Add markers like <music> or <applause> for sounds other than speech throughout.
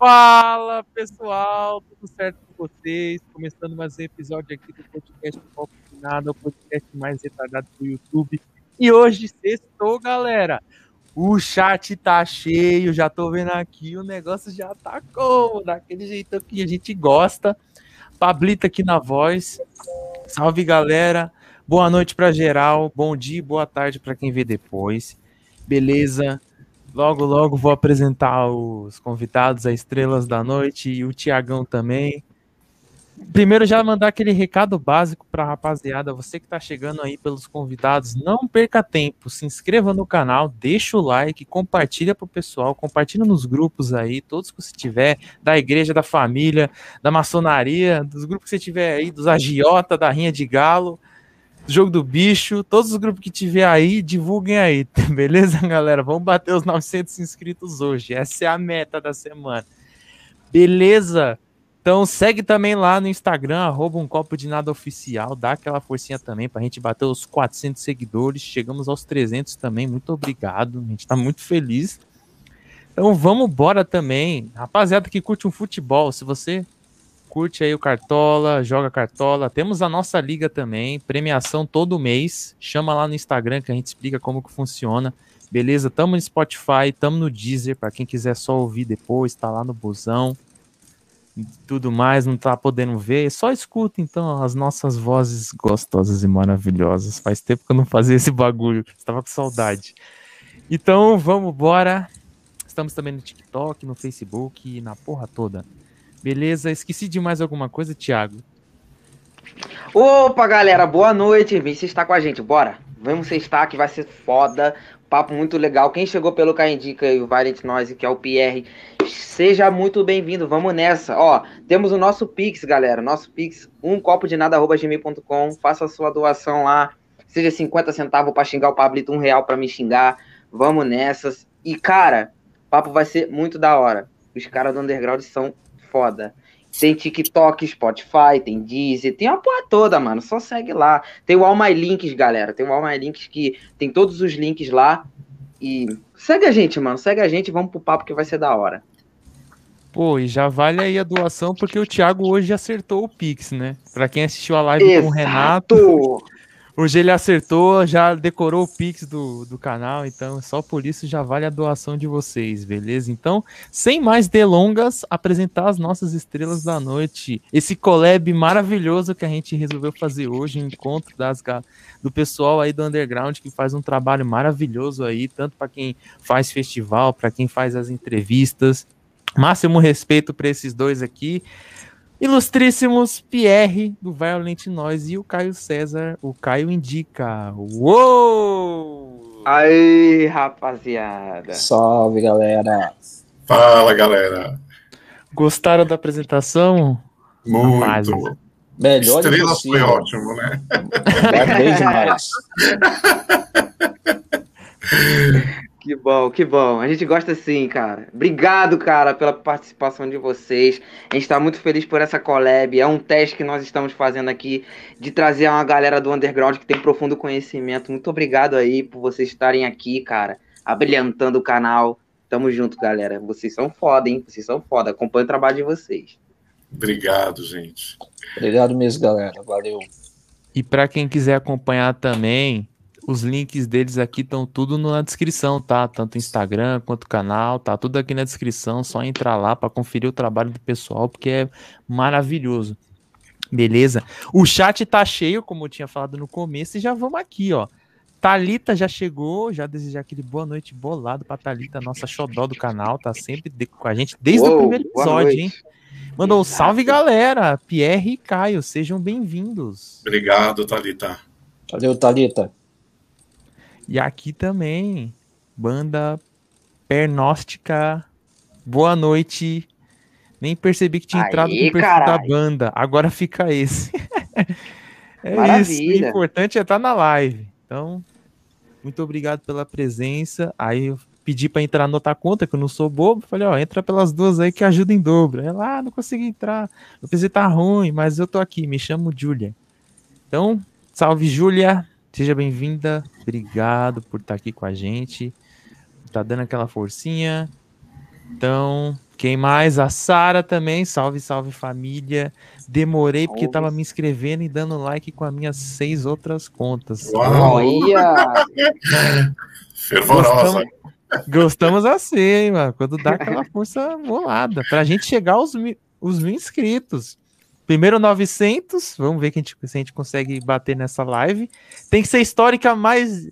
Fala pessoal, tudo certo com vocês? Começando mais um episódio aqui do podcast Foco Nada, o podcast mais retardado do YouTube. E hoje, sextou, galera. O chat tá cheio, já tô vendo aqui, o negócio já tá como? Daquele jeito que a gente gosta. Pablito aqui na voz. Salve, galera. Boa noite para geral. Bom dia, boa tarde para quem vê depois. Beleza? Logo, logo vou apresentar os convidados, as estrelas da noite e o Tiagão também. Primeiro, já mandar aquele recado básico para a rapaziada, você que está chegando aí pelos convidados, não perca tempo, se inscreva no canal, deixa o like, compartilha pro pessoal, compartilha nos grupos aí, todos que você tiver, da igreja, da família, da maçonaria, dos grupos que você tiver aí, dos agiota, da rinha de galo, jogo do bicho, todos os grupos que tiver aí, divulguem aí, <laughs> beleza, galera? Vamos bater os 900 inscritos hoje, essa é a meta da semana. Beleza? Então segue também lá no Instagram, arroba um copo de nada oficial, dá aquela forcinha também pra gente bater os 400 seguidores, chegamos aos 300 também, muito obrigado, a gente tá muito feliz. Então vamos embora também, rapaziada que curte um futebol, se você curte aí o Cartola, joga Cartola, temos a nossa liga também, premiação todo mês, chama lá no Instagram que a gente explica como que funciona. Beleza? Tamo no Spotify, tamo no Deezer, para quem quiser só ouvir depois, tá lá no busão tudo mais, não tá podendo ver, só escuta então as nossas vozes gostosas e maravilhosas. Faz tempo que eu não fazia esse bagulho, estava com saudade. Então vamos embora. Estamos também no TikTok, no Facebook, na porra toda. Beleza? Esqueci de mais alguma coisa, Thiago? Opa, galera, boa noite. Vem se está com a gente, bora. Vamos estar que vai ser foda papo muito legal. Quem chegou pelo Caindica e o Valent Noise, que é o Pierre, seja muito bem-vindo. Vamos nessa. Ó, temos o nosso Pix, galera. Nosso Pix, um copo de nada, gmail.com. Faça a sua doação lá. Seja 50 centavos para xingar o Pablito, um real para me xingar. Vamos nessas. E, cara, papo vai ser muito da hora. Os caras do Underground são foda. Tem TikTok, Spotify, tem Deezer, tem a porra toda, mano. Só segue lá. Tem o All My Links, galera. Tem o All My Links que tem todos os links lá. E segue a gente, mano. Segue a gente vamos pro papo que vai ser da hora. Pô, e já vale aí a doação, porque o Thiago hoje acertou o Pix, né? Pra quem assistiu a live Exato. com o Renato. Hoje ele acertou, já decorou o Pix do, do canal, então só por isso já vale a doação de vocês, beleza? Então, sem mais delongas, apresentar as nossas estrelas da noite. Esse collab maravilhoso que a gente resolveu fazer hoje, um encontro das, do pessoal aí do Underground que faz um trabalho maravilhoso aí, tanto para quem faz festival, para quem faz as entrevistas. Máximo respeito para esses dois aqui ilustríssimos Pierre do Violent Noise e o Caio César, o Caio indica. Uou! Aí, rapaziada. Salve, galera. Fala, galera. Gostaram da apresentação? Muito. Rapaz, Melhor Estrelas foi ótimo, né? Bem demais. <laughs> Que bom, que bom. A gente gosta sim, cara. Obrigado, cara, pela participação de vocês. A gente está muito feliz por essa collab. É um teste que nós estamos fazendo aqui de trazer uma galera do underground que tem profundo conhecimento. Muito obrigado aí por vocês estarem aqui, cara, abrilhantando o canal. Tamo junto, galera. Vocês são foda, hein? Vocês são foda. Acompanho o trabalho de vocês. Obrigado, gente. Obrigado mesmo, galera. Valeu. E para quem quiser acompanhar também, os links deles aqui estão tudo na descrição, tá? Tanto Instagram quanto canal, tá tudo aqui na descrição. Só entrar lá para conferir o trabalho do pessoal, porque é maravilhoso. Beleza? O chat tá cheio, como eu tinha falado no começo, e já vamos aqui, ó. Talita já chegou, já desejar aquele boa noite bolado pra Talita, nossa xodó do canal, tá sempre com a gente desde Uou, o primeiro episódio, hein? Mandou um salve, galera! Pierre e Caio, sejam bem-vindos. Obrigado, Thalita. Valeu, Thalita. E aqui também, banda Pernóstica. Boa noite. Nem percebi que tinha Aê, entrado no perfil da caralho. banda. Agora fica esse. <laughs> é isso. Maravilha. O importante é estar na live. Então, muito obrigado pela presença. Aí eu pedi para entrar na outra conta, que eu não sou bobo. Falei, ó, entra pelas duas aí que ajuda em dobro. Ela, ah, não consegui entrar. Eu pensei, tá ruim, mas eu tô aqui. Me chamo Julia. Então, salve, Júlia. Seja bem-vinda. Obrigado por estar aqui com a gente. Tá dando aquela forcinha. Então, Quem mais? A Sara também. Salve, salve família. Demorei porque tava me inscrevendo e dando like com as minhas seis outras contas. Uau. Olha! Fervorosa. Gostamos assim, hein, mano. Quando dá aquela força bolada. Pra gente chegar aos mil, os mil inscritos. Primeiro 900. Vamos ver a gente, se a gente consegue bater nessa live. Tem que ser histórica, mas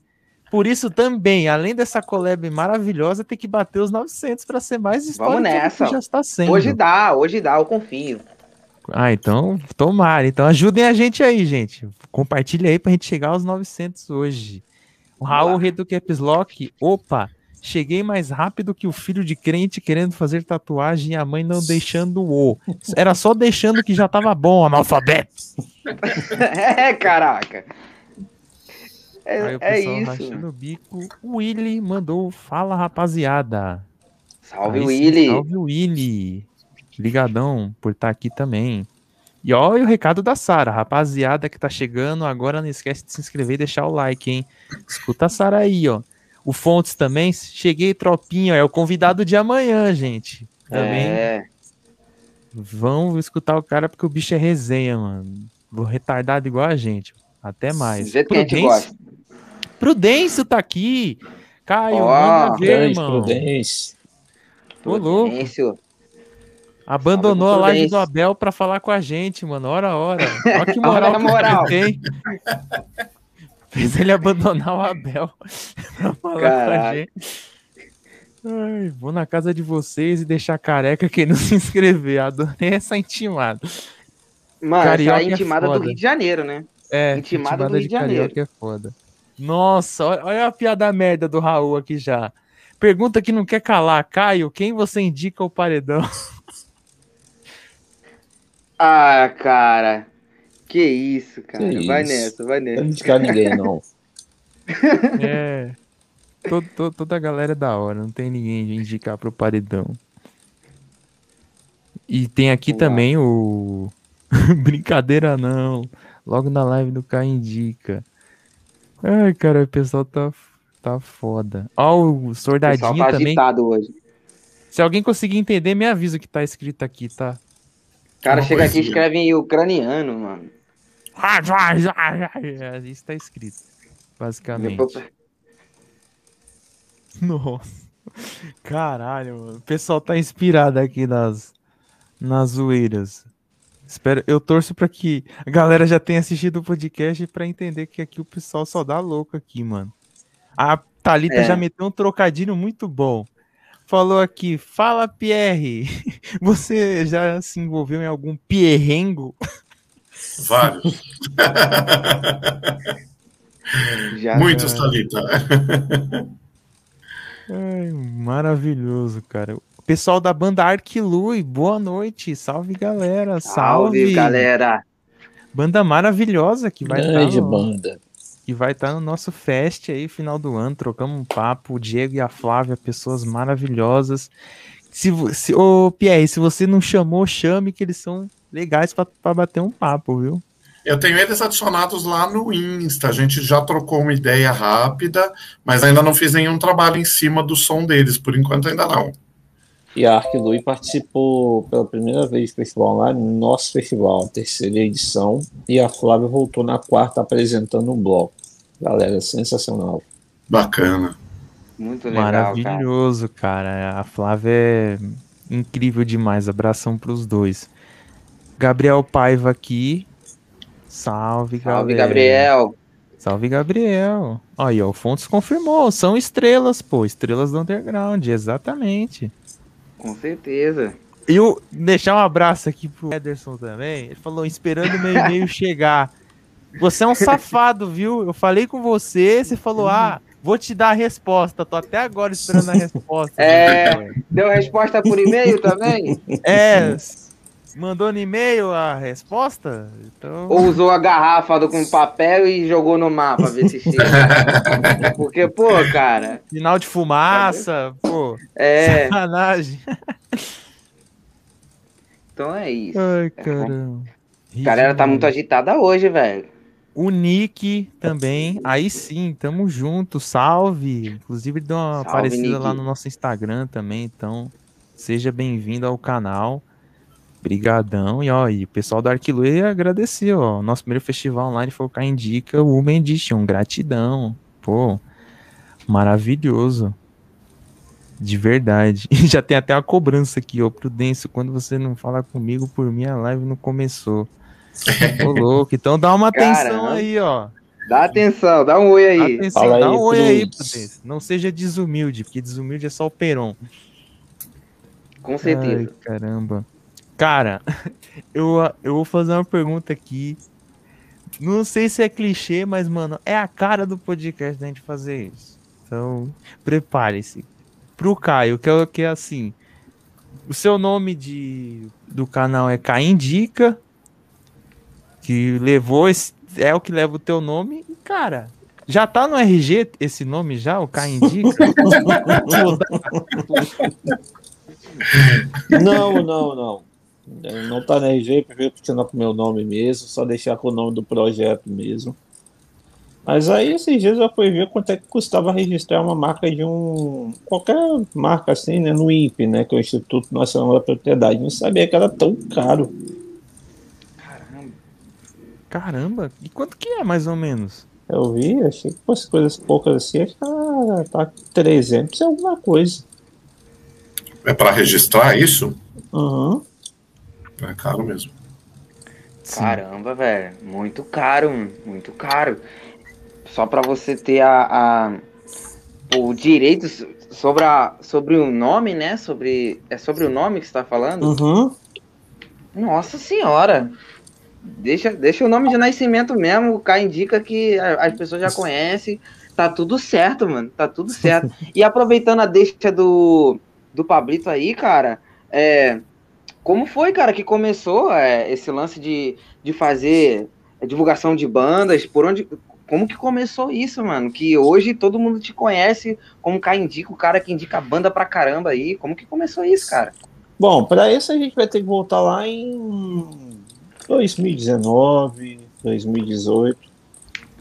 por isso também, além dessa collab maravilhosa, tem que bater os 900 para ser mais histórica Vamos nessa. já está sendo. Hoje dá, hoje dá, eu confio. Ah, então, tomara. Então ajudem a gente aí, gente. Compartilha aí pra gente chegar aos 900 hoje. O Raul Caps Lock. Opa, cheguei mais rápido que o filho de crente querendo fazer tatuagem e a mãe não deixando o. Era só deixando que já tava bom, analfabeto. <laughs> é, caraca. É, Aí o é pessoal isso. rachando o bico. O Willy mandou, fala rapaziada. Salve, Aí Willy. Salve, Willy. Ligadão por estar aqui também. E olha o recado da Sara, rapaziada que tá chegando agora, não esquece de se inscrever e deixar o like, hein? Escuta a Sara aí, ó. O Fontes também, cheguei tropinha, é o convidado de amanhã, gente. Também É, vão escutar o cara porque o bicho é resenha, mano. Vou retardado igual a gente. Até mais. que Prudêncio-. Prudêncio tá aqui. Caio, Ó, manda ver, irmão. Prudência. Ô, louco. Prudêncio. Abandonou a live do Prudêncio. Abel pra falar com a gente, mano. Ora, ora. Olha que moral, Olha a que moral. tem. Fez ele abandonar o Abel <laughs> pra falar com a gente. Ai, vou na casa de vocês e deixar careca quem não <laughs> se inscrever. Adorei essa intimada. Mano, Carioca essa é é intimada do foda. Rio de Janeiro, né? É, Intimada do Rio de carioca é foda. Nossa, olha, olha a piada merda do Raul aqui já. Pergunta que não quer calar. Caio, quem você indica o paredão? <laughs> Ah, cara. Que isso, cara. Que vai isso. nessa, vai Não nessa. indicar ninguém, não. <laughs> É. Todo- todo- toda a galera é da hora, não tem ninguém de indicar pro paredão. E tem aqui Uau. também o. <laughs> Brincadeira não. Logo na live do K Indica. Ai, cara, o pessoal tá, tá foda. Ó, o O Sordadinho tá também. agitado hoje. Se alguém conseguir entender, me avisa o que tá escrito aqui, tá? O cara Uma chega aqui e escreve em ucraniano, mano. É, Isso tá escrito. Basicamente. <laughs> Nossa. Caralho, mano. O pessoal tá inspirado aqui nas, nas zoeiras. Espero, eu torço pra que a galera já tenha assistido o podcast pra entender que aqui o pessoal só dá louco aqui, mano. A Thalita É. já meteu um trocadilho muito bom. Falou aqui, fala Pierre, <laughs> você já se envolveu em algum pierrengo? <laughs> Vários. <laughs> Já, Muitos, Thalita. <laughs> Ai, maravilhoso, cara. Pessoal da banda Arquilui, boa noite. Salve, galera. Salve. Salve, galera. Banda maravilhosa que vai estar Grande no, banda. que vai tá no nosso fest aí, final do ano. Trocamos um papo. O Diego e a Flávia, pessoas maravilhosas. Se, se, ô, Pierre, se você não chamou, chame, que eles são legais pra bater um papo, viu? Eu tenho eles adicionados lá no Insta. A gente já trocou uma ideia rápida, mas ainda não fiz nenhum trabalho em cima do som deles. Por enquanto, ainda não. E a Ark Lui participou pela primeira vez do festival lá no nosso festival, terceira edição. E a Flávia voltou na quarta apresentando um bloco. Galera, sensacional. Bacana. Muito legal, cara. Maravilhoso, cara. A Flávia é incrível demais. Abração pros dois. Gabriel Paiva aqui. Salve, Salve, galera. Gabriel. Salve, Gabriel. Aí, ó, o Fontes confirmou. São estrelas, pô. Estrelas do Underground, exatamente. Com certeza. E o, deixar um abraço aqui pro Ederson também. Ele falou, esperando meu e-mail <laughs> chegar. Você é um safado, viu? Eu falei com você, você falou, ah, vou te dar a resposta. Tô até agora esperando a <laughs> resposta. É. Deu resposta por e-mail também? É, mandou no e-mail a resposta? Então, Ou usou a garrafa do, com papel e jogou no mapa, ver se chega? <laughs> Porque, pô, cara, final de fumaça, pô, é. sacanagem. Então é isso. Ai, caramba. A galera tá muito agitada hoje, velho. O Nick também, aí sim, tamo junto, salve. Inclusive, ele deu uma Salve, aparecida Nick. lá no nosso Instagram também, então. seja bem-vindo ao canal. Brigadão. E ó, e o pessoal do Arquilue agradecer, ó. Nosso primeiro festival online foi o Cá Indica, o Woman Edition. Gratidão. Pô, maravilhoso. De verdade. E <laughs> já tem até uma cobrança aqui, ó. Prudêncio, quando você não fala comigo, por mim a live não começou. Ô, <laughs> louco. Então dá uma atenção aí, ó. Dá atenção, dá um oi aí. Atenção, Fala dá aí, um oi aí, Prudêncio. Prudêncio. Não seja desumilde, porque desumilde é só o Peron. Com certeza. Ai, caramba. Cara, <laughs> eu, eu vou fazer uma pergunta aqui. Não sei se é clichê, mas, mano, é a cara do podcast da gente fazer isso. Então, prepare-se. Pro Caio, que é, que é assim. O seu nome de, do canal é Caio Indica. Que levou esse. É o que leva o teu nome. E, cara, já tá no RG esse nome já? O Caio Indica? <laughs> Não, não, não. É, Não tá na RG, prefiro continuar com o meu nome mesmo, só deixar com o nome do projeto mesmo. Mas aí esses dias eu fui ver quanto é que custava registrar uma marca de um. qualquer marca assim, né? No INPE, né? Que é o Instituto Nacional da Propriedade. Não sabia que era tão caro. Caramba. Caramba, e quanto que é mais ou menos? Eu vi, achei que fosse coisas poucas assim, acho que tá, tá 300 e alguma coisa. É para registrar isso? Uhum. É caro mesmo. Sim. Caramba, velho. Muito caro, mano. muito caro. Só pra você ter a, a- o direito so- sobre, a, sobre o nome, né? Sobre, é sobre o nome que você tá falando? Uhum. Nossa senhora. Deixa, deixa o nome de nascimento mesmo. O cara indica que as pessoas já conhecem. Tá tudo certo, mano. Tá tudo certo. <laughs> E aproveitando a deixa do, do Pablito aí, cara, é, como foi, cara, que começou é, esse lance de, de fazer divulgação de bandas? Por onde. Como que começou isso, mano? Que hoje todo mundo te conhece como cara indica, o cara que indica banda pra caramba aí. Como que começou isso, cara? Bom, para isso a gente vai ter que voltar lá em 2019, 2018,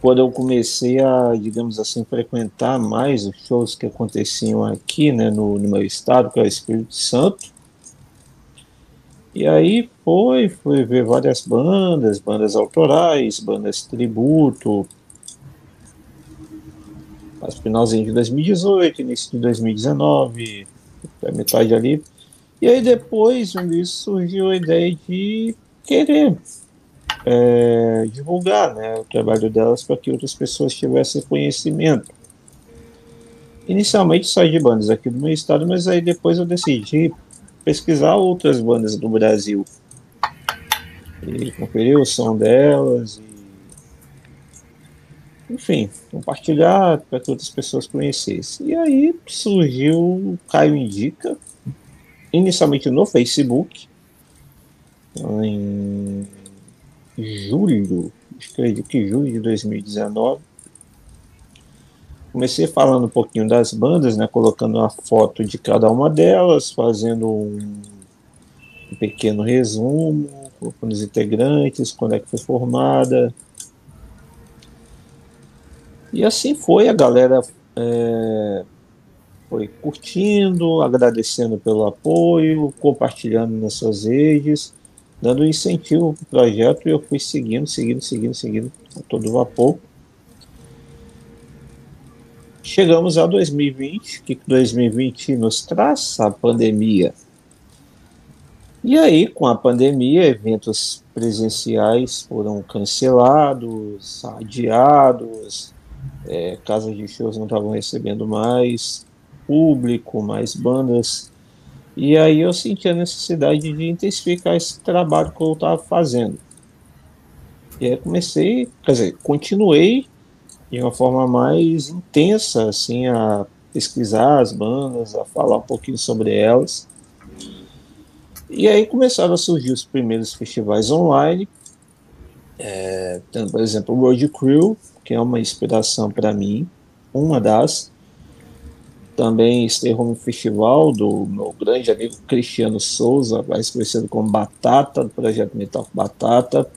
quando eu comecei a, digamos assim, frequentar mais os shows que aconteciam aqui, né, no, no meu estado, que é o Espírito Santo. E aí foi, fui ver várias bandas, bandas autorais, bandas tributo, mas finalzinho de 2018, início de 2019, até metade ali. E aí depois disso surgiu a ideia de querer é, divulgar né, o trabalho delas para que outras pessoas tivessem conhecimento. Inicialmente só de bandas aqui do meu estado, mas aí depois eu decidi pesquisar outras bandas do Brasil e conferir o som delas e enfim, compartilhar para que outras pessoas conhecessem. E aí surgiu o Caio Indica, inicialmente no Facebook, em julho, acredito que julho de 2019. Comecei falando um pouquinho das bandas, né, colocando uma foto de cada uma delas, fazendo um, um pequeno resumo, colocando os integrantes, quando é que foi formada. E assim foi, a galera é, foi curtindo, agradecendo pelo apoio, compartilhando nas suas redes, dando incentivo para o projeto e eu fui seguindo, seguindo, seguindo, seguindo a todo vapor. Chegamos a 2020, que 2020 nos traz a pandemia. E aí, com a pandemia, eventos presenciais foram cancelados, adiados, é, casas de shows não estavam recebendo mais público, mais bandas. E aí eu senti a necessidade de intensificar esse trabalho que eu estava fazendo. E aí comecei, quer dizer, continuei de uma forma mais intensa, assim, a pesquisar as bandas, a falar um pouquinho sobre elas. E aí começaram a surgir os primeiros festivais online, é, tendo, por exemplo, o Road Crew, que é uma inspiração para mim, uma das. Também Stay Home Festival, do meu grande amigo Cristiano Souza, mais conhecido como Batata, do projeto Metal Batata.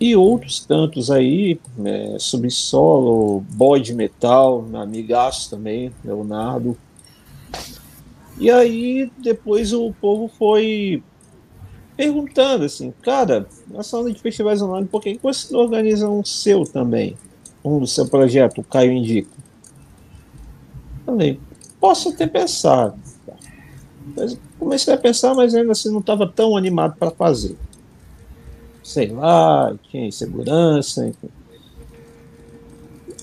E outros tantos aí, é, Subsolo, Boy de Metal, amigaço também, Leonardo. E aí depois o povo foi perguntando assim, cara, na sala de festivais online, por que você não organiza um seu também? Um do seu projeto, o Caio Indica. Falei, posso até pensar. Mas comecei a pensar, mas ainda assim não estava tão animado para fazer. Sei lá, tinha insegurança, enfim.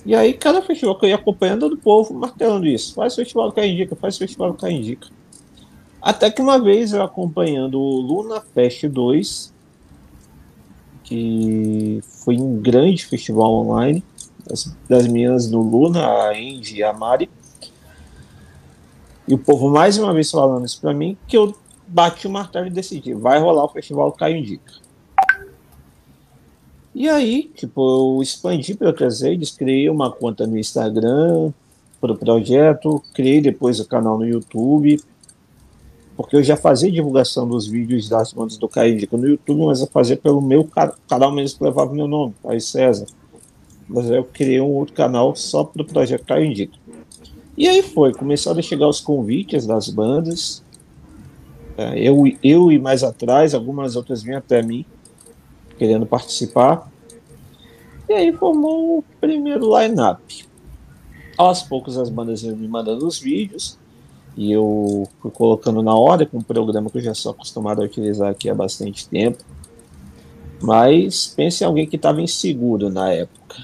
E aí, cada festival que eu ia acompanhando do povo martelando isso. Faz festival que indica, faz festival que indica. Até que uma vez eu acompanhando o Luna Fest 2, que foi um grande festival online, das, das meninas do Luna, a Andy e a Mari. E o povo mais uma vez falando isso para mim, que eu bati o martelo e decidi, vai rolar o festival Caio Indica. E aí, tipo, eu expandi para redes, criei uma conta no Instagram para o projeto, criei depois o canal no YouTube, porque eu já fazia divulgação dos vídeos das bandas do Caio Indica no YouTube, mas eu fazia pelo meu canal mesmo que levava meu nome, Caio César. Mas eu criei um outro canal só para o projeto Caio Indica. E aí foi, começaram a chegar os convites das bandas, é, eu, eu e mais atrás, algumas outras vinham até mim, querendo participar. E aí formou o primeiro line-up. Aos poucos as bandas iam me mandando os vídeos e eu fui colocando na hora com um programa que eu já sou acostumado a utilizar aqui há bastante tempo. Mas pense em alguém que estava inseguro na época.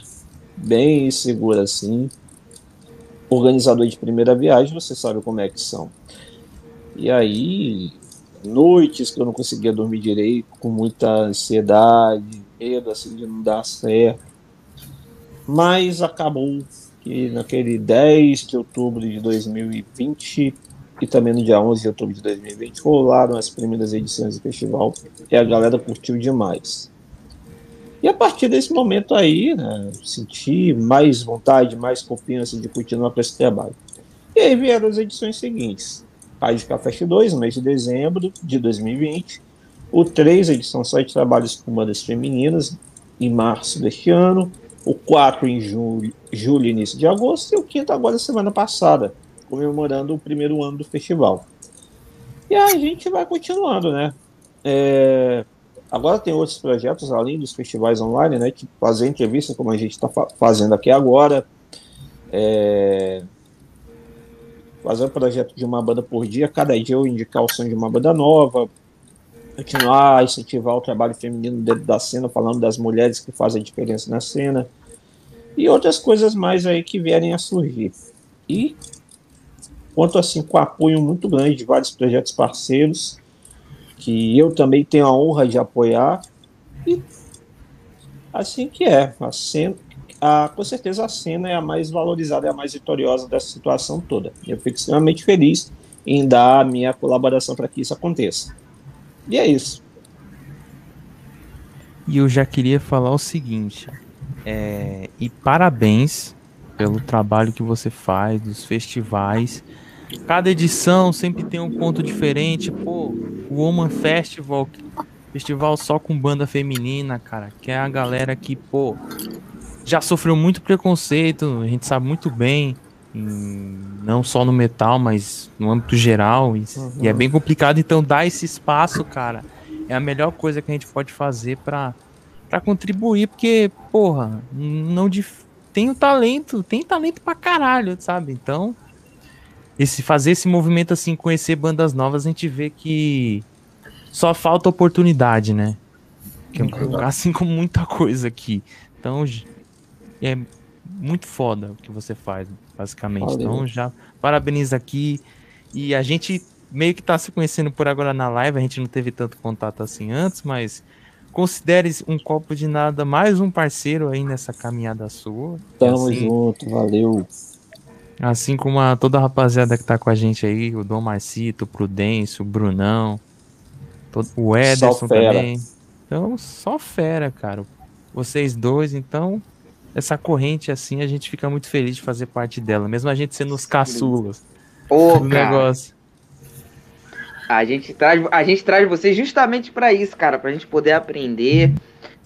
Bem inseguro assim. Organizador de primeira viagem, você sabe como é que são. E aí, noites que eu não conseguia dormir direito, com muita ansiedade, medo assim de não dar certo. Mas acabou que naquele 10 de outubro de 2020 e também no dia 11 de outubro de 2020 rolaram as primeiras edições do festival e a galera curtiu demais. E a partir desse momento aí, né, senti mais vontade, mais confiança de continuar com esse trabalho. E aí vieram as edições seguintes. De Café 2, no mês de dezembro de 2020. O 3, edição só de trabalhos com bandas femininas, em março deste ano. O 4 em julho, julho início de agosto. E o 5 agora semana passada, comemorando o primeiro ano do festival. E a gente vai continuando, né? É, agora tem outros projetos além dos festivais online, né? Que fazer entrevistas como a gente está fa fazendo aqui agora. É, fazer o um projeto de uma banda por dia, cada dia eu indicar o som de uma banda nova, continuar, incentivar o trabalho feminino dentro da cena, falando das mulheres que fazem a diferença na cena, e outras coisas mais aí que vierem a surgir. E conto assim com apoio muito grande de vários projetos parceiros, que eu também tenho a honra de apoiar, e assim que é, a cena, a, com certeza a cena é a mais valorizada, é a mais vitoriosa dessa situação toda. Eu fico extremamente feliz em dar a minha colaboração para que isso aconteça. E é isso. E eu já queria falar o seguinte, é, e parabéns pelo trabalho que você faz dos festivais. Cada edição sempre tem um ponto diferente. Pô, o Woman Festival, festival só com banda feminina, cara, que é a galera que, pô, já sofreu muito preconceito, a gente sabe muito bem, em, não só no metal, mas no âmbito geral, e, uhum. e, é bem complicado, então dar esse espaço, cara, é a melhor coisa que a gente pode fazer para para contribuir, porque, porra, não tem o talento, tem talento pra caralho, sabe? Então, esse fazer esse movimento assim, conhecer bandas novas, a gente vê que só falta oportunidade, né? Que, assim como muita coisa aqui. Então, é muito foda o que você faz, basicamente. Valeu. Então, já parabenizo aqui. E a gente meio que tá se conhecendo por agora na live, a gente não teve tanto contato assim antes, mas considere um copo de nada mais um parceiro aí nessa caminhada sua. Tamo assim, junto, valeu. Assim como a, toda a rapaziada que tá com a gente aí, o Dom Marcito, o Prudêncio, o Brunão, todo, o Ederson também. Então, só fera, cara. Vocês dois, então, essa corrente assim, a gente fica muito feliz de fazer parte dela, mesmo a gente sendo os caçulas Pô, do negócio. A gente traz, a gente traz vocês justamente para isso, cara, pra gente poder aprender.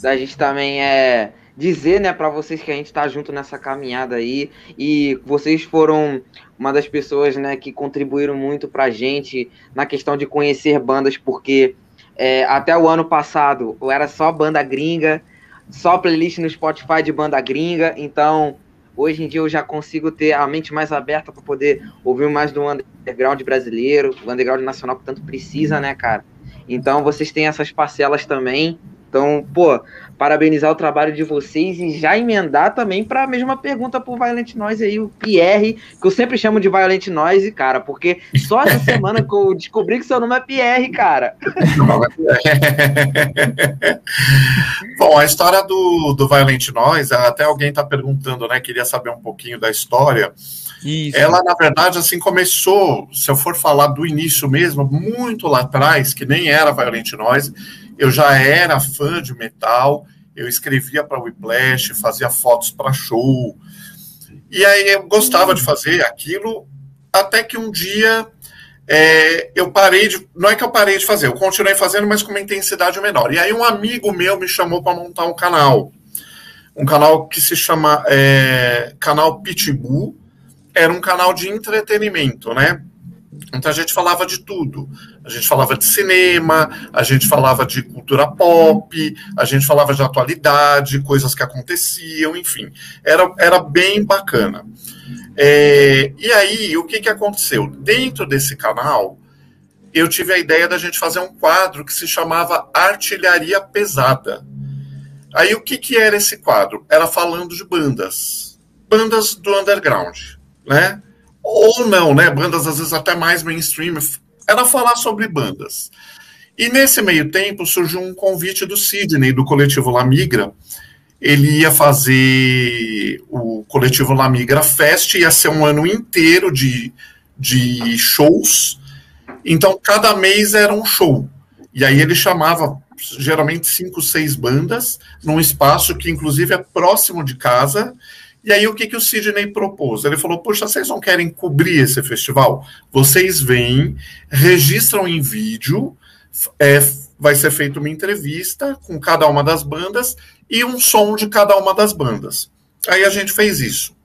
A gente também é dizer, né, para vocês que a gente tá junto nessa caminhada aí e vocês foram uma das pessoas, né, que contribuíram muito pra gente na questão de conhecer bandas, porque é, até o ano passado eu era só banda gringa, só playlist no Spotify de banda gringa, então hoje em dia eu já consigo ter a mente mais aberta para poder ouvir mais do underground brasileiro, o underground nacional que tanto precisa, né, cara? Então vocês têm essas parcelas também. Então, pô, parabenizar o trabalho de vocês e já emendar também para a mesma pergunta pro Violent Noise aí, o Pierre, que eu sempre chamo de Violent Noise, cara, porque só essa semana que eu descobri que seu nome é Pierre, cara. <laughs> Bom, a história do, do Violent Noise, até alguém tá perguntando, né, queria saber um pouquinho da história. Isso. Ela, na verdade, assim, começou, se eu for falar do início mesmo, muito lá atrás, que nem era Violent Noise, eu já era fã de metal, eu escrevia para Whiplash, fazia fotos para show. E aí eu gostava de fazer aquilo, até que um dia é, eu parei de. Não é que eu parei de fazer, eu continuei fazendo, mas com uma intensidade menor. E aí um amigo meu me chamou para montar um canal. Um canal que se chama é, Canal Pitbull. Era um canal de entretenimento, né? Então a gente falava de tudo. A gente falava de cinema, a gente falava de cultura pop, a gente falava de atualidade, coisas que aconteciam, enfim. Era, era bem bacana. É, e aí, o que, que aconteceu? Dentro desse canal, eu tive a ideia da gente fazer um quadro que se chamava Artilharia Pesada. Aí, o que, que era esse quadro? Era falando de bandas. Bandas do underground, né? ou não, né? Bandas às vezes até mais mainstream. Era falar sobre bandas. E nesse meio tempo surgiu um convite do Sidney, do coletivo La Migra. Ele ia fazer o coletivo La Migra Fest, ia ser um ano inteiro de, de shows. Então, cada mês era um show. E aí ele chamava geralmente cinco, seis bandas, num espaço que, inclusive, é próximo de casa e aí o que, que o Sidney propôs? Ele falou: Poxa, vocês não querem cobrir esse festival? Vocês vêm, registram em vídeo, é, vai ser feita uma entrevista com cada uma das bandas e um som de cada uma das bandas. Aí a gente fez isso.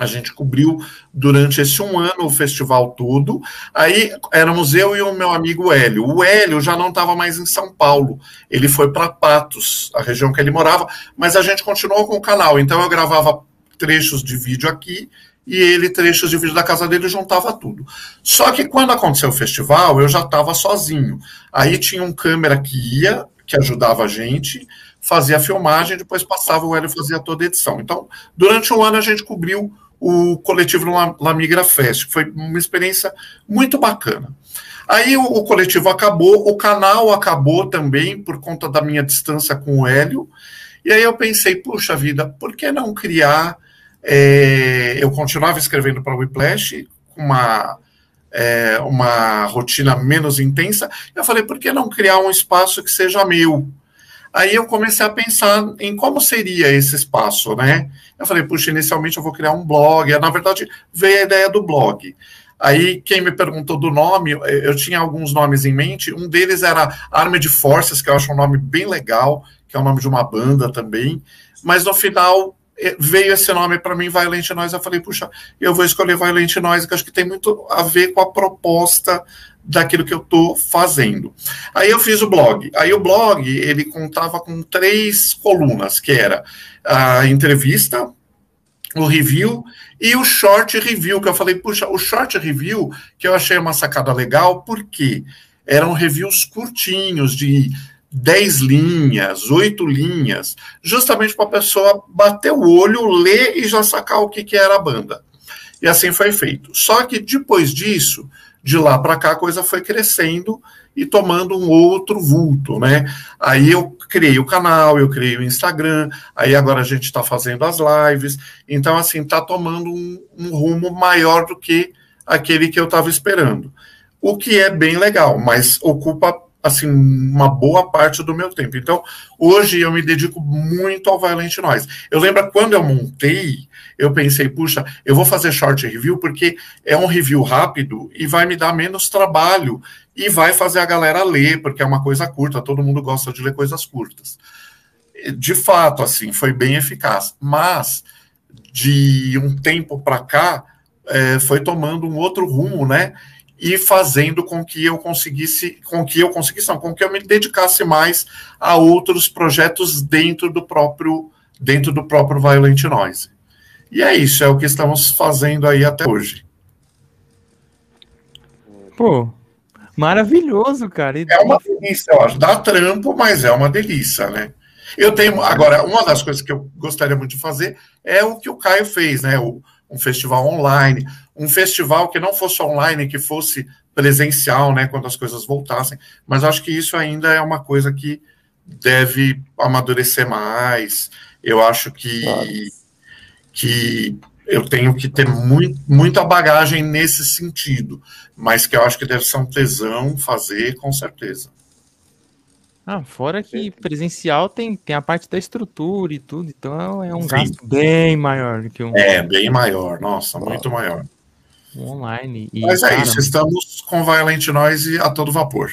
A gente cobriu durante esse um ano o festival todo. Aí éramos eu e o meu amigo Hélio. O Hélio já não estava mais em São Paulo. Ele foi para Patos, a região que ele morava, mas a gente continuou com o canal. Então eu gravava trechos de vídeo aqui e ele trechos de vídeo da casa dele juntava tudo. Só que quando aconteceu o festival, eu já estava sozinho. Aí tinha um câmera que ia, que ajudava a gente, fazia a filmagem, depois passava o Hélio fazia toda a edição. Então, durante um ano a gente cobriu o coletivo La, La Migra Fest, que foi uma experiência muito bacana. Aí o, o, coletivo acabou, o canal acabou também por conta da minha distância com o Hélio. E aí eu pensei, puxa vida, por que não criar é, eu continuava escrevendo para o Whiplash, com uma, é, uma rotina menos intensa. Eu falei, por que não criar um espaço que seja meu? Aí eu comecei a pensar em como seria esse espaço, né? Eu falei, puxa, inicialmente eu vou criar um blog. Na verdade, veio a ideia do blog. Aí, quem me perguntou do nome, eu tinha alguns nomes em mente. Um deles era Armed Forces, que eu acho um nome bem legal, que é o nome de uma banda também. Mas no final, veio esse nome para mim, Violent Noise, eu falei, puxa, eu vou escolher Violent Noise, que acho que tem muito a ver com a proposta daquilo que eu estou fazendo. Aí eu fiz o blog. Aí o blog, ele contava com três colunas, que era a entrevista, o review e o short review, que eu falei, puxa, o short review, que eu achei uma sacada legal, porque eram reviews curtinhos, de 10 linhas, 8 linhas, justamente para a pessoa bater o olho, ler e já sacar o que, que era a banda. E assim foi feito. Só que depois disso, de lá para cá, a coisa foi crescendo e tomando um outro vulto, né? Aí eu criei o canal, eu criei o Instagram, aí agora a gente está fazendo as lives, então assim, está tomando um, um rumo maior do que aquele que eu estava esperando. O que é bem legal, mas ocupa assim, uma boa parte do meu tempo. Então, hoje eu me dedico muito ao Violent Noise. Eu lembro quando eu montei, eu pensei, puxa, eu vou fazer short review porque é um review rápido e vai me dar menos trabalho e vai fazer a galera ler, porque é uma coisa curta, todo mundo gosta de ler coisas curtas. de fato, assim, foi bem eficaz. Mas, de um tempo para cá, é, foi tomando um outro rumo, né? E fazendo com que eu conseguisse, com que eu conseguisse, não, com que eu me dedicasse mais a outros projetos dentro do próprio, dentro do próprio Violent Noise. E é isso, é o que estamos fazendo aí até hoje. Pô, maravilhoso, cara. E... É uma delícia, eu acho. Dá trampo, mas é uma delícia, né? Eu tenho. Agora, uma das coisas que eu gostaria muito de fazer é o que o Caio fez, né? O, um festival online, um festival que não fosse online, que fosse presencial, né? Quando as coisas voltassem. Mas acho que isso ainda é uma coisa que deve amadurecer mais. Eu acho que, claro. que eu tenho que ter muito, muita bagagem nesse sentido, mas que eu acho que deve ser um tesão fazer, com certeza. Ah, fora que presencial tem, tem a parte da estrutura e tudo, então é um Sim. gasto bem maior do que um. É, bem maior, nossa, muito maior. Online. E, Mas é cara, isso, estamos com Violent Noise a todo vapor.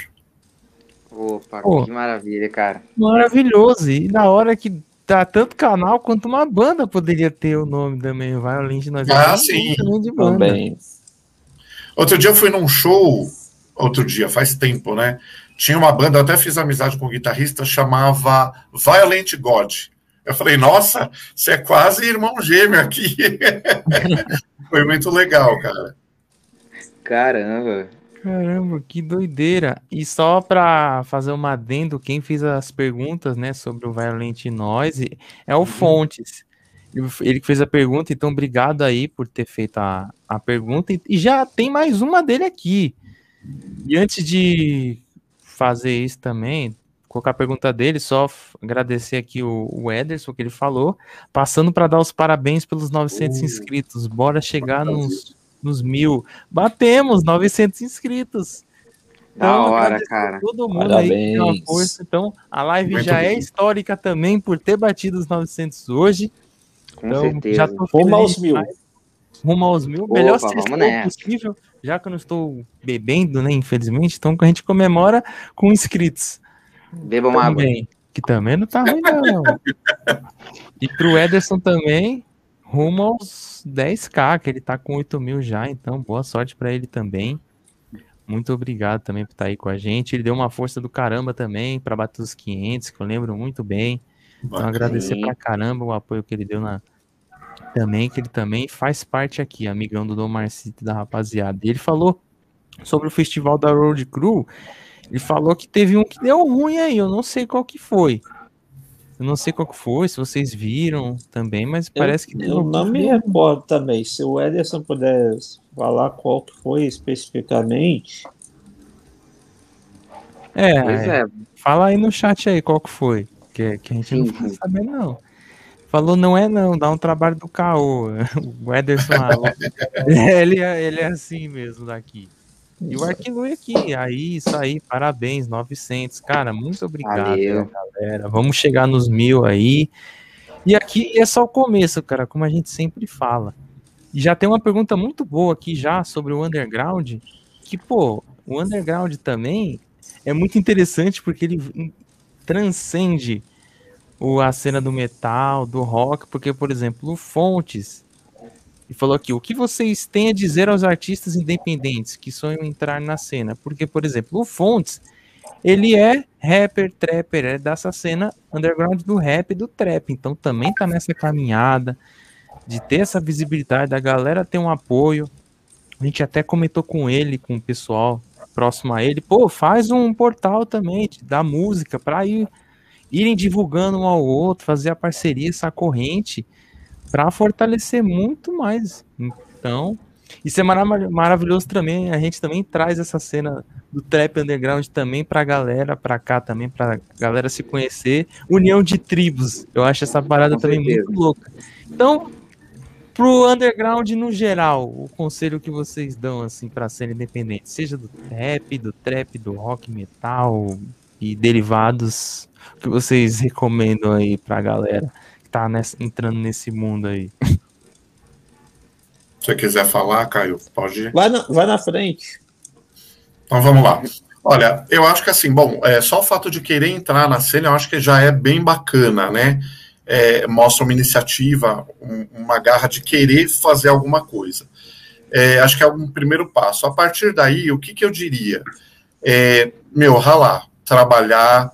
Opa, Pô, que maravilha, cara. Maravilhoso. E na hora que tá tanto canal quanto uma banda poderia ter o nome também, Violent Noise. Ah, sim. De banda. Também. Outro dia eu fui num show, outro dia, faz tempo, né? tinha uma banda, eu até fiz amizade com um guitarrista, chamava Violent God. Eu falei, nossa, você é quase irmão gêmeo aqui. <laughs> Foi muito legal, cara. Caramba. Caramba, que doideira. E só para fazer uma adendo, quem fez as perguntas, né, sobre o Violent Noise é o uhum. Fontes. Ele fez a pergunta, então obrigado aí por ter feito a, a pergunta. E já tem mais uma dele aqui. E antes de fazer isso também, colocar a pergunta dele, só agradecer aqui o, o Ederson, que ele falou, passando para dar os parabéns pelos 900 uh, inscritos, bora chegar nos, nos mil. Batemos 900 inscritos. Da então, hora, cara. Todo mundo Parabéns. aí força. Então, a live Muito já é bem. é histórica também por ter batido os 900 hoje. Com então, certeza. Já Rumo aos mil. Rumo aos mil. Opa, Melhor ser possível já que eu não estou bebendo, né, infelizmente, então a gente comemora com inscritos. Bebam também, água. Que também não tá ruim, não. e pro Ederson também, rumo aos 10k, que ele tá com 8 mil já, então boa sorte para ele também. Muito obrigado também por estar tá aí com a gente. Ele deu uma força do caramba também para bater os 500, que eu lembro muito bem. Então, agradecer pra caramba o apoio que ele deu na, também, que ele também faz parte aqui, amigão do Dom Marcito da rapaziada. ele falou sobre o festival da Road Crew. Ele falou que teve um que deu ruim aí, eu não sei qual que foi. Eu não sei qual que foi, se vocês viram também, mas parece que Eu não me recordo também. Se o Ederson puder falar qual que foi especificamente. É, é, fala aí no chat aí qual que foi. Que, que a gente Sim. não vai saber, não. Falou, não é não, dá um trabalho do caô. <laughs> O Ederson, <laughs> <laughs> ele, é, ele é assim mesmo daqui. E o Arquilui aqui, aí, isso aí, parabéns, 900. Cara, muito obrigado, Valeu. galera. Vamos chegar nos mil aí. E aqui é só o começo, cara, como a gente sempre fala. E já tem uma pergunta muito boa aqui já sobre o underground, que, pô, o underground também é muito interessante porque ele transcende o, a cena do metal, do rock, porque, por exemplo, o Fontes e falou aqui, o que vocês têm a dizer aos artistas independentes que sonham entrar na cena? Porque, por exemplo, o Fontes, ele é rapper, trapper, é dessa cena underground do rap e do trap, então também tá nessa caminhada de ter essa visibilidade, da galera ter um apoio. A gente até comentou com ele, com o pessoal próximo a ele, pô, faz um portal também da música para ir irem divulgando um ao outro, fazer a parceria, essa corrente, para fortalecer muito mais. Então, isso é marav maravilhoso também. A gente também traz essa cena do trap underground também pra galera, pra cá também, pra galera se conhecer. União de tribos. Eu acho essa parada Com também certeza. muito louca. Então, pro underground no geral, o conselho que vocês dão assim para cena independente, seja do rap, do trap, do rock, metal e derivados, o que vocês recomendam aí pra galera tá nessa, entrando nesse mundo aí? Se você quiser falar, Caio, pode ir. Vai na, vai na frente. Então vamos lá. Olha, eu acho que assim, bom, é, só o fato de querer entrar na cena, eu acho que já é bem bacana, né? É, mostra uma iniciativa, um, uma garra de querer fazer alguma coisa. É, acho que é um primeiro passo. A partir daí, o que, que eu diria? É, meu, ralar, trabalhar,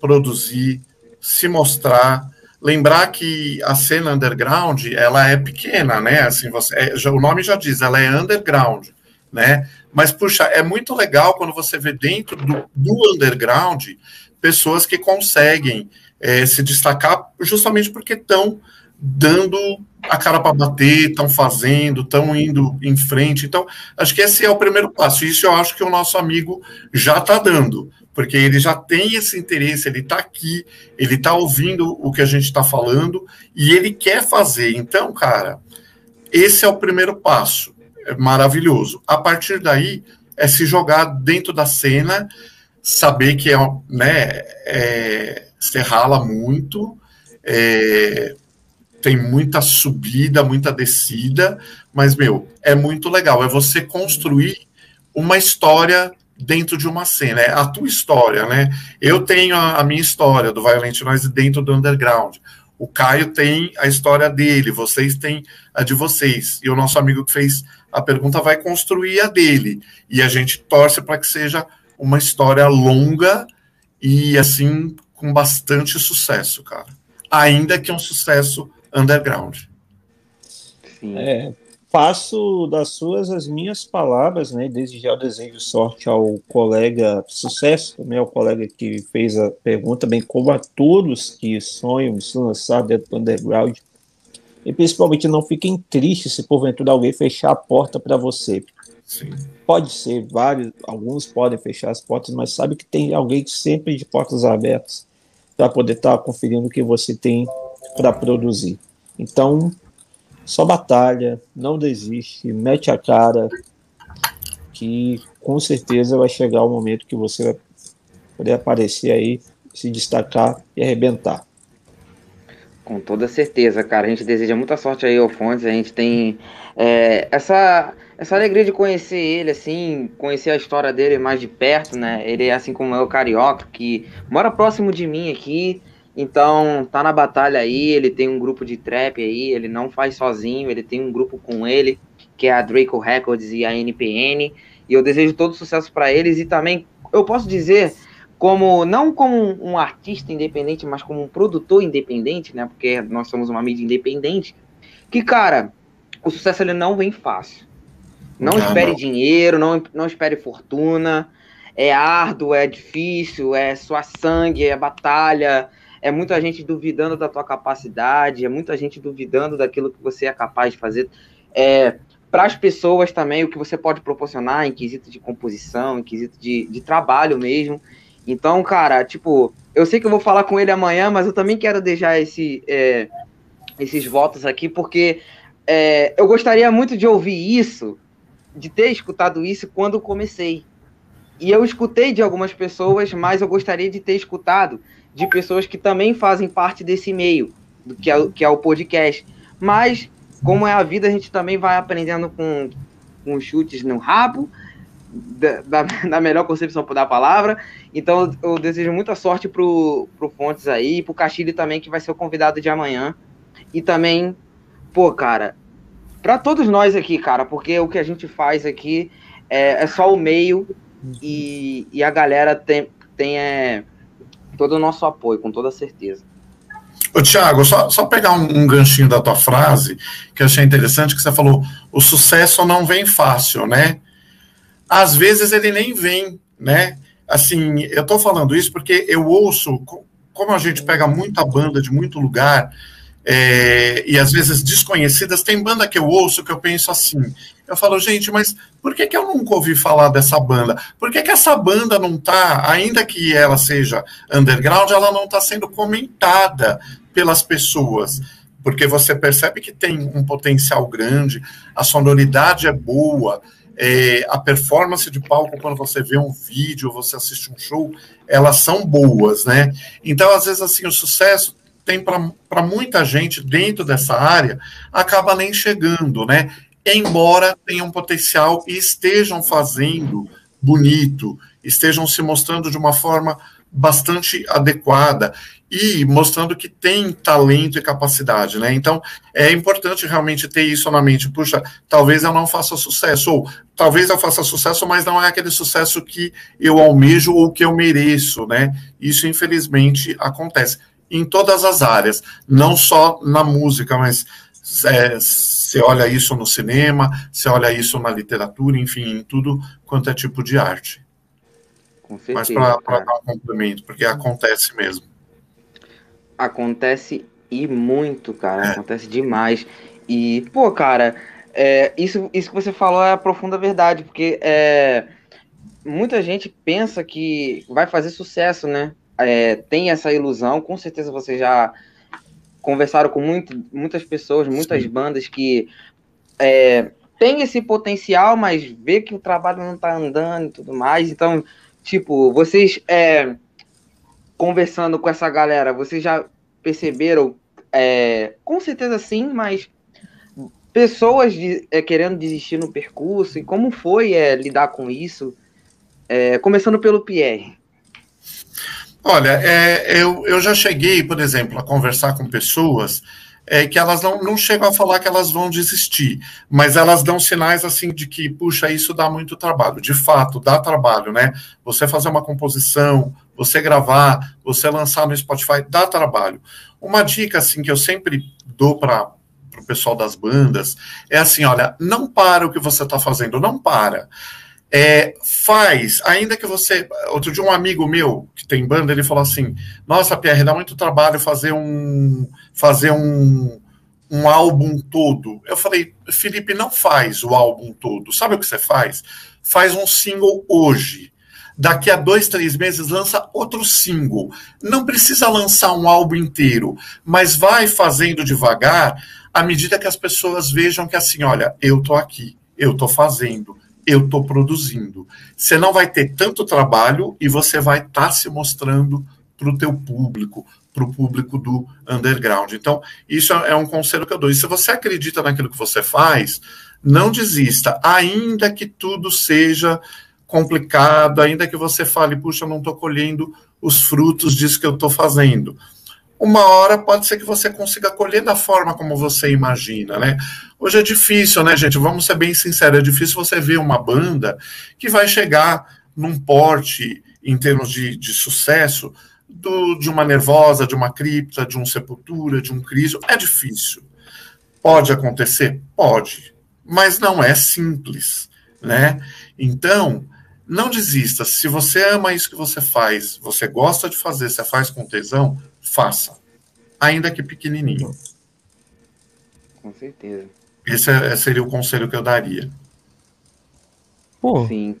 produzir, se mostrar, lembrar que a cena underground ela é pequena, né? Assim, você, é, já, o nome já diz, ela é underground, né? Mas puxa, é muito legal quando você vê dentro do, do underground pessoas que conseguem é, se destacar justamente porque estão dando a cara para bater, estão fazendo, estão indo em frente. Então, acho que esse é o primeiro passo. Isso eu acho que o nosso amigo já está dando porque ele já tem esse interesse, ele está aqui, ele está ouvindo o que a gente está falando e ele quer fazer. Então, cara, esse é o primeiro passo. É maravilhoso. A partir daí, é se jogar dentro da cena, saber que é, né, é, você rala muito, é, tem muita subida, muita descida, mas, meu, é muito legal. É você construir uma história dentro de uma cena, é a tua história, né? Eu tenho a, a minha história do Violent Noise dentro do underground. O Caio tem a história dele, vocês têm a de vocês. E o nosso amigo que fez a pergunta vai construir a dele. E a gente torce para que seja uma história longa e assim com bastante sucesso, cara. Ainda que um sucesso underground. Sim. É, faço das suas as minhas palavras, né? Desde já eu desejo sorte ao colega, sucesso também ao colega que fez a pergunta, bem como a todos que sonham se lançar dentro do underground. E principalmente não fiquem tristes se porventura alguém fechar a porta para você. Sim. Pode ser, vários, alguns podem fechar as portas, mas sabe que tem alguém sempre de portas abertas para poder estar tá conferindo o que você tem para produzir. Então, só batalha, não desiste, mete a cara, que com certeza vai chegar o momento que você vai poder aparecer aí, se destacar e arrebentar. Com toda certeza, cara. A gente deseja muita sorte aí ao Fontes. A gente tem é, essa, essa alegria de conhecer ele, assim, conhecer a história dele mais de perto, né? Ele é assim como eu, carioca, que mora próximo de mim aqui. Então, tá na batalha aí, ele tem um grupo de trap aí, ele não faz sozinho, ele tem um grupo com ele, que é a Draco Records e a NPN, e eu desejo todo sucesso para eles e também eu posso dizer como não como um artista independente, mas como um produtor independente, né? Porque nós somos uma mídia independente, que cara, o sucesso ele não vem fácil. Não, não espere não. dinheiro, não, não espere fortuna. É árduo, é difícil, é sua sangue, é batalha, é muita gente duvidando da tua capacidade, é muita gente duvidando daquilo que você é capaz de fazer. É, para as pessoas também, o que você pode proporcionar em quesito de composição, em quesito de, de trabalho mesmo. Então, cara, tipo, eu sei que eu vou falar com ele amanhã, mas eu também quero deixar esse, é, esses votos aqui, porque é, eu gostaria muito de ouvir isso, de ter escutado isso quando comecei. E eu escutei de algumas pessoas, mas eu gostaria de ter escutado de pessoas que também fazem parte desse meio, do que é, que é o podcast. Mas, como é a vida, a gente também vai aprendendo com, com chutes no rabo, da, <laughs> da, melhor concepção da palavra. Então, eu desejo muita sorte pro, pro Fontes aí, pro Castilho também, que vai ser o convidado de amanhã. E também, pô, cara, para todos nós aqui, cara, porque o que a gente faz aqui é, é só o meio e, e a galera tem, tem é, todo o nosso apoio, com toda certeza. Ô, Tiago, só, só pegar um, um, ganchinho da tua frase, que eu achei interessante, que você falou, o sucesso não vem fácil, né? Às vezes ele nem vem, né? Assim, eu tô falando isso porque eu ouço, como a gente pega muita banda de muito lugar, é, e às vezes desconhecidas, tem banda que eu ouço que eu penso assim, eu falo, gente, mas por que, que eu nunca ouvi falar dessa banda? Por que, que essa banda não tá, ainda que ela seja underground, ela não está sendo comentada pelas pessoas? Porque você percebe que tem um potencial grande, a sonoridade é boa, é, a performance de palco, quando você vê um vídeo, você assiste um show, elas são boas, né? Então, às vezes, assim, o sucesso tem para muita gente dentro dessa área, acaba nem chegando, né? Embora tenham potencial e estejam fazendo bonito estejam se mostrando de uma forma bastante adequada e mostrando que tem talento e capacidade, né? Então é importante realmente ter isso na mente. Puxa, talvez eu não faça sucesso, ou talvez eu faça sucesso, mas não é aquele sucesso que eu almejo ou que eu mereço, né? Isso infelizmente acontece em todas as áreas, não só na música, mas é, você olha isso no cinema, você olha isso na literatura, enfim, em tudo quanto é tipo de arte. Com certeza, Mas para dar um complemento, porque acontece mesmo. Acontece e muito, cara. É. Acontece demais. E, pô, cara, é, isso, isso que você falou é a profunda verdade, porque é, muita gente pensa que vai fazer sucesso, né? É, tem essa ilusão, com certeza você já conversaram com muito, muitas pessoas, muitas Sim. bandas que é, tem esse potencial, mas vê que o trabalho não tá andando e tudo mais. Então, Tipo, vocês é, conversando com essa galera, vocês já perceberam, é, com certeza sim, mas pessoas de, é, querendo desistir no percurso e como foi é, lidar com isso? É, começando pelo Pierre. Olha, é, eu, eu já cheguei, por exemplo, a conversar com pessoas é que elas não, não chegam a falar que elas vão desistir, mas elas dão sinais assim de que, puxa, isso dá muito trabalho. De fato, dá trabalho, né? Você fazer uma composição, você gravar, você lançar no Spotify, dá trabalho. Uma dica assim que eu sempre dou para o pessoal das bandas é assim: olha, não para o que você está fazendo, não para. É, faz, ainda que você. Outro dia, um amigo meu que tem banda, ele falou assim: Nossa, Pierre, dá muito trabalho fazer um fazer um, um álbum todo. Eu falei, Felipe, não faz o álbum todo. Sabe o que você faz? Faz um single hoje. Daqui a dois, três meses lança outro single. Não precisa lançar um álbum inteiro, mas vai fazendo devagar à medida que as pessoas vejam que assim, olha, eu tô aqui, eu tô fazendo eu estou produzindo. Você não vai ter tanto trabalho e você vai estar tá se mostrando para o teu público, para o público do underground. Então, isso é um conselho que eu dou. E se você acredita naquilo que você faz, não desista, ainda que tudo seja complicado, ainda que você fale, puxa, eu não estou colhendo os frutos disso que eu estou fazendo uma hora pode ser que você consiga colher da forma como você imagina, né? Hoje é difícil, né, gente? Vamos ser bem sinceros, é difícil você ver uma banda que vai chegar num porte em termos de, de sucesso do, de uma nervosa, de uma cripta, de um sepultura, de um criso. É difícil. Pode acontecer? Pode. Mas não é simples, né? Então, não desista. Se você ama isso que você faz, você gosta de fazer, você faz com tesão, faça. Ainda que pequenininho. Com certeza. Esse é, seria o conselho que eu daria. Pô, Sim.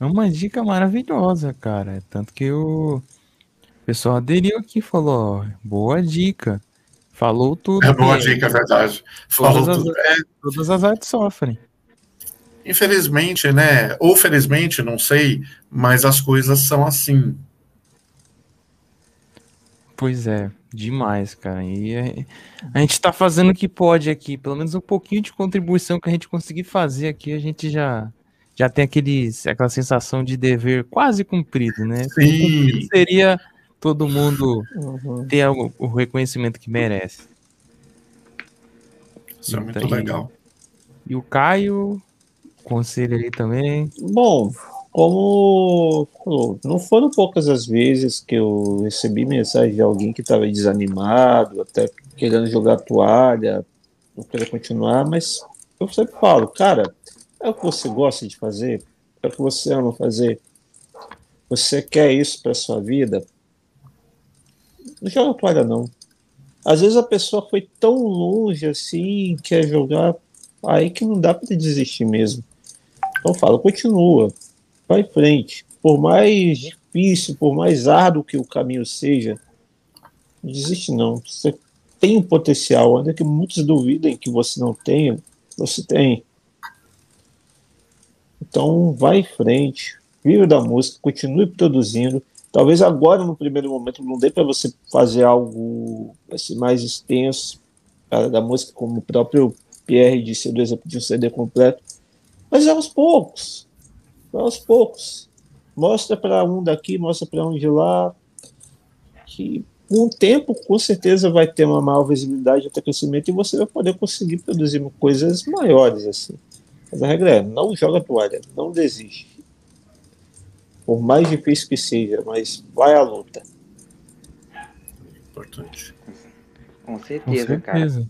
é uma dica maravilhosa, cara. Tanto que o pessoal aderiu aqui falou, ó, boa dica. Falou tudo. É boa dica, é verdade. Falou todas tudo. As, é... Todas as artes sofrem. Infelizmente, né? Ou felizmente, não sei, mas as coisas são assim. Pois é, demais, cara. E a, a gente tá fazendo o que pode aqui, pelo menos um pouquinho de contribuição que a gente conseguir fazer aqui, a gente já já tem aqueles, aquela sensação de dever quase cumprido, né? Sim. Cumprido seria todo mundo uhum. ter o, o, reconhecimento que merece. Isso então, é muito legal. E, e o Caio, conselho aí também. Bom, como não foram poucas as vezes que eu recebi mensagem de alguém que estava desanimado, até querendo jogar toalha, não querer continuar, mas eu sempre falo, cara, é o que você gosta de fazer, é o que você ama fazer, você quer isso para sua vida, não joga toalha não. Às vezes a pessoa foi tão longe assim, quer jogar, aí que não dá para desistir mesmo. Então fala, continua, vai em frente. Por mais difícil, por mais árduo que o caminho seja, não desiste não. Você tem um potencial, ainda que muitos duvidem que você não tenha, você tem. Então vai em frente, vive da música, continue produzindo. Talvez agora, no primeiro momento, não dê para você fazer algo assim, mais extenso da música, como o próprio Pierre disse do exemplo de um CD completo, mas é aos poucos aos poucos. mostra para um daqui, mostra para um de lá, que com o tempo, com certeza, vai ter uma maior visibilidade, até crescimento, e você vai poder conseguir produzir coisas maiores, assim. Mas a regra é, não joga toalha, não desiste. Por mais difícil que seja, mas vai à luta. Importante. Com certeza, Com certeza.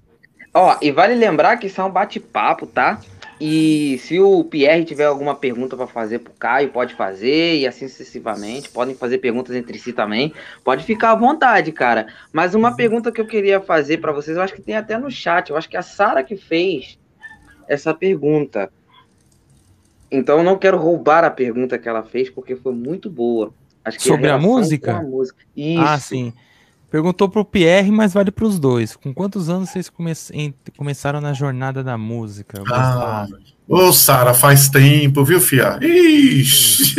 cara. Ó, e vale lembrar que isso é um bate-papo, tá? E se o Pierre tiver alguma pergunta para fazer pro Caio, pode fazer, e assim sucessivamente. Podem fazer perguntas entre si também. Pode ficar à vontade, cara. Mas uma pergunta que eu queria fazer para vocês, eu acho que tem até no chat. Eu acho que é a Sara que fez essa pergunta. Então eu não quero roubar a pergunta que ela fez, porque foi muito boa. Sobre a, música? A música. Ah, sim. Perguntou pro Pierre, mas vale para os dois. Com quantos anos vocês come começaram na jornada da música? Ah, ô, Sara, faz tempo, viu, Fia? Ixi!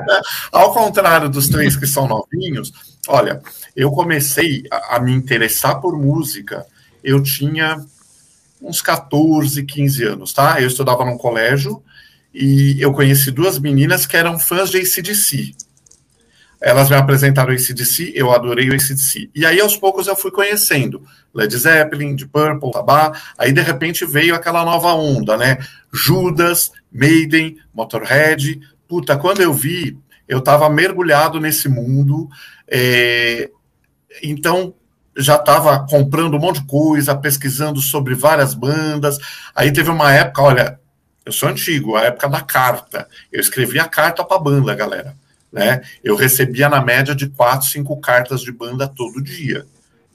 <laughs> Ao contrário dos três que são novinhos, olha, eu comecei a, a me interessar por música, eu tinha uns 14, 15 anos, tá? Eu estudava num colégio e eu conheci duas meninas que eram fãs de ACDC. Elas me apresentaram o ACDC, eu adorei o ACDC. E aí, aos poucos, eu fui conhecendo Led Zeppelin, Deep Purple, Tabá. Aí, de repente, veio aquela nova onda, né? Judas, Maiden, Motorhead. Puta, quando eu vi, eu estava mergulhado nesse mundo. É... Então, já estava comprando um monte de coisa, pesquisando sobre várias bandas. Aí teve uma época, olha, eu sou antigo, a época da carta. Eu escrevia carta para a banda, galera né? Eu recebia na média de quatro, cinco cartas de banda todo dia.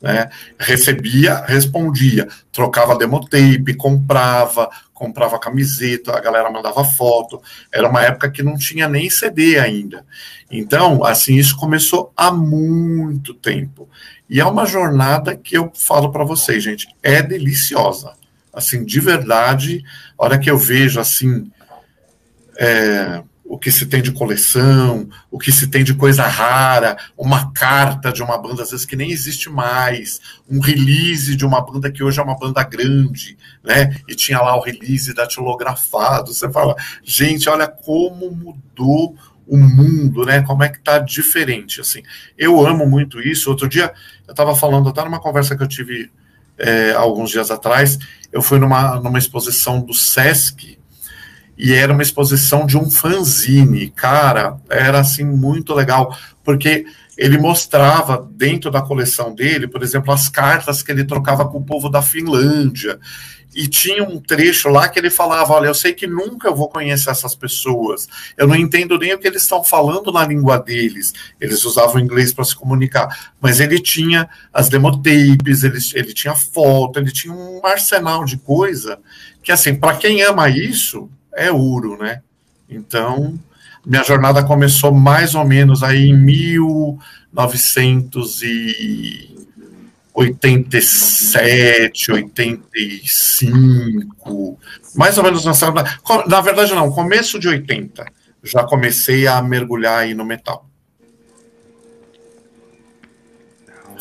Né? Recebia, respondia, trocava demotape, comprava, comprava camiseta, a galera mandava foto. Era uma época que não tinha nem CD ainda. Então, assim, isso começou há muito tempo. E é uma jornada que eu falo para vocês, gente, é deliciosa. Assim, de verdade, a hora que eu vejo assim, é, o que se tem de coleção, o que se tem de coisa rara, uma carta de uma banda, às vezes que nem existe mais, um release de uma banda que hoje é uma banda grande, né? E tinha lá o release datilografado. Você fala, gente, olha como mudou o mundo, né? Como é que tá diferente, assim. Eu amo muito isso. Outro dia, eu estava falando, até numa conversa que eu tive é, alguns dias atrás, eu fui numa, numa exposição do Sesc, e era uma exposição de um fanzine. Cara, era assim muito legal, porque ele mostrava dentro da coleção dele, por exemplo, as cartas que ele trocava com o povo da Finlândia. E tinha um trecho lá que ele falava: Olha, eu sei que nunca eu vou conhecer essas pessoas, eu não entendo nem o que eles estão falando na língua deles. Eles usavam inglês para se comunicar, mas ele tinha as demotapes, ele, ele tinha foto, ele tinha um arsenal de coisa que, assim, para quem ama isso, é ouro, né? Então, minha jornada começou mais ou menos aí em 1987, 85, mais ou menos nessa. Na verdade, não, começo de 80, já comecei a mergulhar aí no metal.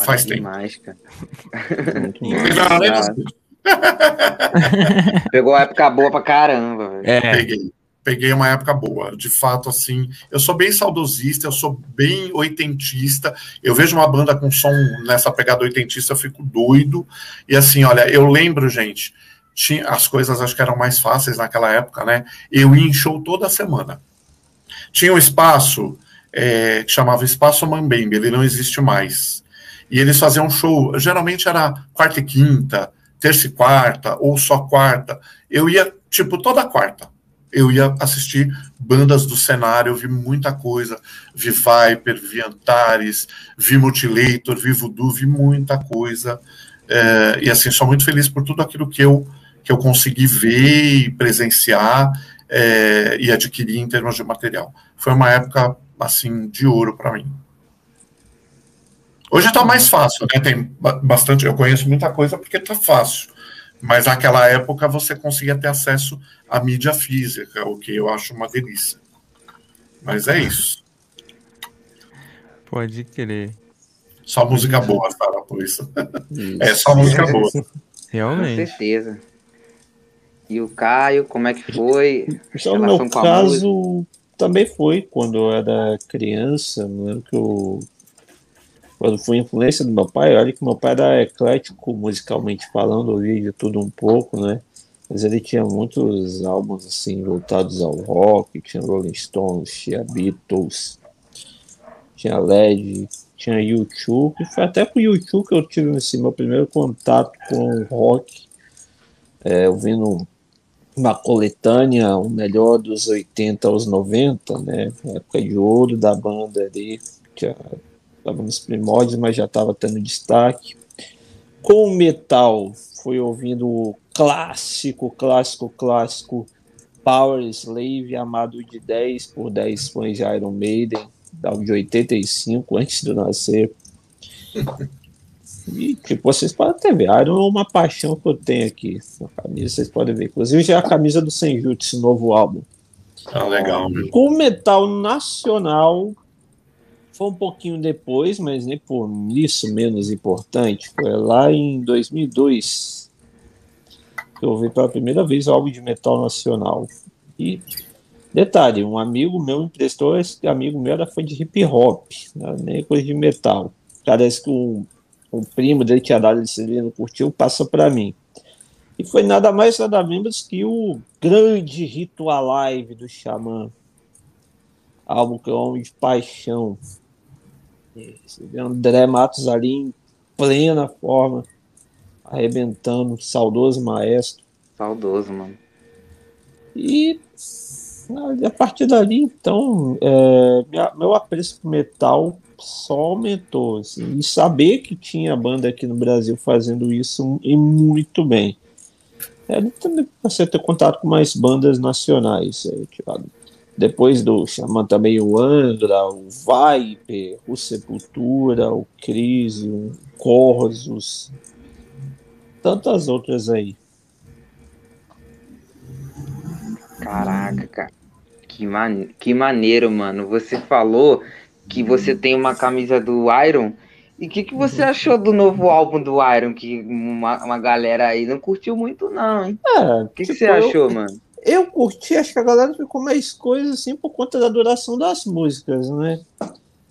Faz tempo. Demais, cara. <laughs> Pegou a época boa pra caramba. É. Peguei. Peguei uma época boa. De fato, assim, eu sou bem saudosista, eu sou bem oitentista. Eu vejo uma banda com som nessa pegada oitentista, eu fico doido. E assim, olha, eu lembro, gente, tinha, as coisas acho que eram mais fáceis naquela época, né? Eu ia em show toda semana. Tinha um espaço é, que chamava Espaço Mambembe, ele não existe mais. E eles faziam um show, geralmente era quarta e quinta, terça e quarta, ou só quarta. Eu ia, tipo, toda quarta. Eu ia assistir bandas do cenário, eu vi muita coisa. Vi Viper, vi Antares, vi Mutilator, vi Voodoo, vi muita coisa. É, e assim, sou muito feliz por tudo aquilo que eu, que eu consegui ver e presenciar é, e adquirir em termos de material. Foi uma época, assim, de ouro para mim. Hoje está mais fácil, né? Tem bastante. Eu conheço muita coisa porque está fácil. Mas naquela época você conseguia ter acesso à mídia física, o que eu acho uma delícia. Mas é isso. Pode querer. Só música boa, Sara, por isso. isso. É só música <laughs> boa. Realmente. Com certeza. E o Caio, como é que foi? Só no meu caso, também foi quando eu era criança, não lembro que eu. Quando foi influência do meu pai, olha que meu pai era eclético musicalmente falando, ouvia de tudo um pouco, né? Mas ele tinha muitos álbuns assim voltados ao rock, tinha Rolling Stones, tinha Beatles, tinha LED, tinha YouTube, foi até com o YouTube que eu tive assim, meu primeiro contato com o rock, é, ouvindo uma coletânea, o melhor dos 80 aos 90, né? época de ouro da banda ali, que estava nos primórdios, mas já estava tendo destaque. Com o metal, foi ouvindo o clássico, clássico, clássico Power Slave, amado de 10 por 10 fãs de Iron Maiden, de 85, antes de eu nascer. E, tipo, vocês podem até ver, Iron é uma paixão que eu tenho aqui na camisa, vocês podem ver. Inclusive, já é a camisa do Senjutsu, novo álbum. Ah, legal. Meu. Com metal nacional, foi um pouquinho depois, mas nem por isso menos importante. Foi lá em 2002 que eu ouvi pela primeira vez o álbum de metal nacional. E detalhe, um amigo meu emprestou, esse amigo meu era fã de hip hop, né? nem coisa de metal. Parece que um o primo dele tinha dado esse ele não curtiu, passa para mim. E foi nada mais nada menos que o grande Ritual Live do Xamã. Álbum que é um de paixão. Você vê André Matos ali em plena forma, arrebentando, saudoso maestro. Saudoso, mano. E a partir dali, então, é, meu apreço pro metal só aumentou. Assim, e saber que tinha banda aqui no Brasil fazendo isso e muito bem. É, também passei a ter contato com mais bandas nacionais. É, tipo, depois do Xamã também o Angra, o Viper, o Sepultura, o Crise, o Corsos, tantas outras aí. Caraca, cara. Que, man... que maneiro, mano. Você falou que você tem uma camisa do Iron. E o que, que você uhum. achou do novo álbum do Iron? Que uma, uma galera aí não curtiu muito, não, hein? É, o que, tipo, que você achou, eu, mano? Eu curti, acho que a galera ficou mais coisa assim por conta da duração das músicas, né?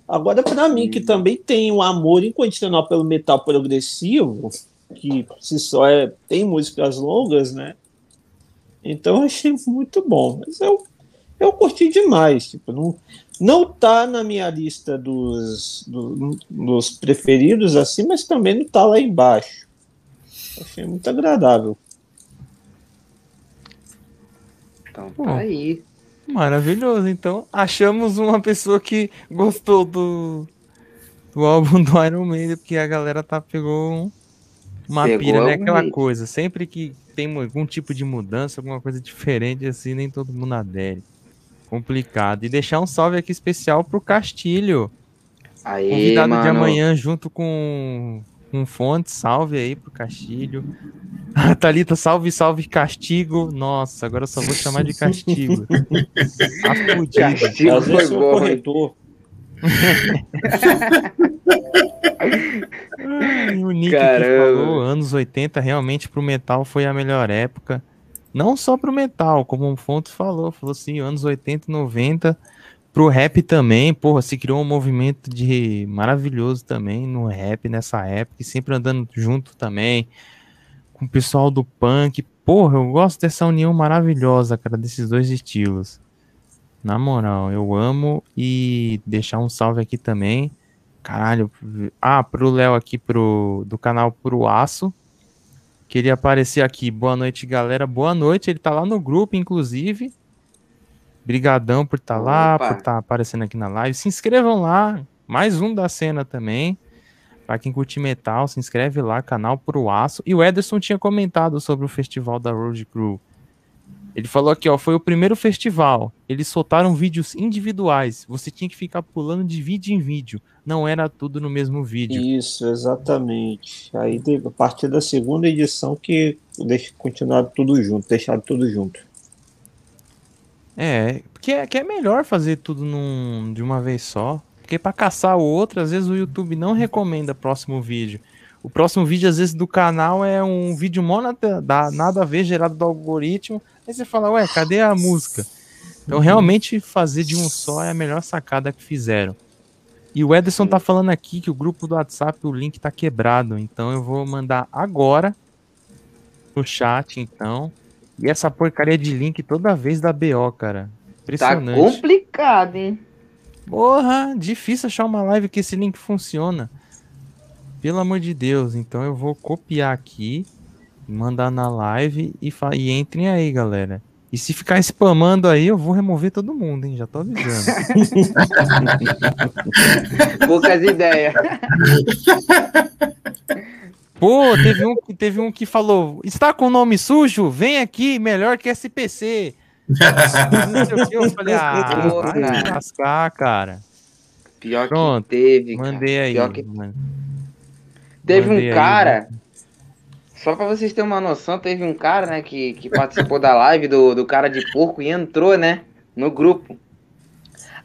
Agora, para mim, que também tem um amor incondicional pelo metal progressivo, que se só é, tem músicas longas, né? Então eu achei muito bom. Mas eu, eu curti demais. Tipo, não, não tá na minha lista dos, do, dos preferidos assim, mas também não tá lá embaixo. Achei muito agradável. Então tá aí. Maravilhoso. Então, achamos uma pessoa que gostou do, do álbum do Iron Maiden, porque a galera tá pegou uma pegou pira, né? Aquela coisa. Sempre que tem algum tipo de mudança, alguma coisa diferente assim, nem todo mundo adere. Complicado. E deixar um salve aqui especial pro Castilho. Aê, Convidado mano. de amanhã junto com, com Fonte. Salve aí pro Castilho. A <laughs> Thalita, salve, salve, castigo. Nossa, agora eu só vou chamar de castigo. <laughs> tá. Castigo foi bom. Corretor. Ai, o Nick falou, anos 80 realmente pro metal foi a melhor época. Não só pro metal, como o Fontes falou, falou assim, anos 80 e 90, pro rap também, porra, se criou um movimento de maravilhoso também no rap nessa época, e sempre andando junto também com o pessoal do punk. Porra, eu gosto dessa união maravilhosa, cara, desses dois estilos. Na moral, eu amo e deixar um salve aqui também. Caralho. Ah, pro Léo aqui pro do canal Pro Aço, Queria aparecer aqui. Boa noite, galera. Boa noite. Ele tá lá no grupo, inclusive. Brigadão por estar tá lá, por estar tá aparecendo aqui na live. Se inscrevam lá. Mais um da cena também. Para quem curte metal, se inscreve lá, canal Pro Aço. E o Ederson tinha comentado sobre o festival da Road Crew. Ele falou aqui, ó, foi o primeiro festival. Eles soltaram vídeos individuais. Você tinha que ficar pulando de vídeo em vídeo. Não era tudo no mesmo vídeo. Isso, exatamente. Aí a partir da segunda edição que deixa continuar tudo junto, deixar tudo junto. É, porque é, que é melhor fazer tudo num, de uma vez só. Porque para caçar o outro, às vezes o YouTube não recomenda próximo vídeo. O próximo vídeo, às vezes, do canal é um vídeo monata, nada a ver, gerado do algoritmo. Aí você fala, ué, cadê a música? Então, realmente, fazer de um só é a melhor sacada que fizeram. E o Ederson tá falando aqui que o grupo do WhatsApp, o link tá quebrado. Então, eu vou mandar agora no chat, então. E essa porcaria de link toda vez da BO, cara. Impressionante. Tá complicado, hein? Porra, difícil achar uma live que esse link funciona. Pelo amor de Deus. Então eu vou copiar aqui, mandar na live e, e entrem aí, galera. E se ficar spamando aí, eu vou remover todo mundo, hein? Já tô avisando. <laughs> <laughs> Poucas ideias. <laughs> Pô, teve um, teve um que falou: está com o nome sujo? Vem aqui, melhor que SPC. <laughs> eu falei, ah, vai lascar, cara. Pior Pronto, que teve. Mandei aí. Pior que... Teve mandei um cara. Aí, só pra vocês terem uma noção, teve um cara, né, que, que participou da live do, do cara de porco e entrou, né, no grupo.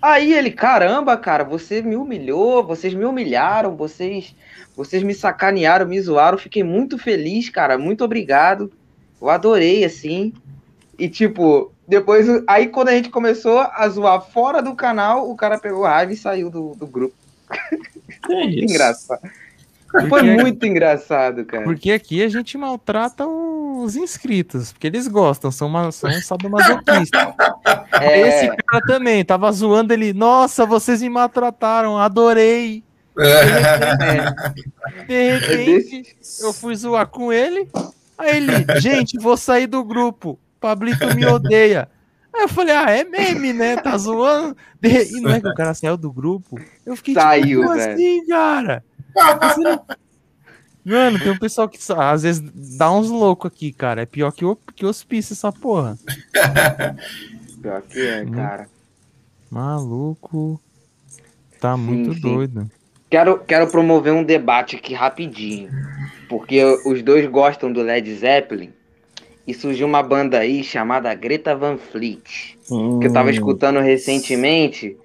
Aí ele, caramba, cara, você me humilhou, vocês me humilharam, vocês, vocês me sacanearam, me zoaram, fiquei muito feliz, cara, muito obrigado. Eu adorei, assim. E tipo, depois, aí quando a gente começou a zoar fora do canal, o cara pegou raiva e saiu do, do grupo. É <laughs> engraçado. Porque Foi muito engraçado, cara. Porque aqui a gente maltrata os inscritos, porque eles gostam, são, uma, são sadomasoquistas. <laughs> É. Esse cara também, tava zoando ele, nossa, vocês me maltrataram, adorei. É. De repente, eu fui zoar com ele, aí ele, gente, vou sair do grupo, Pablito me odeia. Aí eu falei, ah, é meme, né? Tá zoando. E não é que o cara saiu do grupo. Eu fiquei tipo, Saiu, tipo, velho. assim, cara? Mano, tem um pessoal que às vezes dá uns loucos aqui, cara. É pior que, o, que hospício essa porra. pior que é, cara. Maluco. Tá sim, muito sim. doido. Quero, quero promover um debate aqui rapidinho. Porque os dois gostam do Led Zeppelin. E surgiu uma banda aí chamada Greta Van Fleet. Hum. Que eu tava hum. escutando recentemente.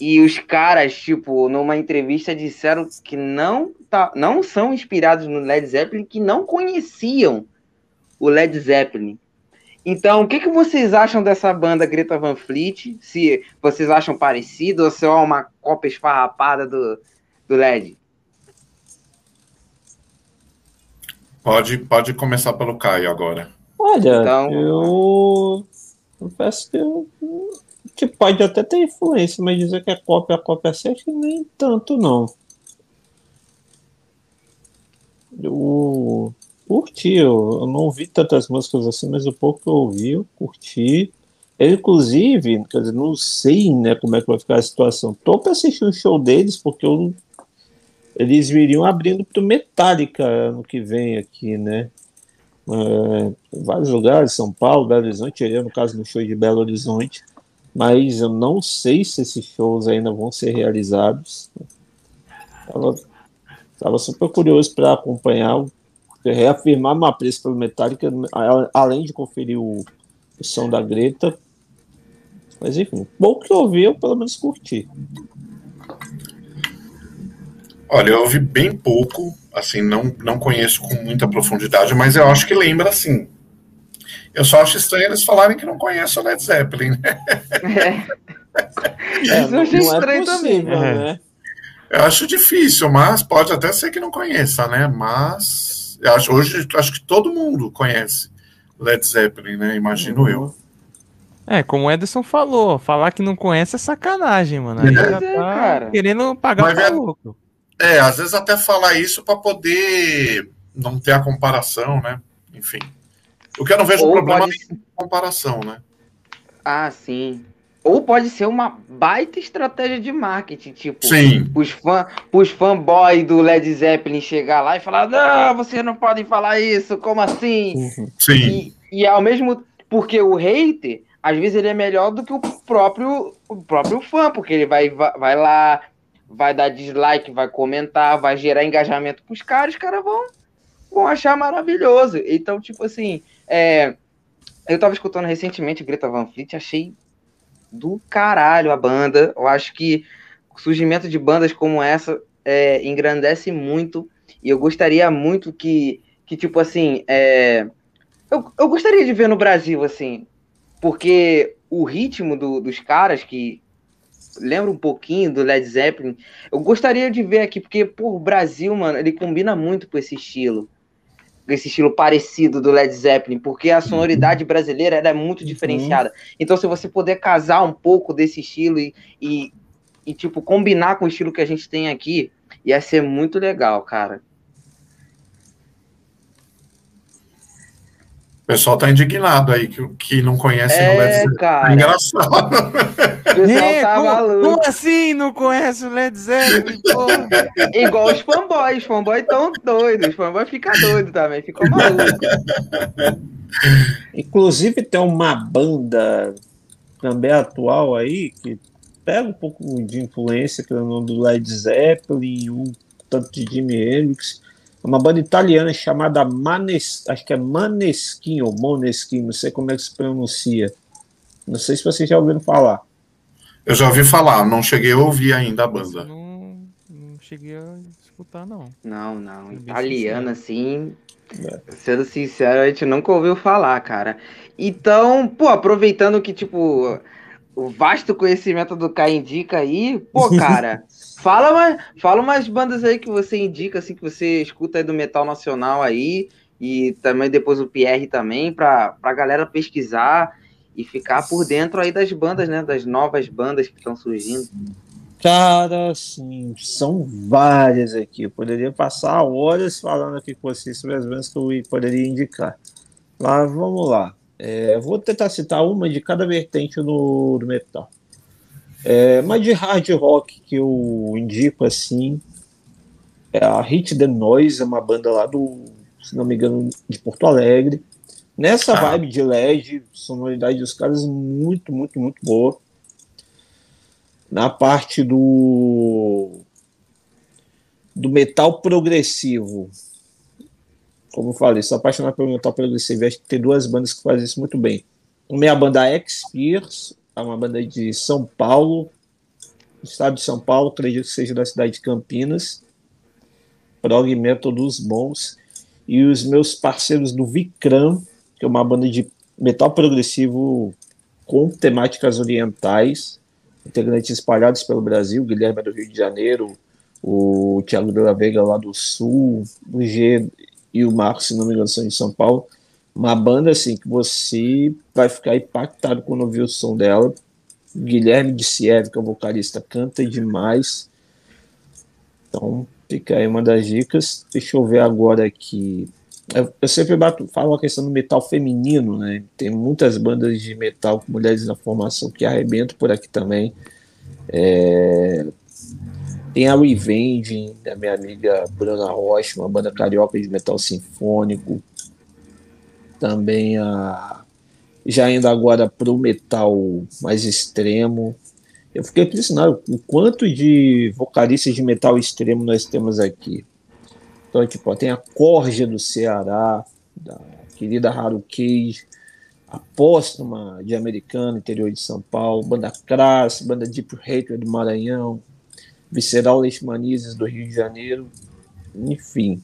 E os caras, tipo, numa entrevista disseram que não, tá, não são inspirados no Led Zeppelin, que não conheciam o Led Zeppelin. Então, o que, que vocês acham dessa banda Greta Van Fleet? Se vocês acham parecido ou se é uma cópia esfarrapada do, do Led? Pode, pode começar pelo Caio agora. Olha, então, eu confesso que eu que pode até ter influência, mas dizer que é cópia, cópia certa, nem tanto não. Eu curti, eu, não ouvi tantas músicas assim, mas o pouco que eu ouvi, eu curti. Eu, inclusive, quer dizer, não sei né, como é que vai ficar a situação. Tô para assistir um show deles, porque eu, eles viriam abrindo para o Metallica ano que vem aqui, né? É, vários lugares, São Paulo, Belo Horizonte, eu, no caso no show de Belo Horizonte mas eu não sei se esses shows ainda vão ser realizados. Estava super curioso para acompanhar, reafirmar meu apreço pelo Metallica, além de conferir o, o som da Greta. Mas enfim, pouco que eu ouvi, eu pelo menos curti. Olha, eu ouvi bem pouco, assim, não, não conheço com muita profundidade, mas eu acho que lembra, assim, eu só acho estranho eles falarem que não conhecem o Led Zeppelin. Né? É. <laughs> é eu achei é estranho é também. Né? Eu acho difícil, mas pode até ser que não conheça, né? Mas eu acho, hoje acho que todo mundo conhece Led Zeppelin, né? Imagino uhum. eu. É, como o Ederson falou, falar que não conhece é sacanagem, mano. Aí já é, tá cara. querendo pagar o louco. É, às vezes até falar isso para poder não ter a comparação, né? Enfim. O que eu não vejo Ou problema pode... em comparação, né? Ah, sim. Ou pode ser uma baita estratégia de marketing, tipo, Sim. os fã, os fanboys do Led Zeppelin chegar lá e falar: "Não, vocês não podem falar isso, como assim?" Sim. E, e ao mesmo porque o hater, às vezes ele é melhor do que o próprio o próprio fã, porque ele vai vai lá, vai dar dislike, vai comentar, vai gerar engajamento pros caras, os caras vão vão achar maravilhoso. Então, tipo assim, é, eu tava escutando recentemente Greta Van Fleet, achei do caralho a banda. Eu acho que o surgimento de bandas como essa é, engrandece muito. E eu gostaria muito que, que tipo assim, é, eu, eu gostaria de ver no Brasil, assim, porque o ritmo do, dos caras que lembra um pouquinho do Led Zeppelin. Eu gostaria de ver aqui, porque, pô, o Brasil, mano, ele combina muito com esse estilo. Esse estilo parecido do Led Zeppelin, porque a sonoridade brasileira é muito uhum. diferenciada. Então, se você puder casar um pouco desse estilo e, e, e, tipo, combinar com o estilo que a gente tem aqui, ia ser muito legal, cara. Pessoal tá indignado aí, que, que não conhece é, o Led Zeppelin. Cara. É engraçado. <laughs> O pessoal é, tá como, maluco. Como assim não conhece o Led Zeppelin? Igual os fanboys. Os fanboys tão doidos. Os fanboys ficam doidos também. Ficam malucos. Inclusive tem uma banda também atual aí que pega um pouco de influência, que é o nome do Led Zeppelin, um tanto de Jimi Hendrix uma banda italiana chamada Manes, acho que é Maneskin ou Moneskin, não sei como é que se pronuncia. Não sei se vocês já ouviram falar. Eu já ouvi falar, não cheguei a ouvir ainda a banda. Não, não cheguei a escutar, não. Não, não. Italiana, assim. É. Sendo sincero, a gente nunca ouviu falar, cara. Então, pô, aproveitando que, tipo, o vasto conhecimento do Kai indica aí, pô, <laughs> cara. Fala, mais, fala umas bandas aí que você indica, assim, que você escuta aí do metal nacional aí, e também depois o Pierre também, pra, pra galera pesquisar e ficar por dentro aí das bandas, né? Das novas bandas que estão surgindo. Cara, sim, são várias aqui. Eu poderia passar horas falando aqui com vocês sobre as bandas que eu poderia indicar. Mas vamos lá. É, vou tentar citar uma de cada vertente do, do metal. É, mas de hard rock que eu indico assim é a Hit the Noise, é uma banda lá do, se não me engano, de Porto Alegre. Nessa ah. vibe de LED, sonoridade dos caras muito, muito, muito boa. Na parte do do metal progressivo, como eu falei, sou apaixonado pelo metal progressivo. Acho que tem duas bandas que fazem isso muito bem. Uma é a banda X-Spears, é uma banda de São Paulo, estado de São Paulo, acredito que seja da cidade de Campinas. Prog Metal dos bons. E os meus parceiros do Vikram, que é uma banda de metal progressivo com temáticas orientais, integrantes espalhados pelo Brasil, Guilherme é do Rio de Janeiro, o Thiago de la Vega lá do Sul, o G e o Marcos, se não me engano, são de São Paulo. Uma banda assim que você vai ficar impactado quando ouvir o som dela. Guilherme de Siev, que é o vocalista, canta demais. Então, fica aí uma das dicas. Deixa eu ver agora aqui. Eu, eu sempre bato, falo a questão do metal feminino, né? Tem muitas bandas de metal com mulheres na formação que arrebentam por aqui também. É, tem a Revenge, da minha amiga Bruna Rocha, uma banda carioca de metal sinfônico também a já indo agora para o metal mais extremo. Eu fiquei impressionado o quanto de vocalistas de metal extremo nós temos aqui. Então, tipo, tem a Corja do Ceará, da querida Haru Cage, a Póstuma de Americana, interior de São Paulo, Banda Crass, Banda Deep Hatred do Maranhão, Visceral Leishmanizes do Rio de Janeiro, enfim.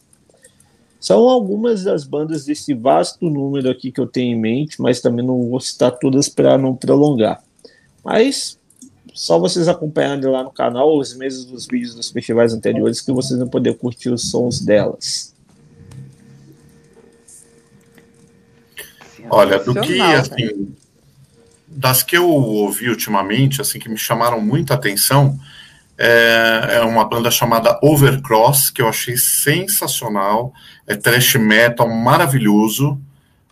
São algumas das bandas desse vasto número aqui que eu tenho em mente, mas também não vou citar todas para não prolongar. Mas só vocês acompanharem lá no canal os meses dos vídeos dos festivais anteriores que vocês vão poder curtir os sons delas. Olha, do que assim, das que eu ouvi ultimamente, assim que me chamaram muita atenção, é, é, uma banda chamada Overcross, que eu achei sensacional. É thrash metal maravilhoso,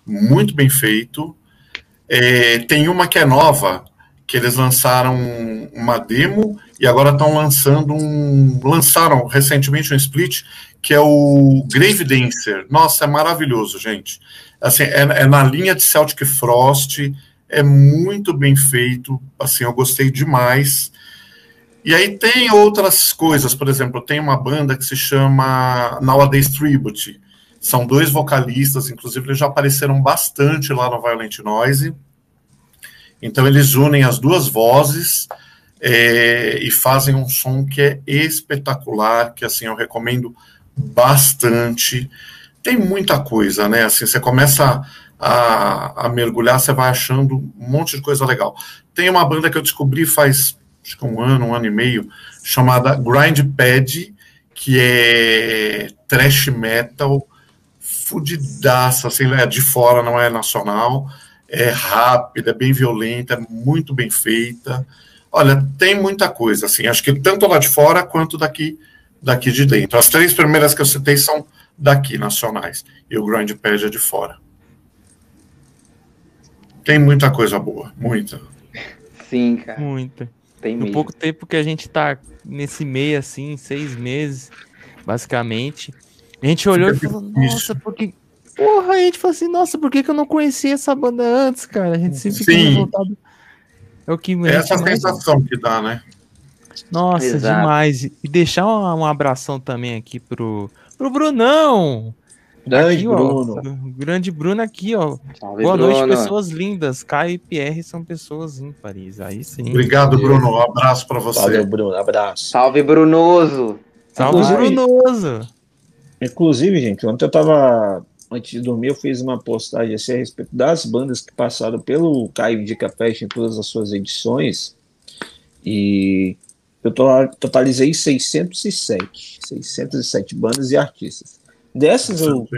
muito bem feito. É, tem uma que é nova, que eles lançaram uma demo e agora estão lançando um. Lançaram recentemente um split, que é o Grave Dancer. Nossa, é maravilhoso, gente. Assim, é, é na linha de Celtic Frost, é muito bem feito. Assim, eu gostei demais. E aí tem outras coisas, por exemplo, tem uma banda que se chama Nowadays Tribute. São dois vocalistas, inclusive eles já apareceram bastante lá no Violent Noise. Então eles unem as duas vozes é, e fazem um som que é espetacular, que assim eu recomendo bastante. Tem muita coisa, né? Assim, você começa a a, mergulhar, você vai achando um monte de coisa legal. Tem uma banda que eu descobri faz acho que um ano, um ano e meio, chamada Grind Pad, que é trash metal, fudidaça, assim, é de fora, não é nacional, é rápida, é bem violenta, é muito bem feita. Olha, tem muita coisa, assim, acho que tanto lá de fora quanto daqui, daqui de dentro. As três primeiras que eu citei são daqui, nacionais, e o Grind Pad é de fora. Tem muita coisa boa, muita. Sim, cara. Muita. Tem no mesmo. pouco tempo que a gente tá nesse meio, assim, seis meses, basicamente, a gente olhou e falou, nossa, porque. Porra, a gente falou assim, nossa, por que, que eu não conhecia essa banda antes, cara? A gente sempre fica revoltado. É o que é essa sensação que dá, né? Nossa, Exato. demais. E deixar um, um abração também aqui pro, pro Brunão. Grande aqui, Bruno. Ó, grande Bruno aqui, ó. Salve, Boa Bruno. noite, pessoas lindas. Caio e Pierre são pessoas ímpares. Aí sim. Obrigado, Bruno. Um abraço para você. Salve, Bruno. Abraço. Salve, Brunoso. Salve, Brunoso. Inclusive, gente, ontem eu tava. Antes de dormir, eu fiz uma postagem assim, a respeito das bandas que passaram pelo Caio Indica Fest em todas as suas edições. E eu totalizei 607. 607 bandas e artistas. Dessas, eu,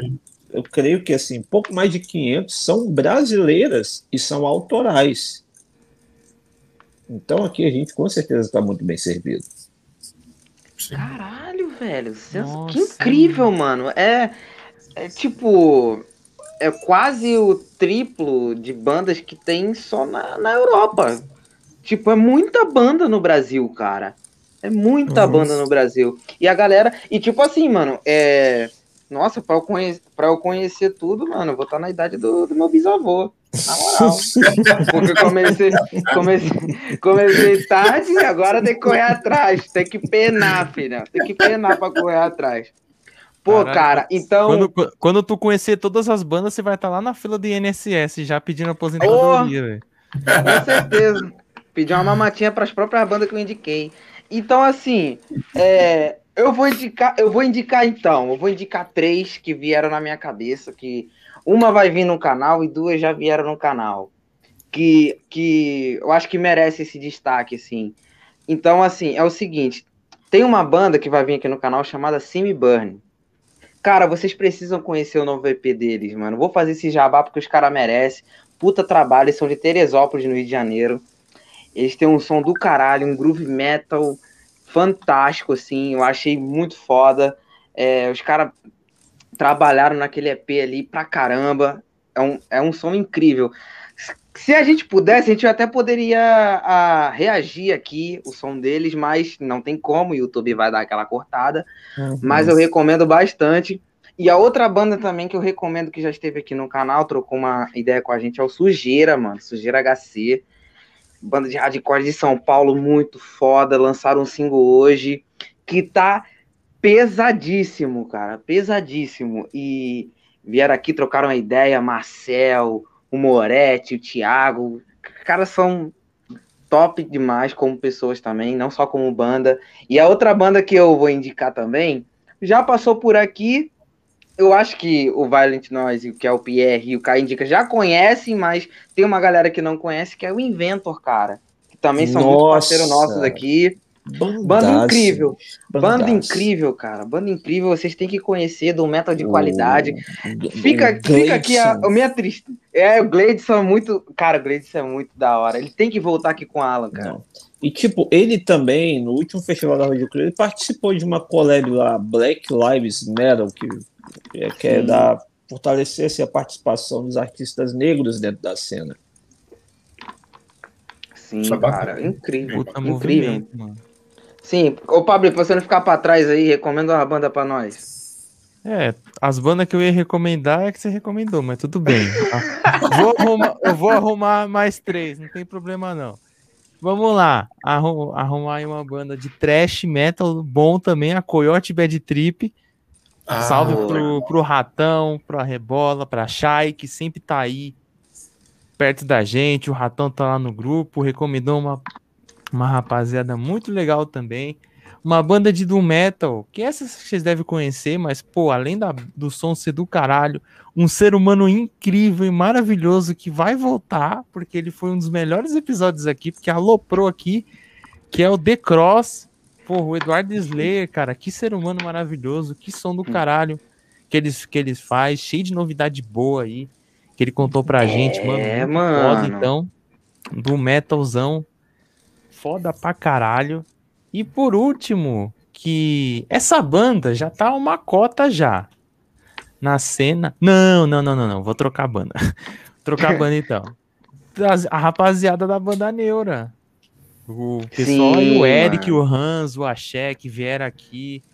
eu creio que assim, pouco mais de 500 são brasileiras e são autorais. Então aqui a gente com certeza está muito bem servido. Caralho, velho. Nossa. Que incrível, mano. É, é tipo. É quase o triplo de bandas que tem só na, na Europa. Tipo, é muita banda no Brasil, cara. É muita Nossa. banda no Brasil. E a galera. E tipo assim, mano, é. Nossa, pra eu, conhecer, pra eu conhecer tudo, mano, eu vou estar na idade do, do meu bisavô. Na moral. <laughs> Porque comecei, comecei, comecei tarde e agora tem que correr atrás. Tem que penar, filha. Tem que penar pra correr atrás. Pô, Caralho, cara, então. Quando, quando tu conhecer todas as bandas, você vai estar lá na fila do INSS já pedindo aposentadoria, velho. Com certeza. Pedir uma mamatinha para as próprias bandas que eu indiquei. Então, assim, é, eu vou indicar, eu vou indicar então, eu vou indicar três que vieram na minha cabeça, que uma vai vir no canal e duas já vieram no canal. Que, que eu acho que merece esse destaque, assim. Então, assim, é o seguinte: tem uma banda que vai vir aqui no canal chamada Simi Burn. Cara, vocês precisam conhecer o novo EP deles, mano. Vou fazer esse jabá porque os caras merecem. Puta trabalho, eles são de Teresópolis, no Rio de Janeiro. Eles têm um som do caralho, um groove metal fantástico, assim, eu achei muito foda. É, os caras trabalharam naquele EP ali pra caramba. É um, é um som incrível. Se a gente pudesse, a gente até poderia a, reagir aqui o som deles, mas não tem como, o YouTube vai dar aquela cortada. Uhum. Mas eu recomendo bastante. E a outra banda também que eu recomendo que já esteve aqui no canal, trocou uma ideia com a gente, é o Sujeira, mano. Sujeira HC banda de hardcore de São Paulo, muito foda. Lançaram um single hoje que tá pesadíssimo, cara, pesadíssimo. E vieram aqui, trocaram uma ideia, Marcel, o Moretti, o Thiago. Caras são top demais como pessoas também, não só como banda. E a outra banda que eu vou indicar também, já passou por aqui, eu acho que o Violent Noise, que é o Pierre e o Kai Indica já conhecem, mas tem uma galera que não conhece, que é o Inventor, cara. Que também são Nossa. muito parceiros nossos aqui. Banda incrível. Banda incrível, cara. Banda incrível. Vocês têm que conhecer do metal de qualidade. fica, fica aqui a, a minha triste. É, o Gladson é muito. Cara, o Gladson é muito da hora. Ele tem que voltar aqui com o Alan, cara. Não. E, tipo, ele também, no último festival da Rádio Clube, ele participou de uma collab lá, Black Lives Matter, que é, que é dar, fortalecer assim, a participação dos artistas negros dentro da cena. Sim, é cara, incrível, Puta incrível. Mano. Sim, ô Pablo, pra você não ficar pra trás aí, recomenda uma banda pra nós. É, as bandas que eu ia recomendar é que você recomendou, mas tudo bem. vou arrumar, eu vou arrumar mais três, não tem problema não. Vamos lá, arrumar uma banda de trash metal bom também, a Coyote Bad Trip. Ah, Salve pro, pro Ratão, pro Arrebola, pra Chay, que sempre tá aí perto da gente. O Ratão tá lá no grupo, recomendou uma, uma rapaziada muito legal também. uma banda de doom metal, que essas vocês devem conhecer, mas, pô, além da, do som ser do caralho, um ser humano incrível e maravilhoso que vai voltar, porque ele foi um dos melhores episódios aqui, porque aloprou aqui, que é o The Cross. Pô, o Eduardo Slayer, cara, que ser humano maravilhoso, que som do caralho que eles, que eles faz, cheio de novidade boa aí, que ele contou pra é, gente, mano. É, mano. Foda, então, do metalzão, foda pra caralho. E por último, que essa banda já tá uma cota já na cena. Não, não, não, não, não. Vou trocar a banda. <laughs> trocar a banda <laughs> então. A rapaziada da banda Neura. O pessoal Sim, o Eric, mano. o Hans, o Axé que vieram aqui.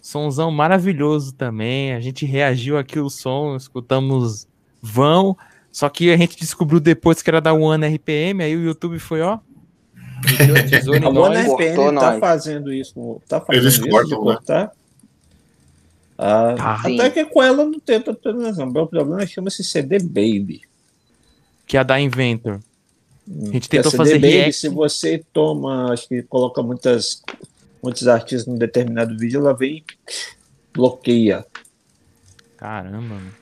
Sonzão maravilhoso também. A gente reagiu aqui o som, escutamos vão. Só que a gente descobriu depois que era da One RPM, aí o YouTube foi, ó, a One RPM tá fazendo isso. Tá fazendo Eles isso cortam, né? Ah, ah, até que com ela não tem problema. O problema chama-se CD Baby. Que é a da Inventor. A gente tentou fazer Baby, react. Se você toma, acho que coloca muitas, muitos artistas num determinado vídeo, ela vem e bloqueia. Caramba, mano.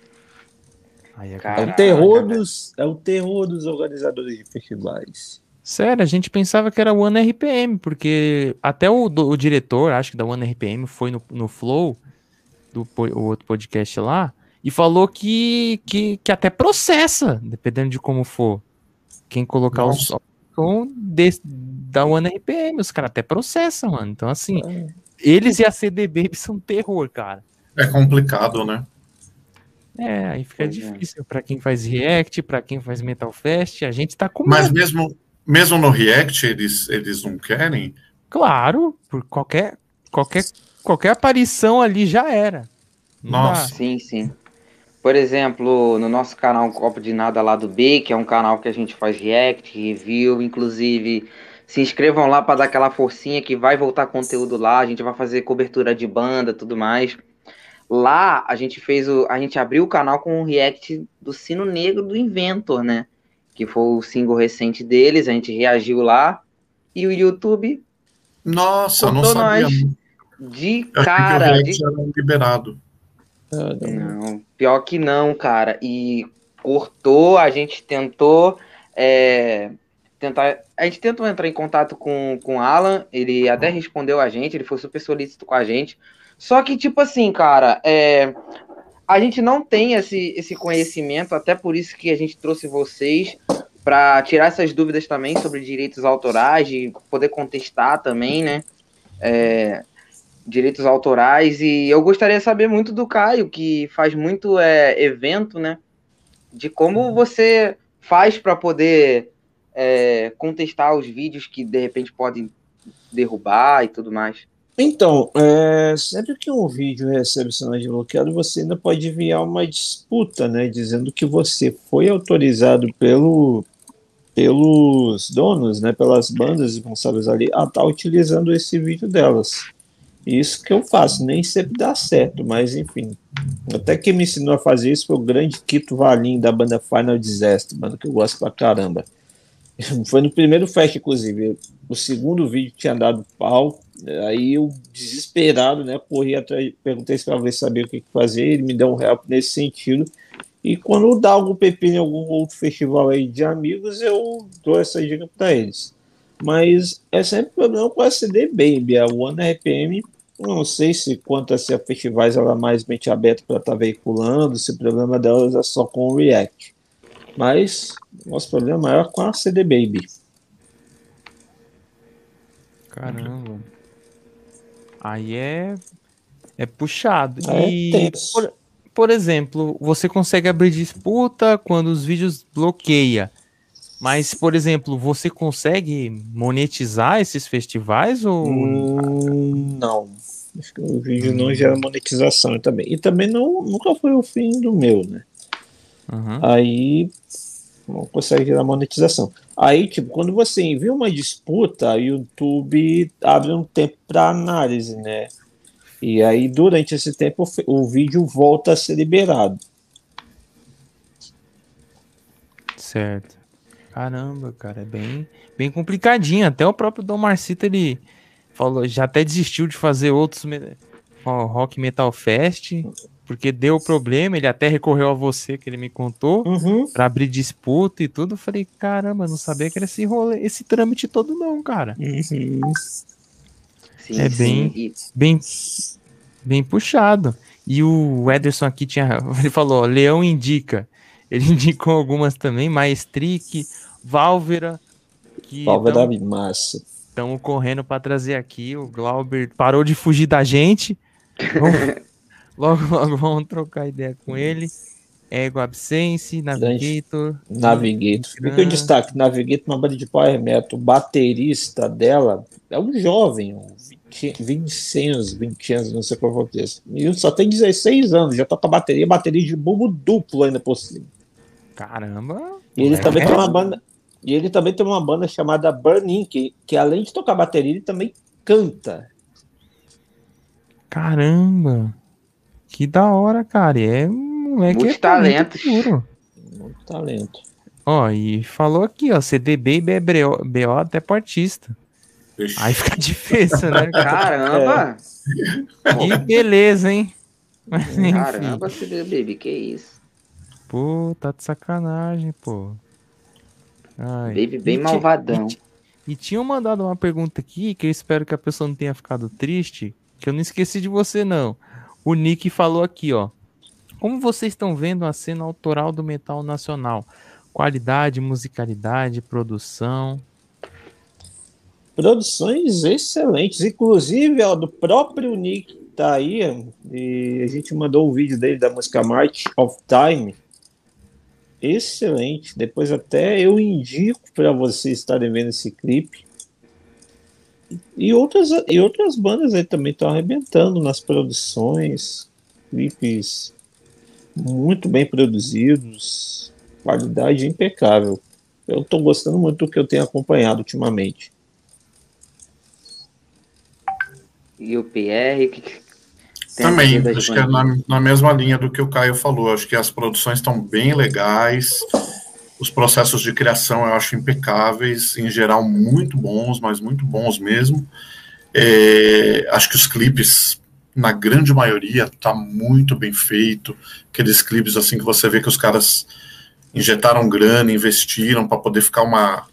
É, é, o terror dos, é o terror dos organizadores de festivais. Sério, a gente pensava que era One RPM, porque até o, o diretor, acho que da One RPM, foi no, no Flow, do o outro podcast lá, e falou que, que, que até processa, dependendo de como for. Quem colocar Nossa. o som da One RPM, os caras até processam, mano. Então, assim, é. eles e a CD Baby <laughs> são terror, cara. É complicado, né? É, aí fica é. difícil para quem faz React, para quem faz Metal Fest, a gente tá com Mas mesmo mesmo no React, eles, eles não querem? Claro, por qualquer, qualquer, qualquer aparição ali já era. Nossa. Sim, sim. Por exemplo, no nosso canal Copo de Nada lá do B, que é um canal que a gente faz React, review, inclusive se inscrevam lá para dar aquela forcinha que vai voltar conteúdo lá, a gente vai fazer cobertura de banda, tudo mais. Lá a gente fez o, a gente abriu o canal com o react do Sino Negro do Inventor, né? Que foi o single recente deles, a gente reagiu lá, e o YouTube. Nossa, não sabia. Nós de cara. De... liberado. Não, pior que não, cara. E cortou, a gente tentou. É, tentar, a gente tentou entrar em contato com, com o Alan, ele até respondeu a gente, ele foi super solícito com a gente. Só que, tipo assim, cara, é, a gente não tem esse, esse conhecimento, até por isso que a gente trouxe vocês para tirar essas dúvidas também sobre direitos autorais, de poder contestar também, né? É, direitos autorais. E eu gostaria de saber muito do Caio, que faz muito é, evento, né? De como você faz para poder é, contestar os vídeos que de repente podem derrubar e tudo mais. Então, é, sempre que um vídeo recebe sinal de bloqueado, você ainda pode enviar uma disputa, né, dizendo que você foi autorizado pelo, pelos donos, né, pelas bandas responsáveis ali, a estar tá utilizando esse vídeo delas. Isso que eu faço, nem sempre dá certo, mas enfim. Até quem me ensinou a fazer isso foi o grande Quito Valim da banda Final Disaster, banda que eu gosto pra caramba. <laughs> Foi no primeiro fest, inclusive. O segundo vídeo tinha dado pau. Aí eu, desesperado, né, corri atrás, perguntei se ele sabia o que fazer. Ele me deu um help nesse sentido. E quando dá algum pepino em algum outro festival aí de amigos, eu dou essa dica para eles. Mas é sempre problema com a CD Baby, a One RPM. Não sei se quanto a ser festivais ela é mais mente aberta para estar tá veiculando, se o problema delas é só com o React. Mas nosso problema é maior com a CD Baby. Caramba. Aí é é puxado. É e por, por, exemplo, você consegue abrir disputa quando os vídeos bloqueia. Mas, por exemplo, você consegue monetizar esses festivais ou hum, não? Acho que o vídeo não gera monetização também. E também não, nunca foi o fim do meu, né? Uhum. Aí não consegue gerar monetização. Aí, tipo, quando você envia uma disputa, o YouTube abre um tempo para análise, né? E aí, durante esse tempo, o vídeo volta a ser liberado. Certo. Caramba, cara, é bem, bem complicadinho. Até o próprio Dom Marcito, ele falou, já até desistiu de fazer outros Rock Metal Fest, porque deu problema, ele até recorreu a você, que ele me contou, uhum. para abrir disputa e tudo. Eu falei, caramba, não sabia que era esse rolê, esse trâmite todo não, cara. Uhum. Sim, é bem, sim. bem, bem puxado. E o Ederson aqui tinha, <laughs> ele falou, ó, Leão indica. Ele <laughs> indicou algumas também, Maestric, Válvera, que Válvera massa. Estamos correndo para trazer aqui. O Glauber parou de fugir da gente. Vamos, <laughs> logo, <laughs> logo vamos trocar ideia com ele. Ego Absence, Navigator. Navigator. Fica o destaque: Navigator, uma banda de power metal. O baterista dela é um jovem, um 20, 20 anos, 20 anos, não sei qual foi o texto. E só tem 16 anos, já toca bateria, bateria de bumbo duplo ainda por cima. Caramba! E ele é. também tem uma banda. E ele também tem uma banda chamada Burning, que, que além de tocar bateria, ele também canta. Caramba! Que da hora, cara. É moleque. Muito é talento. Muito talento. Ó, e falou aqui, ó, CDB e BO, BO até portista. Aí fica <laughs> difícil, né? Caramba! É. Que beleza, hein? Mas, <laughs> Caramba, CDB, que isso? Pô, tá de sacanagem, pô. Ai. Baby bem e malvadão. E, e tinham mandado uma pergunta aqui que eu espero que a pessoa não tenha ficado triste, que eu não esqueci de você, não. O Nick falou aqui, ó. Como vocês estão vendo a cena autoral do metal nacional? Qualidade, musicalidade, produção. Produções excelentes, inclusive ó, do próprio Nick tá aí, e a gente mandou o um vídeo dele da música March of Time excelente. Depois até eu indico para vocês estarem vendo esse clipe. E outras, e outras bandas aí também estão arrebentando nas produções, clipes muito bem produzidos, qualidade impecável. Eu estou gostando muito do que eu tenho acompanhado ultimamente. E o PR, que, também, acho que é na, na, mesma linha do que o Caio falou. Acho que as produções estão bem legais, os processos de criação eu acho impecáveis, em geral muito bons, mas muito bons mesmo. É, acho que os clipes, na grande maioria, tá muito bem feito. Aqueles clipes assim que você vê que os caras injetaram grana, investiram para poder ficar uma,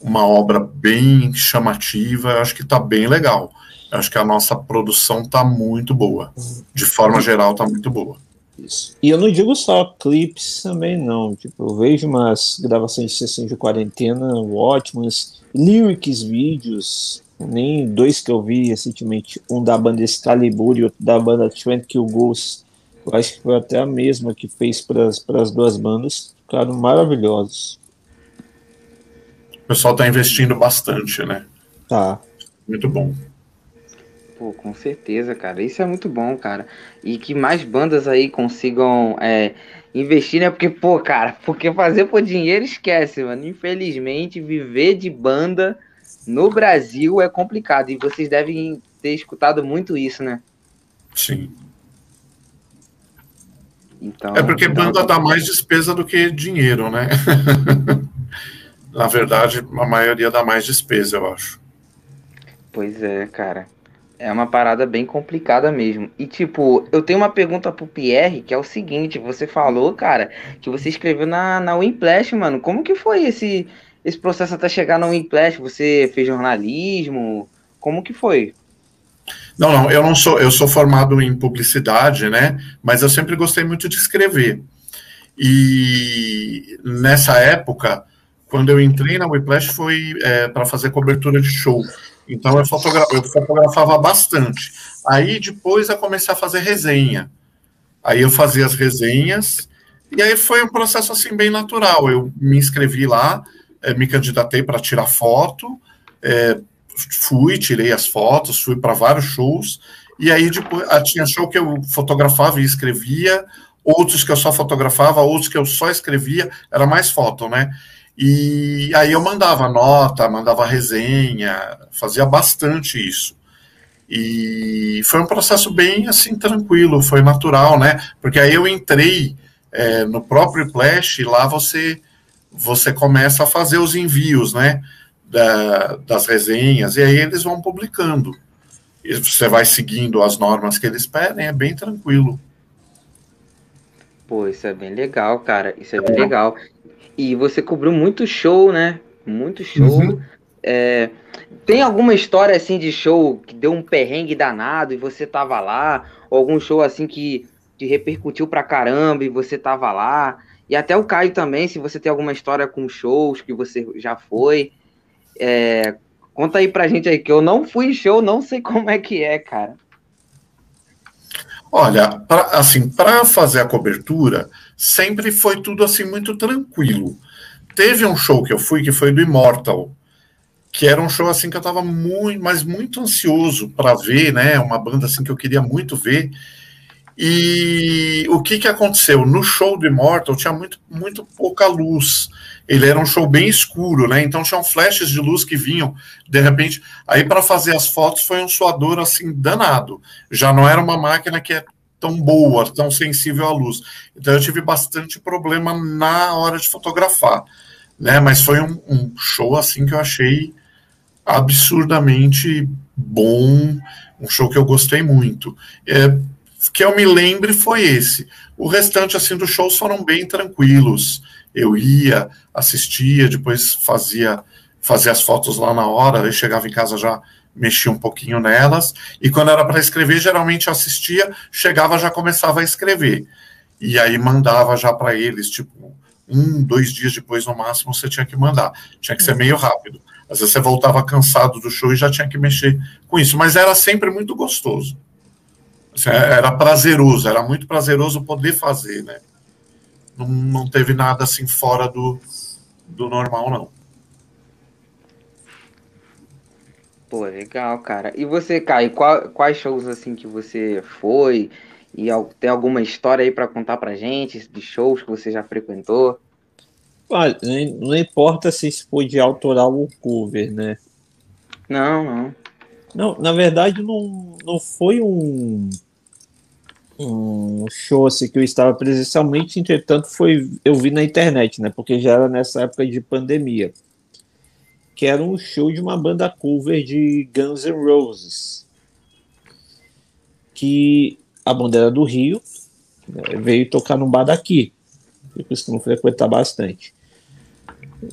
uma obra bem chamativa, acho que tá bem legal acho que a nossa produção tá muito boa. De forma geral, tá muito boa. Isso. E eu não digo só clipes também, não. Tipo, eu vejo umas gravações de sessões de quarentena ótimas, lyrics, vídeos, nem dois que eu vi recentemente, um da banda Excalibur e outro da banda Trent Kill Ghost. Eu acho que foi até a mesma que fez para as duas bandas. Ficaram maravilhosos. O pessoal tá investindo bastante, né? Tá. Muito bom. Pô, com certeza, cara. Isso é muito bom, cara. E que mais bandas aí consigam é, investir, né? Porque, pô, cara, <laughs> porque fazer por dinheiro esquece, mano. Infelizmente, viver de banda no Brasil é complicado. E vocês devem ter escutado muito isso, né? Sim. Então, é porque então... banda dá mais despesa do que dinheiro, né? <laughs> Na verdade, a maioria dá mais despesa, eu acho. Pois é, cara. É uma parada bem complicada mesmo. E, tipo, eu tenho uma pergunta pro Pierre, que é o seguinte: você falou, cara, que você escreveu na, na Wimplash, mano. Como que foi esse, esse processo até chegar na Wimplash? Você fez jornalismo? Como que foi? Não, não, eu não sou, eu sou formado em publicidade, né? Mas eu sempre gostei muito de escrever. E nessa época, quando eu entrei na Whiplash, foi é, para fazer cobertura de show. Então eu, fotogra eu fotografava bastante. Aí depois eu comecei a fazer resenha. Aí eu fazia as resenhas, e aí foi um processo assim bem natural. Eu me inscrevi lá, é, me candidatei para tirar foto, é, fui, tirei as fotos, fui para vários shows, e aí depois ah, tinha show que eu fotografava e escrevia, outros que eu só fotografava, outros que eu só escrevia, era mais foto, né? E aí eu mandava nota, mandava resenha, fazia bastante isso. E foi um processo bem assim tranquilo, foi natural, né? Porque aí eu entrei é, no próprio Flash e lá você você começa a fazer os envios, né? da, das resenhas, e aí eles vão publicando. E você vai seguindo as normas que eles pedem, é bem tranquilo. Pô, isso é bem legal, cara. Isso é bem legal. E você cobriu muito show, né? Muito show. Uhum. É, tem alguma história assim de show que deu um perrengue danado e você tava lá? Ou algum show assim que, que repercutiu pra caramba e você tava lá? E até o Caio também, se você tem alguma história com shows que você já foi. É, conta aí pra gente aí, que eu não fui em show, não sei <laughs> como é que é, cara. Olha, pra, assim, para fazer a cobertura, sempre foi tudo assim muito tranquilo. Teve um show que eu fui que foi do Immortal, que era um show assim que eu estava muito, mas muito ansioso para ver, né? Uma banda assim que eu queria muito ver. E o que que aconteceu? No show do Immortal tinha muito, muito pouca luz. Ele era um show bem escuro, né? Então tinham flashes de luz que vinham de repente. Aí para fazer as fotos foi um suador assim danado. Já não era uma máquina que é tão boa, tão sensível à luz. Então eu tive bastante problema na hora de fotografar, né? Mas foi um, um show assim que eu achei absurdamente bom, um show que eu gostei muito. É, que eu me lembre foi esse. O restante assim dos shows foram bem tranquilos. Eu ia, assistia, depois fazia fazia as fotos lá na hora, aí chegava em casa já mexia um pouquinho nelas, e quando era para escrever, geralmente assistia, chegava já começava a escrever. E aí mandava já para eles, tipo, um, dois dias depois no máximo você tinha que mandar. Tinha que ser meio rápido. Às vezes você voltava cansado do show e já tinha que mexer com isso, mas era sempre muito gostoso. Assim, era prazeroso, era muito prazeroso poder fazer, né? Não, não teve nada assim fora do, do normal, não. Pô, legal, cara. E você, Kai, qual, quais shows assim que você foi? E tem alguma história aí para contar pra gente de shows que você já frequentou? Olha, não importa se foi de autoral ou cover, né? Não, não. Não, na verdade não, não foi um, um show assim que eu estava presencialmente, entretanto foi eu vi na internet, né? Porque já era nessa época de pandemia que era um show de uma banda cover de Guns N' Roses. Que a banda era do Rio, né, veio tocar num bar daqui. Eu costumo frequentar bastante.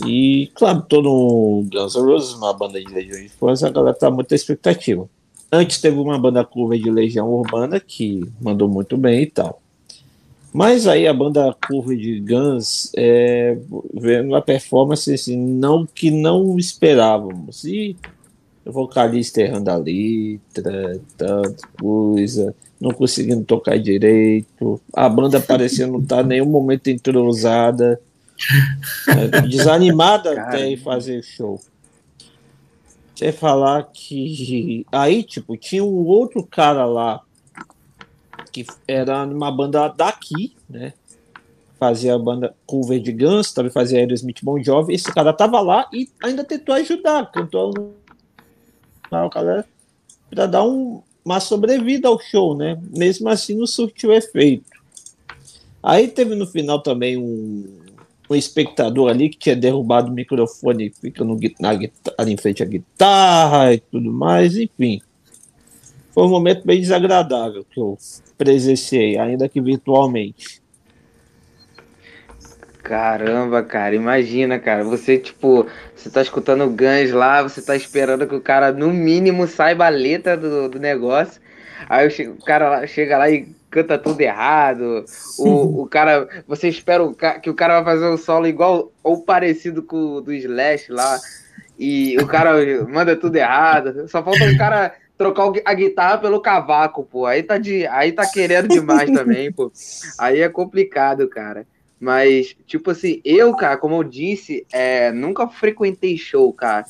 E, claro, todo Guns N' Roses, uma banda de Legião de Fãs, a galera tá muita expectativa. Antes teve uma banda cover de Legião Urbana que mandou muito bem e tal. Mas aí a banda curva de Guns é, vendo a performance assim, não que não esperávamos. E o vocalista errando a letra, tanta coisa, não conseguindo tocar direito, a banda parecia não estar tá em nenhum momento entrosada, é, desanimada Cara. até em fazer show. Você falar que aí, tipo, tinha um outro cara lá que era uma banda daqui, né? Fazia a banda cover de Guns, também fazia Aerosmith Bon Jovi. Esse cara tava lá e ainda tentou ajudar, cantou o cara para dar um, uma sobrevida ao show, né? Mesmo assim, não surtiu efeito. Aí teve no final também um, um espectador ali que tinha derrubado o microfone, ficando na, ali em frente à guitarra e tudo mais, enfim. Foi um momento bem desagradável que eu presenciei, ainda que virtualmente. Caramba, cara, imagina, cara. Você, tipo, você tá escutando o Guns lá, você tá esperando que o cara, no mínimo, saiba a letra do, do negócio. Aí o cara chega lá e canta tudo errado. O, o cara, você espera o, que o cara vai fazer um solo igual ou parecido com o do Slash lá. E o cara manda tudo errado. Só falta o cara trocar a guitarra pelo cavaco, pô. Aí tá, de, aí tá querendo demais também, pô. Aí é complicado, cara. Mas, tipo assim, eu, cara, como eu disse, é, nunca frequentei show, cara.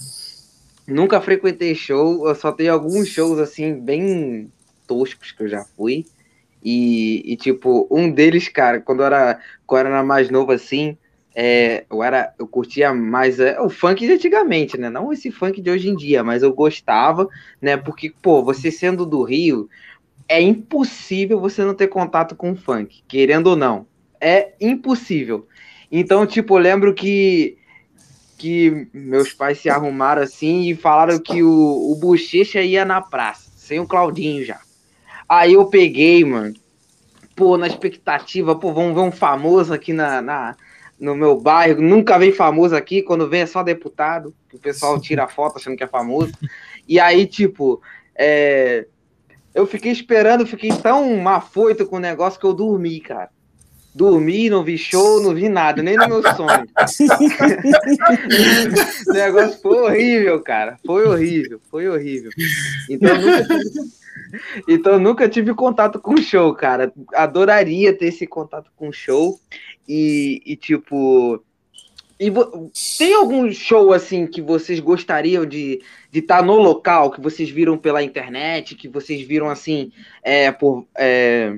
Nunca frequentei show. Eu só tenho alguns shows, assim, bem toscos que eu já fui. E, e tipo, um deles, cara, quando eu era, quando eu era mais novo, assim, é, eu era, eu curtia mais é, o funk de antigamente, né? Não esse funk de hoje em dia, mas eu gostava, né? Porque, pô, você sendo do Rio, é impossível você não ter contato com o funk, querendo ou não. É impossível. Então, tipo, eu lembro que que meus pais se arrumaram assim e falaram que o, o Bochecha ia na praça, sem o Claudinho já. Aí eu peguei, mano, pô, na expectativa, pô, vamos ver um famoso aqui na, na no meu bairro, nunca vem famoso aqui, quando vem é só deputado, que o pessoal tira foto achando que é famoso. E aí, tipo, é, eu fiquei esperando, fiquei tão mafoito com o negócio que eu dormi, cara. Dormi, não vi show, não vi nada, nem no meu sonho. <laughs> o negócio foi horrível, cara. Foi horrível, foi horrível. Então nunca tive, então nunca tive contato com show, cara. Adoraria ter esse contato com show. E, e tipo. E tem algum show assim que vocês gostariam de estar tá no local, que vocês viram pela internet, que vocês viram assim, é, por. É,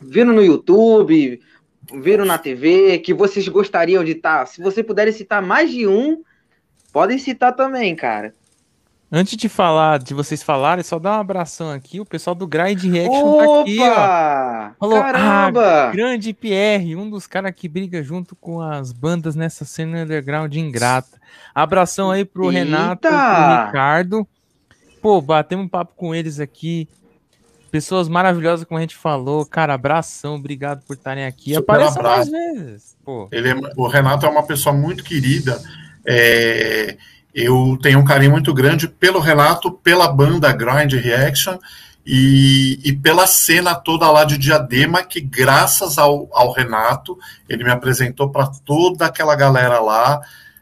viram no YouTube, viram na TV, que vocês gostariam de estar? Tá? Se vocês puderem citar mais de um, podem citar também, cara. Antes de falar, de vocês falarem, só dar um abração aqui. O pessoal do Grind Reaction Opa! tá aqui, ó. Falou, Caramba! Ah, grande Pierre, um dos caras que briga junto com as bandas nessa cena underground ingrata. Abração aí pro Eita! Renato e pro Ricardo. Pô, batemos um papo com eles aqui. Pessoas maravilhosas, como a gente falou. Cara, abração, obrigado por estarem aqui. Apareça mais vezes. Pô. Ele é, o Renato é uma pessoa muito querida. É, eu tenho um carinho muito grande pelo Renato, pela banda Grind Reaction e, e pela cena toda lá de Diadema, que graças ao, ao Renato, ele me apresentou para toda aquela galera lá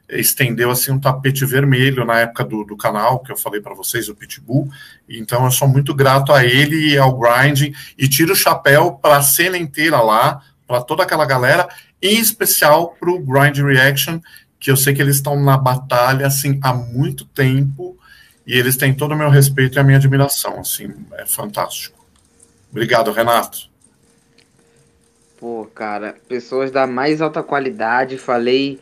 estendeu assim um tapete vermelho na época do, do canal que eu falei para vocês, o Pitbull. Então eu sou muito grato a ele e ao Grind e tiro o chapéu para a cena inteira lá, para toda aquela galera, em especial para o Grind Reaction, que eu sei que eles estão na batalha assim há muito tempo e eles têm todo o meu respeito e a minha admiração, assim, é fantástico. Obrigado, Renato. Pô, cara, pessoas da mais alta qualidade, falei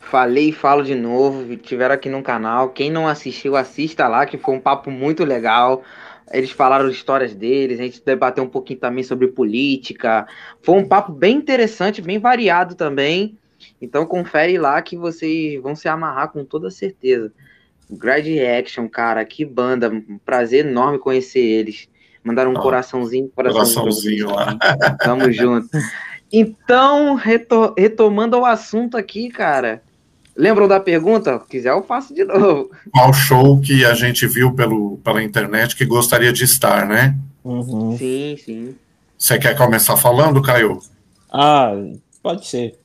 Falei e falo de novo, tiveram aqui no canal. Quem não assistiu, assista lá, que foi um papo muito legal. Eles falaram histórias deles, a gente debateu um pouquinho também sobre política. Foi um papo bem interessante, bem variado também. Então confere lá que vocês vão se amarrar com toda certeza. Grad Reaction, cara, que banda. Um prazer enorme conhecer eles. Mandaram um oh, coraçãozinho, coraçãozinho, coraçãozinho lá. <laughs> Tamo junto. Então, retomando o assunto aqui, cara. Lembram da pergunta? Se quiser, eu faço de <laughs> novo. Qual show que a gente viu pelo, pela internet que gostaria de estar, né? Uhum. Sim, sim. Você quer começar falando, Caio? Ah, pode ser.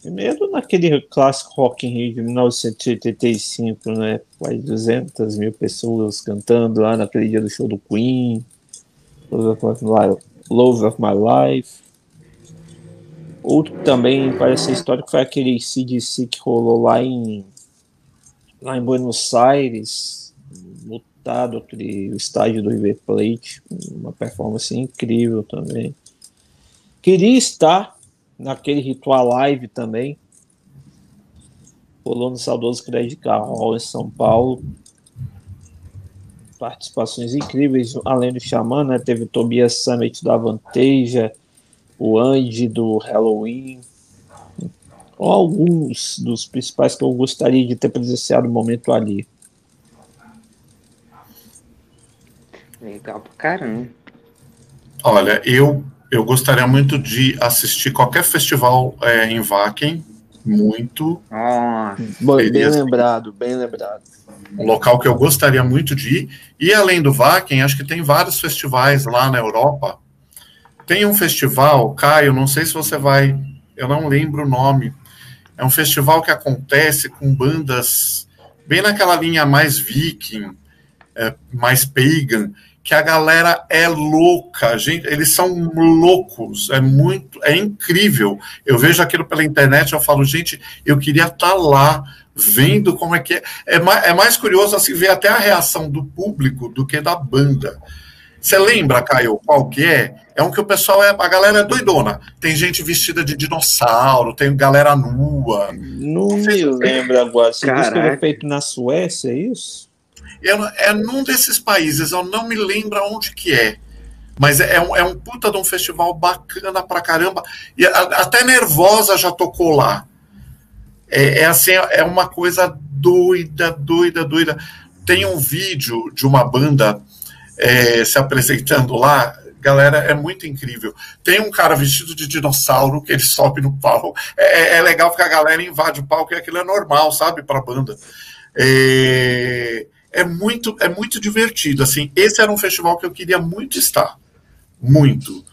Primeiro naquele clássico Rock in Rio de 1985, né? Quase 200 mil pessoas cantando lá naquele dia do show do Queen. Love of My Life. Outro também parece histórico foi aquele CDC que rolou lá em lá em Buenos Aires, lotado aquele estádio do River Plate, uma performance incrível também. Queria estar naquele ritual live também. Rolou no saudoso Credit Hall em São Paulo. Participações incríveis, além do Xamã, né? Teve o Tobias Summit da Vanteja, o Andy do Halloween, alguns dos principais que eu gostaria de ter presenciado o momento ali. Legal pra caramba. Olha, eu, eu gostaria muito de assistir qualquer festival é, em Vaken, muito. Ah, bem assim, lembrado, bem lembrado. Um local que eu gostaria muito de ir. E além do Vaken, acho que tem vários festivais lá na Europa tem um festival, Caio, não sei se você vai, eu não lembro o nome. É um festival que acontece com bandas bem naquela linha mais viking, é, mais pagan, que a galera é louca, gente, eles são loucos, é muito, é incrível. Eu vejo aquilo pela internet, eu falo, gente, eu queria estar tá lá vendo como é que é. É mais, é mais curioso assim ver até a reação do público do que da banda. Você lembra, Caio, qual que é? É um que o pessoal é. A galera é doidona. Tem gente vestida de dinossauro, tem galera nua. Não me lembro agora. Você disse que era feito na Suécia, é isso? Eu, é num desses países, eu não me lembro onde que é. Mas é, é, um, é um puta de um festival bacana pra caramba. E a, até Nervosa já tocou lá. É, é assim, é uma coisa doida, doida, doida. Tem um vídeo de uma banda é, se apresentando lá, galera, é muito incrível. Tem um cara vestido de dinossauro que ele sobe no palco. É, é, é legal porque a galera invade o palco e aquilo é normal, sabe, para a banda. É, é, muito, é muito divertido. Assim, esse era um festival que eu queria muito estar. Muito.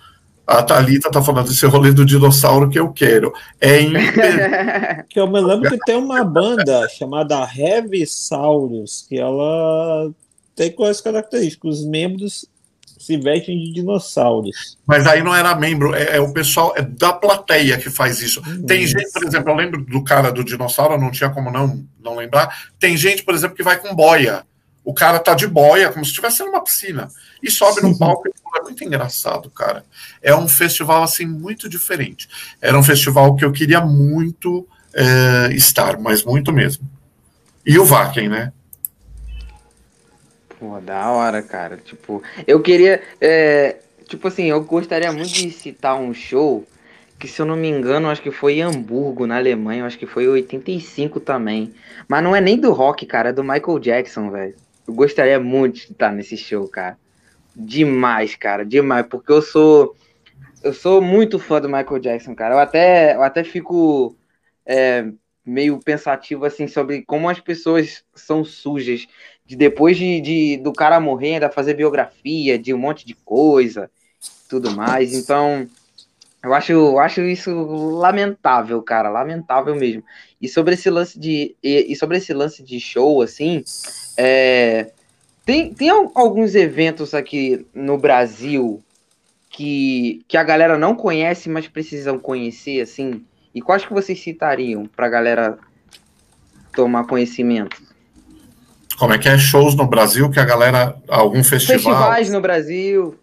A Thalita tá falando desse rolê do dinossauro que eu quero. É <laughs> imper... que eu me lembro que tem uma banda chamada Revisaurus, que ela tem quais características? Os membros se vestem de dinossauros. Mas aí não era membro, é, é o pessoal é da plateia que faz isso. Tem gente, por exemplo, eu lembro do cara do dinossauro, não tinha como não, não lembrar. Tem gente, por exemplo, que vai com boia. O cara tá de boia, como se estivesse numa piscina, e sobe no palco. É muito engraçado, cara. É um festival assim muito diferente. Era um festival que eu queria muito é, estar, mas muito mesmo. E o Vaken, né? Pô, da hora, cara. Tipo, eu queria. É, tipo assim, eu gostaria muito de citar um show que, se eu não me engano, acho que foi em Hamburgo, na Alemanha. Acho que foi em 85 também. Mas não é nem do rock, cara, é do Michael Jackson, velho. Eu gostaria muito de estar nesse show, cara. Demais, cara, demais. Porque eu sou. Eu sou muito fã do Michael Jackson, cara. Eu até, eu até fico é, meio pensativo, assim, sobre como as pessoas são sujas. De depois de, de do cara morrer, ainda fazer biografia de um monte de coisa, tudo mais. Então, eu acho, eu acho isso lamentável, cara, lamentável mesmo. E sobre esse lance de e, e sobre esse lance de show, assim, é, tem, tem alguns eventos aqui no Brasil que, que a galera não conhece, mas precisam conhecer, assim. E quais que vocês citariam para a galera tomar conhecimento? Como é que é shows no Brasil que a galera algum festival? Festivais no Brasil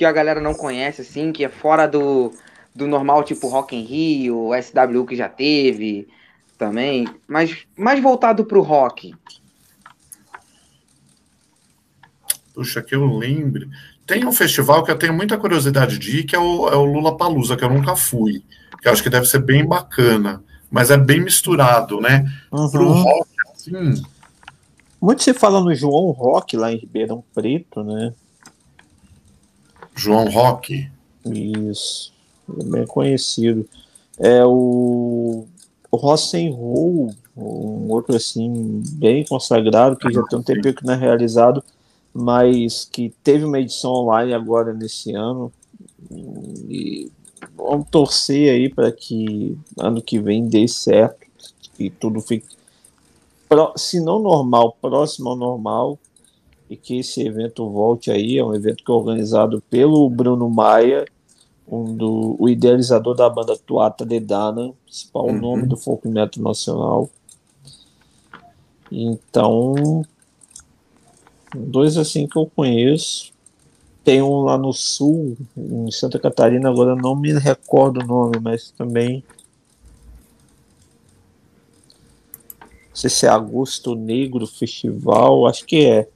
que a galera não conhece, assim, que é fora do, do normal, tipo Rock in Rio, SW que já teve também, mas mais voltado pro rock. Puxa, que eu lembre. Tem um festival que eu tenho muita curiosidade de ir, que é o, é o Lula Palusa, que eu nunca fui. Que eu acho que deve ser bem bacana. Mas é bem misturado, né? Uhum. Pro rock, assim. Muito se fala no João Rock lá em Ribeirão Preto, né? João Rock. Isso. É bem conhecido. É o, o Roll, um outro assim, bem consagrado, que já tem um tempo que não é realizado mas que teve uma edição online agora nesse ano. E vamos torcer aí para que ano que vem dê certo e tudo fique, se não normal, próximo ao normal, e que esse evento volte aí. É um evento que é organizado pelo Bruno Maia, um do, o idealizador da banda Tuata de Dana, principal uhum. nome do folk metal nacional. Então, Dois assim que eu conheço. Tem um lá no sul, em Santa Catarina, agora não me recordo o nome, mas também. Não sei se é Agosto Negro Festival, acho que é.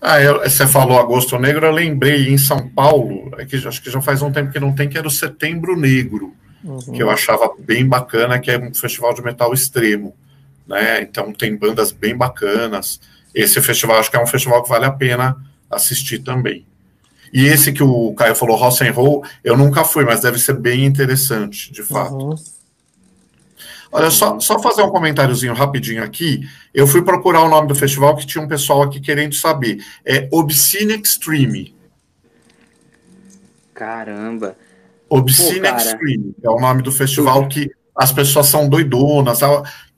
Ah, eu, você falou Agosto Negro, eu lembrei em São Paulo, é que, acho que já faz um tempo que não tem, que era o Setembro Negro, uhum. que eu achava bem bacana, que é um festival de metal extremo né? Então tem bandas bem bacanas. Esse festival acho que é um festival que vale a pena assistir também. E esse que o Caio falou, Rock and Roll, eu nunca fui, mas deve ser bem interessante, de fato. Uhum. Olha, só, só fazer um comentáriozinho rapidinho aqui. Eu fui procurar o nome do festival que tinha um pessoal aqui querendo saber. É Obscene Extreme. Caramba. Obscene Pô, Extreme é o nome do festival que as pessoas são doidonas.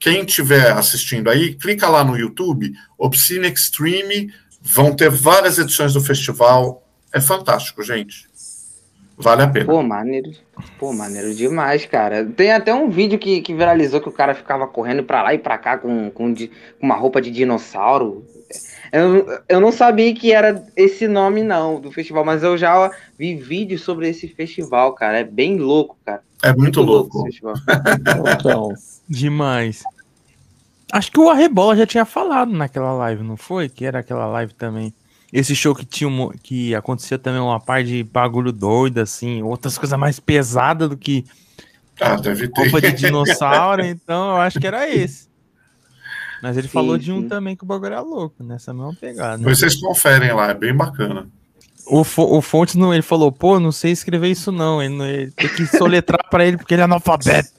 Quem estiver assistindo aí, clica lá no YouTube, Obscene Extreme, vão ter várias edições do festival. É fantástico, gente. Vale a pena. Pô, maneiro. Pô, maneiro demais, cara. Tem até um vídeo que, que viralizou que o cara ficava correndo pra lá e pra cá com, com, com uma roupa de dinossauro. Eu, eu não sabia que era esse nome, não, do festival, mas eu já vi vídeos sobre esse festival, cara. É bem louco, cara. É muito, muito louco. louco então, demais. Acho que o Arrebola já tinha falado naquela live, não foi? Que era aquela live também. Esse show que tinha um, que acontecia também uma parte de bagulho doido, assim, outras coisas mais pesadas do que Ah, deve ter. Roupa de dinossauro, <laughs> então eu acho que era esse. Mas ele sim, falou de um sim. também que o bagulho era louco, nessa mesma pegada. Né? Vocês conferem lá, é bem bacana. O, o Fontes não, ele falou, pô, não sei escrever isso não. Ele, ele tem que soletrar pra ele porque ele é analfabeto.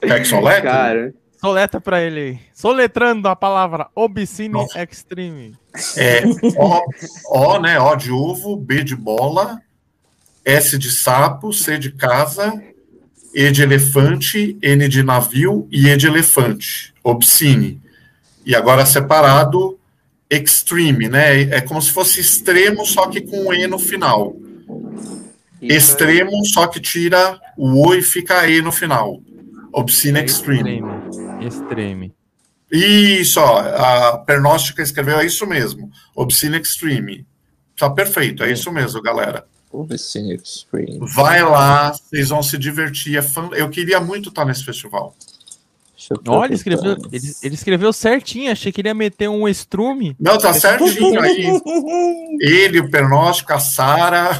Quer que soletra? Cara. Soleta pra ele aí. Soletrando a palavra Obscene Nossa. Extreme. É O, o, né? O de ovo, B de bola, S de sapo, C de casa, E de elefante, N de navio e E de elefante. Obscene. E agora separado, extreme, né? É como se fosse extremo, só que com um E no final. Isso extremo, é... só que tira o O e fica E no final. Obscene Extreme. Extreme. Extreme. Isso, ó, a Pernóstica escreveu, é isso mesmo. Obscene Extreme. Tá perfeito, é isso mesmo, galera. Obscene Extreme. Vai lá, vocês vão se divertir. É fã... Eu queria muito estar nesse festival. Olha, escreveu, ele, ele, escreveu certinho, achei que ele ia meter um estrume. Não, tá certinho aí. Ele, o Pernóstico, a Sara.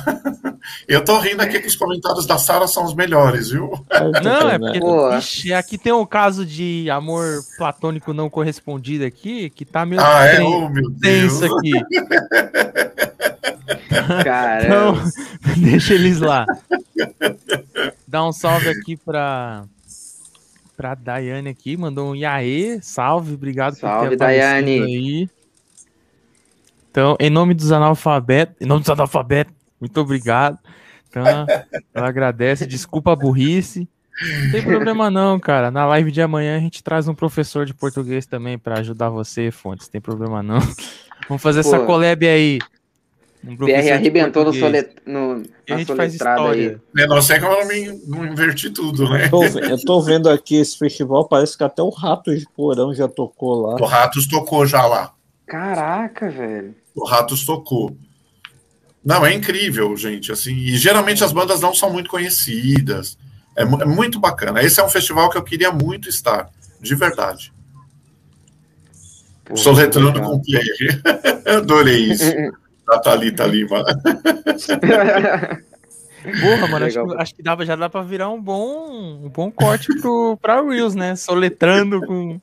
<laughs> Eu tô rindo aqui que os comentários da Sara são os melhores, viu? Não, é porque ixi, aqui tem um caso de amor platônico não correspondido aqui, que tá meio ah, é? oh, meu tenso Deus. aqui. <laughs> Cara, então, <laughs> deixa eles lá. Dá um salve aqui para pra Daiane aqui, mandou um Iaê, salve, obrigado salve, por ter Daiane. aí. Então, em nome dos analfabetos, em nome dos analfabetos, muito obrigado. Então, <laughs> ela agradece, desculpa a burrice. Não tem problema não, cara. Na live de amanhã a gente traz um professor de português também para ajudar você, Fontes. Não tem problema não. Vamos fazer Pô. essa collab aí. Um PR arrebentou no, solet, no, na a gente faz história. aí. É, não sei como eu não, inverti tudo, né? Eu tô, eu tô, vendo aqui esse festival, parece que até o Ratos de Porão já tocou lá. O Ratos tocou já lá. Caraca, velho. O Ratos tocou. Não, é incrível, gente. Assim, e geralmente as bandas não são muito conhecidas. É, é muito bacana. Esse é um festival que eu queria muito estar, de verdade. Pô, Soletrando com o Pierre. <laughs> Adorei isso. <laughs> da Thalita Lima. Porra, mano, acho que, acho que, dava, já dá pra virar um bom, um bom corte pro, pra Reels, né? Soletrando com,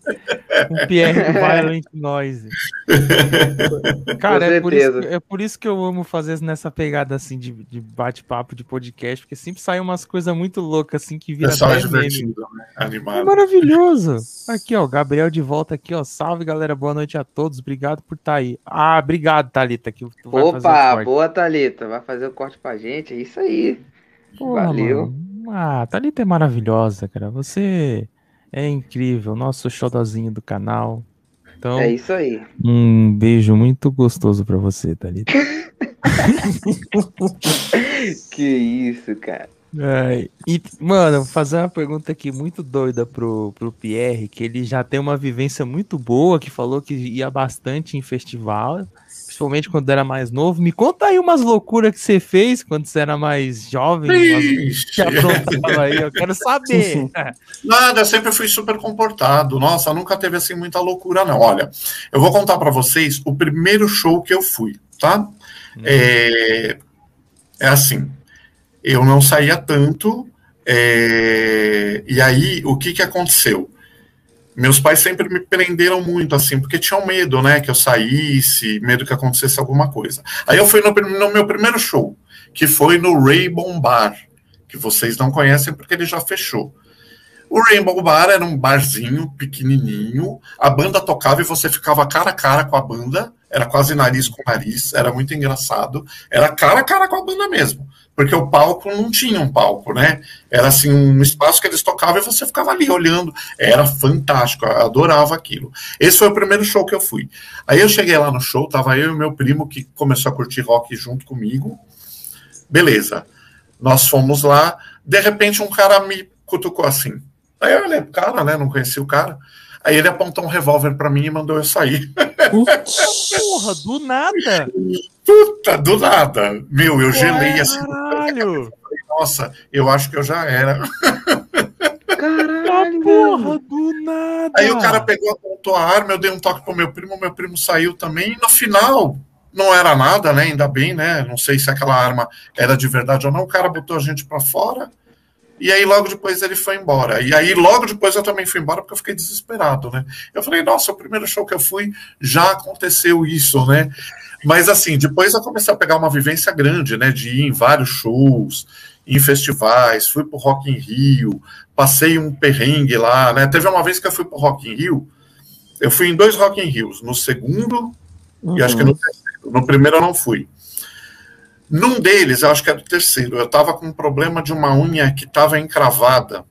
com Pierre <laughs> Violent Noise. Cara, é por, isso, é por, isso, que eu amo fazer nessa pegada assim de, de bate-papo de podcast, porque sempre sai umas coisas muito loucas assim que vira Pessoal divertido, né? Animado. É maravilhoso. Aqui, ó, Gabriel de volta aqui, ó. Salve, galera. Boa noite a todos. Obrigado por estar tá aí. Ah, obrigado, Thalita. Que Opa, boa, Thalita. Vai fazer o corte pra gente. É isso aí. Porra, Valeu. Mano. Ah, Thalita é maravilhosa, cara. Você é incrível. Nosso xodozinho do canal. Então, é isso aí. Um beijo muito gostoso para você, Thalita. <laughs> <laughs> que isso, cara. É, e, mano, vou fazer uma pergunta aqui muito doida pro, pro Pierre, que ele já tem uma vivência muito boa, que falou que ia bastante em festival principalmente quando era mais novo. Me conta aí umas loucuras que você fez quando você era mais jovem. Que aí, eu quero saber. <laughs> Nada, eu sempre fui super comportado. Nossa, nunca teve assim muita loucura, não. Olha, eu vou contar para vocês o primeiro show que eu fui, tá? Hum. É, é assim, eu não saía tanto, é, e aí o que que aconteceu? Meus pais sempre me prenderam muito, assim, porque tinham medo, né, que eu saísse, medo que acontecesse alguma coisa. Aí eu fui no, no meu primeiro show, que foi no Rainbow Bar, que vocês não conhecem porque ele já fechou. O Rainbow Bar era um barzinho pequenininho, a banda tocava e você ficava cara a cara com a banda, era quase nariz com nariz, era muito engraçado, era cara a cara com a banda mesmo porque o palco não tinha um palco, né? Era assim um espaço que eles tocavam e você ficava ali olhando. Era fantástico, eu adorava aquilo. Esse foi o primeiro show que eu fui. Aí eu cheguei lá no show, tava eu e meu primo que começou a curtir rock junto comigo. Beleza. Nós fomos lá, de repente um cara me cutucou assim. Aí eu olhei pro cara, né? Não conhecia o cara. Aí ele apontou um revólver para mim e mandou eu sair. Porra, do nada! Puta, do nada. Meu, eu gelei assim. Caralho! Nossa, eu acho que eu já era. Caralho! Porra, do nada! Aí o cara pegou, apontou a arma, eu dei um toque pro meu primo, meu primo saiu também, e no final não era nada, né? Ainda bem, né? Não sei se aquela arma era de verdade ou não. O cara botou a gente para fora E aí logo depois ele foi embora. E aí logo depois eu também fui embora porque eu fiquei desesperado, né? Eu falei, nossa, o primeiro show que eu fui já aconteceu isso, né? Mas assim, depois eu comecei a pegar uma vivência grande, né? De ir em vários shows, em festivais, fui pro Rock in Rio, passei um perrengue lá, né? Teve uma vez que eu fui pro Rock in Rio, eu fui em dois Rock in Rios, no segundo uhum. e acho que no terceiro. No primeiro eu não fui. Num deles, eu acho que era o terceiro, eu tava com um problema de uma unha que tava encravada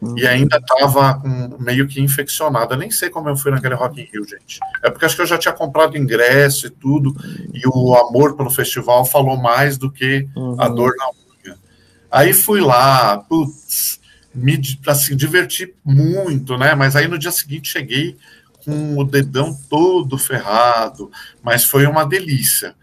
uhum. e ainda tava meio que infeccionada. Eu nem sei como eu fui naquele Rock in Rio, gente. É porque acho que eu já tinha comprado ingresso e tudo, e o amor pelo festival falou mais do que uhum. a dor na unha. Aí fui lá, putz, me assim, diverti muito, né? Mas aí no dia seguinte cheguei com o dedão todo ferrado, mas foi uma delícia.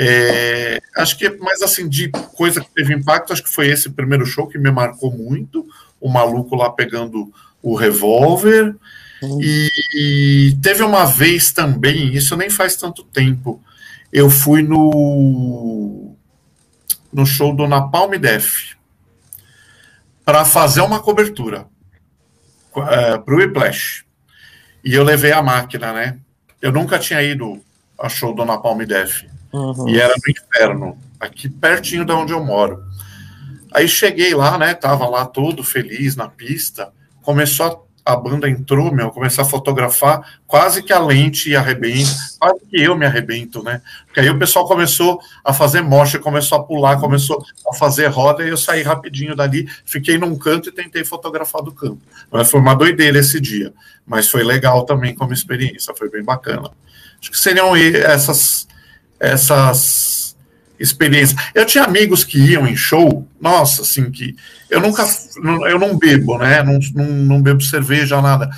É, acho que, mas assim, de coisa que teve impacto, acho que foi esse primeiro show que me marcou muito, o maluco lá pegando o revólver. Uhum. E, e, teve uma vez também, isso nem faz tanto tempo, eu fui no, no show do Napalm Def para fazer uma cobertura é, para o Whiplash. E eu levei a máquina, né? Eu nunca tinha ido a show do Napalm Def. Uhum. E era no inferno, aqui pertinho de onde eu moro. Aí cheguei lá, né? Tava lá todo feliz na pista. Começou a, a banda entrou, meu, começar a fotografar, quase que a lente arrebenta, quase que eu me arrebento, né? Porque aí o pessoal começou a fazer mocha, começou a pular, começou a fazer roda e eu saí rapidinho dali, fiquei num canto e tentei fotografar do campo. Mas foi uma doideira esse dia mas foi legal também como experiência, foi bem bacana. Acho que seriam essas essas experiências. Eu tinha amigos que iam em show, nossa, assim, que eu nunca, eu não bebo, né, não, não, não bebo cerveja, nada.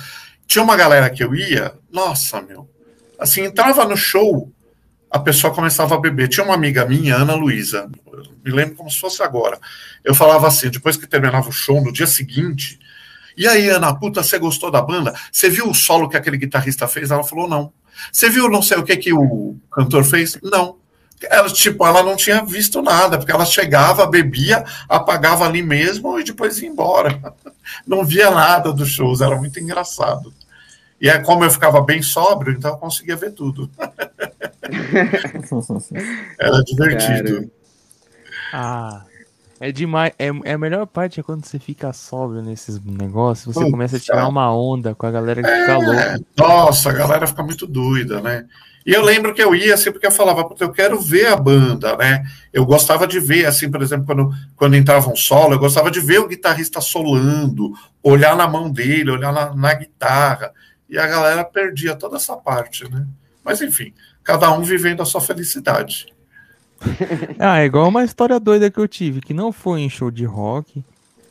Tinha uma galera que eu ia, nossa, meu, assim, entrava no show, a pessoa começava a beber. Tinha uma amiga minha, Ana Luísa, me lembro como se fosse agora. Eu falava assim, depois que terminava o show, no dia seguinte, e aí, Ana, puta, você gostou da banda? Você viu o solo que aquele guitarrista fez? Ela falou, não. Você viu não sei o que que o cantor fez? Não. Ela, tipo, ela não tinha visto nada, porque ela chegava, bebia, apagava ali mesmo e depois ia embora. <laughs> Não via nada dos shows, era muito engraçado. E é como eu ficava bem sóbrio, então eu conseguia ver tudo. <laughs> <laughs> era divertido. Cara. Ah, é demais. É, é a melhor parte é quando você fica sóbrio nesses negócios, você começa a tirar uma onda com a galera que é, fica louca. Nossa, a galera fica muito doida, né? E eu lembro que eu ia assim, porque eu falava, eu quero ver a banda, né? Eu gostava de ver, assim, por exemplo, quando, quando entrava um solo, eu gostava de ver o guitarrista solando, olhar na mão dele, olhar na, na guitarra. E a galera perdia toda essa parte, né? Mas enfim, cada um vivendo a sua felicidade. <laughs> ah, é igual uma história doida que eu tive, que não foi em show de rock,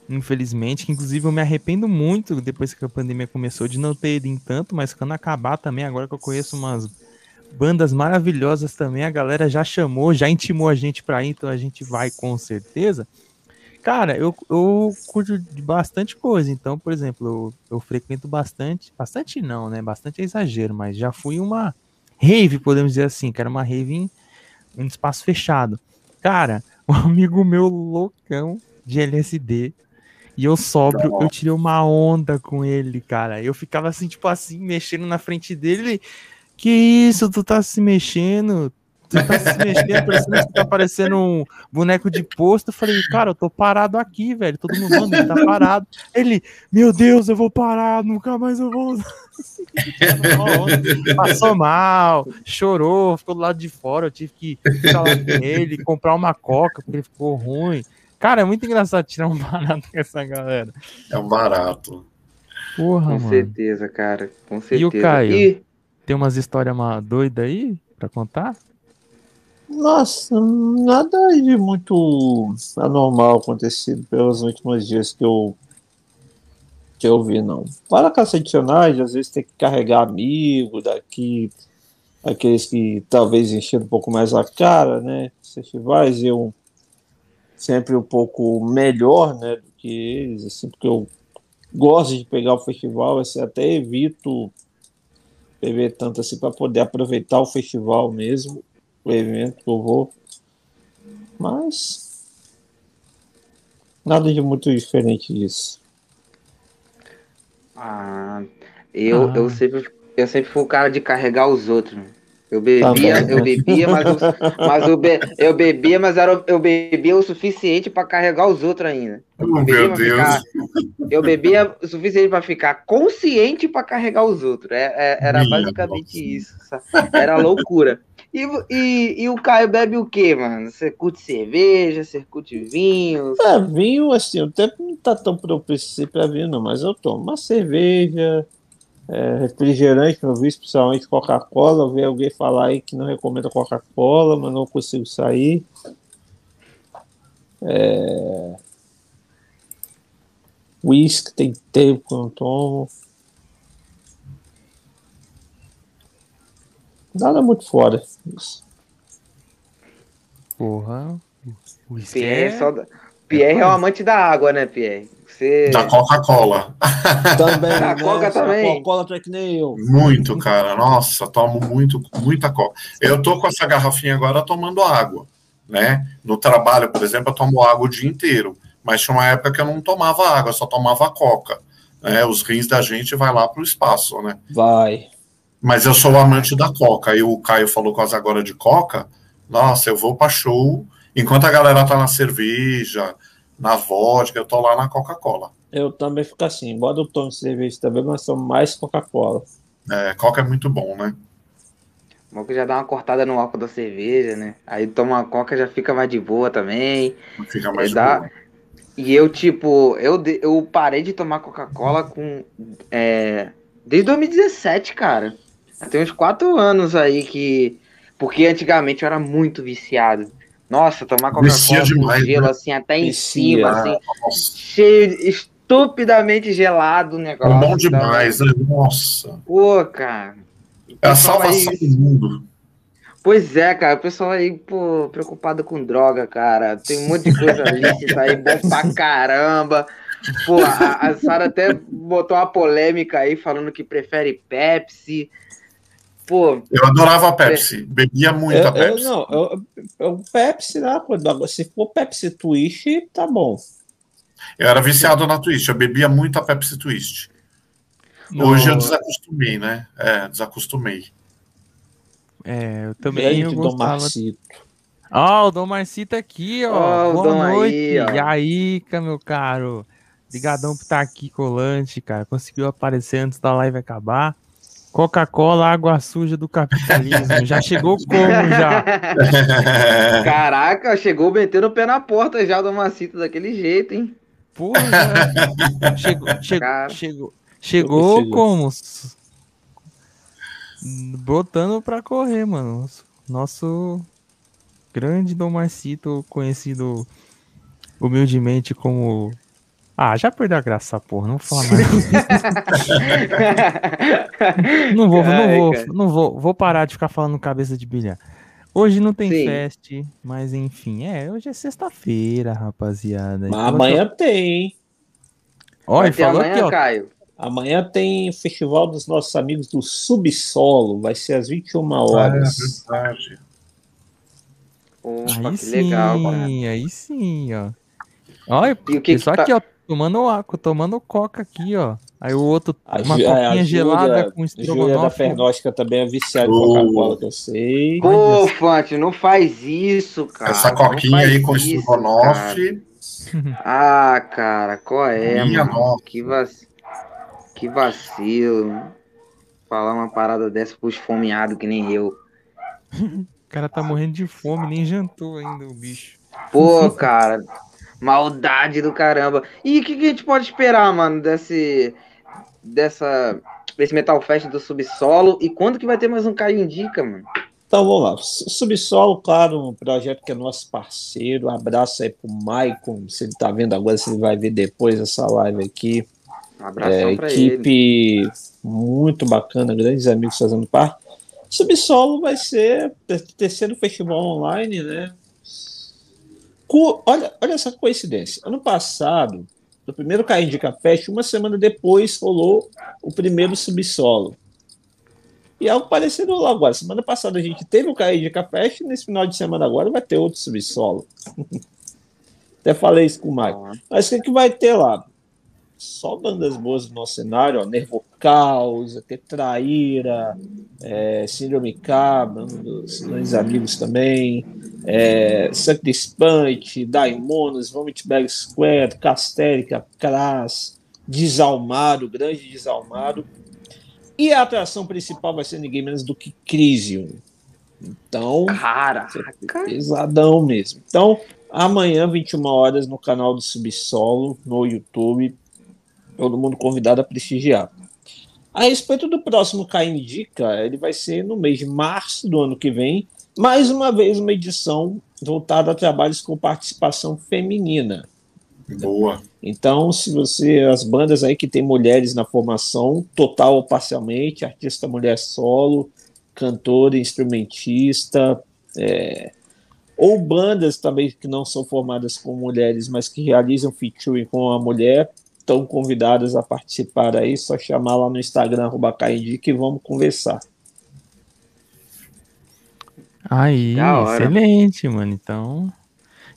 infelizmente, que inclusive eu me arrependo muito depois que a pandemia começou de não ter ido em tanto, mas quando acabar também, agora que eu conheço umas bandas maravilhosas também, a galera já chamou, já intimou a gente pra ir, então a gente vai com certeza. Cara, eu, eu curto de bastante coisa, então, por exemplo, eu, eu frequento bastante, bastante não, né, bastante é exagero, mas já fui uma rave, podemos dizer assim, que era uma rave em um espaço fechado. Cara, <laughs> um amigo meu loucão de LSD e eu sóbrio, eu tirei uma onda com ele, cara. Eu ficava assim, tipo assim, mexendo na frente dele. Que isso, tu tá se mexendo? Tu tá se mexendo, parecendo que tá parecendo um boneco de posto. Eu falei, cara, eu tô parado aqui, velho. Todo mundo, mano, ele tá parado. Ele, meu Deus, eu vou parar, nunca mais eu vou. <laughs> Passou mal, chorou, ficou do lado de fora. Eu tive que falar com ele, comprar uma coca, porque ele ficou ruim. Cara, é muito engraçado tirar um barato com essa galera. É um barato. Porra, com mano. certeza, cara. Com certeza. E o Caio? E... Tem umas histórias doidas aí pra contar? Nossa, nada de muito anormal acontecido pelos últimos dias que eu que eu vi, não. Para cacetionagem, às vezes tem que carregar amigo daqui, aqueles que talvez encheram um pouco mais a cara, né? Festivais eu sempre um pouco melhor, né, do que eles, assim, porque eu gosto de pegar o festival, assim, até evito beber tanto assim para poder aproveitar o festival mesmo, o evento que eu vou. Mas Nada de muito diferente disso. Ah, eu, ah. eu, sempre, eu sempre fui o cara de carregar os outros. Eu bebia, tá eu bebia, mas, eu, mas eu, be, eu bebia, mas era, eu bebia o suficiente para carregar os outros ainda. Oh, meu Deus. Ficar, eu bebia o suficiente para ficar consciente para carregar os outros. É, é, era Minha basicamente nossa. isso. Era loucura. E, e, e, o Caio bebe o quê, mano? Você curte cerveja, você curte vinho? É, vinho, assim, o tempo não tá tão propício para vinho, não, mas eu tomo uma cerveja, é, refrigerante, eu vi especialmente Coca-Cola. Eu vi alguém falar aí que não recomenda Coca-Cola, mas não consigo sair. É... Whisky tem tempo que eu não tomo. Nada muito fora. Porra. Pierre, é... Só... Pierre é um amante da água, né, Pierre? Você... Da Coca-Cola. Também. Da né? Coca também. Coca-Cola track nail. Muito, cara. Nossa, tomo muito, muita Coca. Eu tô com essa garrafinha agora tomando água, né? No trabalho, por exemplo, eu tomo água o dia inteiro. Mas tinha uma época que eu não tomava água, só tomava Coca. Né? Os rins da gente vai lá pro espaço, né? Vai. Mas eu sou amante da Coca. Aí o Caio falou quase agora de Coca. Nossa, eu vou para show. Enquanto a galera tá na cerveja, na vodka, eu tô lá na Coca-Cola. Eu também fico assim, embora eu tome cerveja também, mas sou mais Coca-Cola. É, Coca é muito bom, né? Bom que já dá uma cortada no álcool da cerveja, né? Aí toma uma Coca já fica mais de boa também. Fica mais é, dá... boa. E eu, tipo, eu, eu parei de tomar Coca-Cola com. É... Desde 2017, cara. Tem uns quatro anos aí que. Porque antigamente eu era muito viciado. Nossa, tomar Coca-Cola com gelo, né? assim, até em cima, assim, Nossa. cheio, estupidamente gelado o negócio. É bom demais, né? Nossa. Pô, cara. É a salvação aí... do mundo. Pois é, cara, o pessoal aí, pô, preocupado com droga, cara. Tem um monte de coisa <laughs> lícita aí, bom pra caramba. Pô, a, a Sara até botou uma polêmica aí falando que prefere Pepsi. Pô, eu adorava a Pepsi, bebia muito a Pepsi. Eu, não, eu, eu, Pepsi, né? Se for Pepsi Twist, tá bom. Eu era viciado na Twist, eu bebia muito a Pepsi Twist. Hoje eu desacostumei, né? É, desacostumei. É, eu também eu gostava... Ó, oh, o Dom Marcito aqui, ó. Oh, Boa noite. Aí, ó. E aí, meu caro? Ligadão por estar aqui colante, cara. Conseguiu aparecer antes da live acabar. Coca-Cola, água suja do capitalismo. Já chegou como já? <laughs> Caraca, chegou metendo o pé na porta já do Macito daquele jeito, hein? Porra, chegou, chegou, chegou, chegou como? Botando pra correr, mano. Nosso grande Dom Marcito, conhecido humildemente como ah, já perdeu a graça essa porra, não vou falar mais. <laughs> não vou, não vou, não vou, vou parar de ficar falando cabeça de bilhar. Hoje não tem Sim. fest, mas enfim, é, hoje é sexta-feira, rapaziada. Mas então, amanhã eu... tem. Olha, falou amanhã, aqui, ó. Caio. Amanhã tem festival dos nossos amigos do Subsolo, vai ser às 21 horas. Ah, é verdade. Opa, aí sim, legal, cara. aí sim, ó. Olha, e o que, que tá... aqui, ó, tomando água, tomando coca aqui, ó. Aí o outro, a uma coquinha gelada com estrogonofe. A da Fernóstica também é viciada em Coca-Cola, que eu sei. Pô, Fante, não faz isso, cara. Essa coquinha aí com estrogonofe. Ah, cara, qual é, Minha mano? Que, vac... que vacilo. Falar uma parada dessa pros esfomeado que nem eu. o cara tá morrendo de fome, nem jantou ainda o bicho. Pô, cara, Maldade do caramba. E o que, que, a gente pode esperar, mano, desse. dessa. desse Metal Fest do Subsolo? E quando que vai ter mais um Caio Indica, mano? Então vamos lá. Subsolo, claro, um projeto que é nosso parceiro. Um abraço aí pro Maicon. Se ele tá vendo agora, se ele vai ver depois essa live aqui. Um abração é, pra equipe ele. muito bacana, grandes amigos fazendo parte. Subsolo vai ser terceiro festival online, né? Olha, olha essa coincidência. Ano passado, no primeiro Cair de Fest, uma semana depois rolou o primeiro subsolo. E algo parecido lá agora. Semana passada a gente teve o Cair de Fest, nesse final de semana agora vai ter outro subsolo. <laughs> Até falei isso com o Mike. Mas o que, que vai ter lá? Só bandas boas no nosso cenário, ó. Nervo Causa, Tetraíra, é, Síndrome K, dos meus amigos também, é, Sacrispante, Daimonos, Vomitberg Square, Castérica, Cras, Desalmado, Grande Desalmado. E a atração principal vai ser ninguém menos do que Crisium. Então, Caraca. pesadão mesmo. Então, amanhã, 21 horas, no canal do Subsolo, no YouTube. Todo mundo convidado a prestigiar. A respeito do próximo Caim Indica, ele vai ser no mês de março do ano que vem. Mais uma vez, uma edição voltada a trabalhos com participação feminina. Boa. Então, se você, as bandas aí que tem mulheres na formação, total ou parcialmente, artista mulher solo, cantora, instrumentista, é, ou bandas também que não são formadas com mulheres, mas que realizam featuring com a mulher, estão convidadas a participar aí, só chamar lá no Instagram, arroba que vamos conversar. Aí, excelente, mano. Então,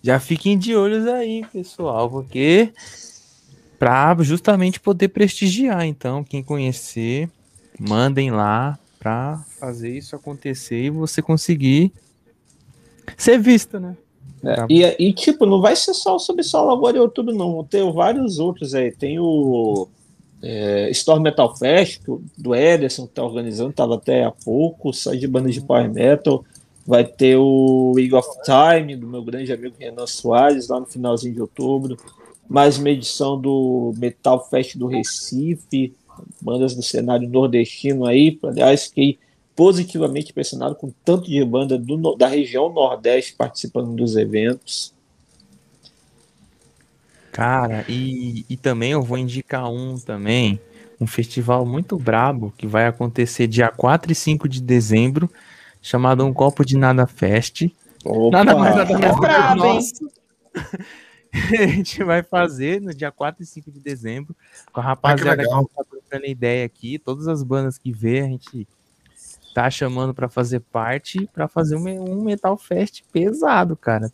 já fiquem de olhos aí, pessoal, porque para justamente poder prestigiar. Então, quem conhecer, mandem lá para fazer isso acontecer e você conseguir ser visto, né? É, e, e, tipo, não vai ser só o Subsolo agora em outubro, não. Vão ter vários outros aí. Tem o é, Storm Metal Fest, do Ederson, que tá organizando, tava até há pouco, sai de bandas de Power Metal. Vai ter o League of Time, do meu grande amigo Renan Soares, lá no finalzinho de outubro. Mais uma edição do Metal Fest do Recife, bandas do cenário nordestino aí. Aliás, fiquei positivamente impressionado com tanto de banda do, da região Nordeste participando dos eventos. Cara, e, e também eu vou indicar um também, um festival muito brabo que vai acontecer dia 4 e 5 de dezembro, chamado Um Copo de Nada Fest. Opa, nada mais, nada menos brabo, hein? <laughs> a gente vai fazer no dia 4 e 5 de dezembro, com a rapaziada ah, que, que tá trocando ideia aqui, todas as bandas que vê, a gente tá chamando para fazer parte, para fazer um, Metal Fest pesado, cara.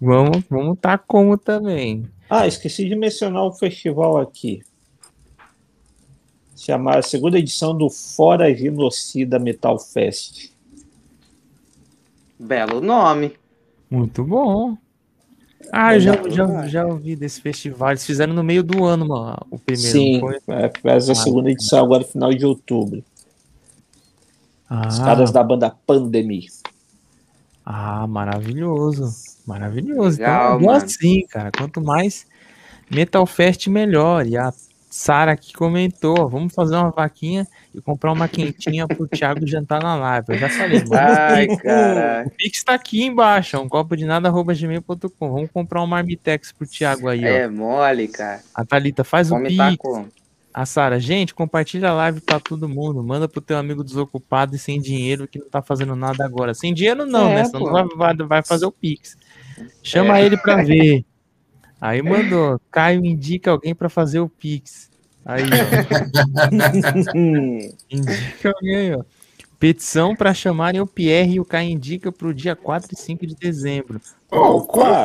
Vamos, vamos tá como também. Ah, esqueci de mencionar o festival aqui. Chamar a segunda edição do Fora Genocida Metal Fest. Belo nome. Muito bom. Ah, eu já, já, já ouvi desse festival. Eles fizeram no meio do ano, mano, o primeiro. Sim, é, faz a ah, segunda edição agora, final de outubro. Ah. Os caras da banda Pandemia. Ah, maravilhoso. Maravilhoso. Legal, então, assim, cara. Quanto mais Metal Fest, melhor. E a Sara aqui comentou: vamos fazer uma vaquinha e comprar uma quentinha pro Thiago jantar na live. Eu já falei. Ai, cara. O Pix tá aqui embaixo, é um copo de nada, arroba gmail.com. Vamos comprar um Marmitex pro Thiago aí, ó. É mole, cara. A Thalita faz Come o Pix. Tá a Sara, gente, compartilha a live para todo mundo. Manda pro teu amigo desocupado e sem dinheiro que não tá fazendo nada agora. Sem dinheiro não, é, né? Senão não vai, vai, fazer o Pix. Chama é. ele para <laughs> ver. Aí mandou. Caio indica alguém para fazer o Pix. Aí, ó. <laughs> indica alguém, ó. Petição para chamarem o Pierre e o Caio indica pro dia 4 e 5 de dezembro. Oh.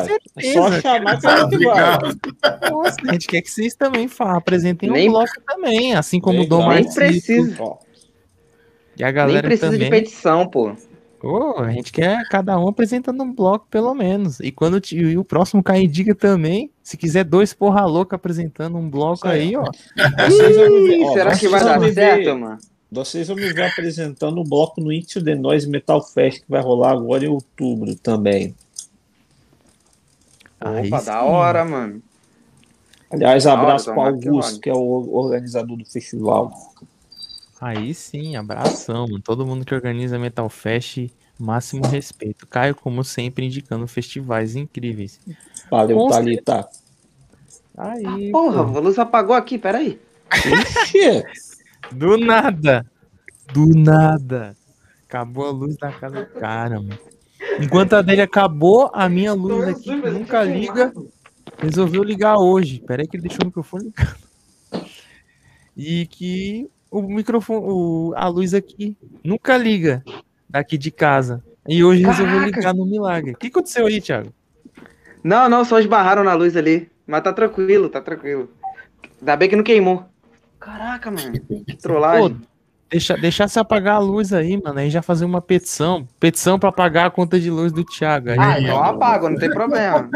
Certeza, Só chamar que a gente vai. Nossa, a gente quer que vocês também façam, apresentem nem, um bloco também, assim como o Dom Nem precisa. E a galera nem precisa também. de petição, pô. Oh, a gente quer cada um apresentando um bloco, pelo menos. E quando e o próximo cair diga também, se quiser dois porra louca apresentando um bloco aí, ó. Ih, será que vai dar certo, mano? Vocês vão me ver apresentando o bloco no Into the Noise Metal Fest, que vai rolar agora em outubro também. Opa, da hora, mano. Aliás, abraço para o Augusto, que é o organizador do festival. Aí sim, abração, mano. Todo mundo que organiza Metal Fest, máximo respeito. Caio, como sempre, indicando festivais incríveis. Valeu, Com Thalita. Aí. Ah, porra, a luz apagou aqui, peraí. Do nada. Do nada. Acabou a luz da casa do cara, mano. Enquanto a dele acabou, a minha luz aqui, que nunca liga, resolveu ligar hoje. Peraí que ele deixou o microfone ligado. E que o microfone, o, a luz aqui nunca liga daqui de casa. E hoje Caraca. resolveu ligar no milagre. O que aconteceu aí, Thiago? Não, não, só esbarraram na luz ali. Mas tá tranquilo, tá tranquilo. Ainda bem que não queimou. Caraca, mano. <laughs> Que trollagem. Pô, deixa, deixar se apagar a luz aí, mano. Aí já fazer uma petição. Petição pra apagar a conta de luz do Thiago. Aí, ah, então apago, não tem problema.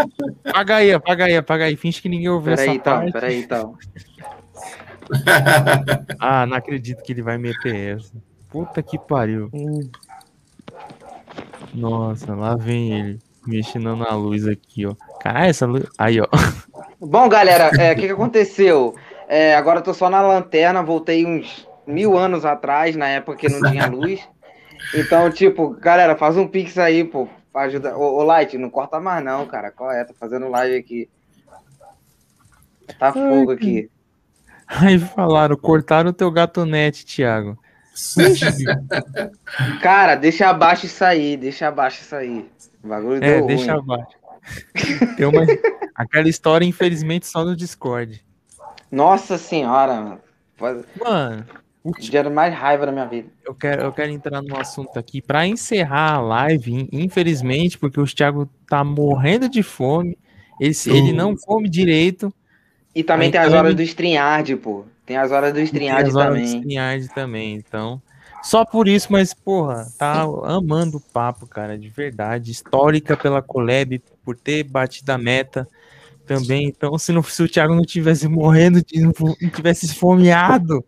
Apaga aí, apaga aí, apaga aí. Finge que ninguém ouviu pera essa aí, então, parte. Peraí, então. <laughs> ah, não acredito que ele vai meter essa. Puta que pariu. Nossa, lá vem ele. Mexendo na luz aqui, ó. Caralho, essa luz. Aí, ó. Bom, galera, é, o é, que, que <laughs> aconteceu? É, agora eu tô só na lanterna, voltei uns mil anos atrás, na época que não tinha <laughs> luz. Então, tipo, galera, faz um pix aí, pô, pra ajudar. Ô, ô Light, não corta mais não, cara. Qual é? Tô fazendo live aqui. Tá fogo Ai, aqui. <laughs> Aí falaram, cortaram o teu gatonete, Thiago. <laughs> Cara, deixa abaixo isso aí, deixa abaixo isso aí. O bagulho é, deu deixa ruim. abaixo. Tem uma... Aquela história, infelizmente, só no Discord. Nossa senhora, mano. Mano. Gera mais raiva na minha vida. Eu quero, eu quero entrar num assunto aqui para encerrar a live, infelizmente, porque o Thiago tá morrendo de fome. Esse, ele não come direito. E também tem as horas do StreamYard, pô. Tem as horas do StreamYard também. Tem as horas do StreamYard também, então... Só por isso, mas, porra, tá amando o papo, cara, de verdade. Histórica pela Collab, por ter batido a meta também. Então, se, não, se o Thiago não tivesse morrendo, não tivesse esfomeado,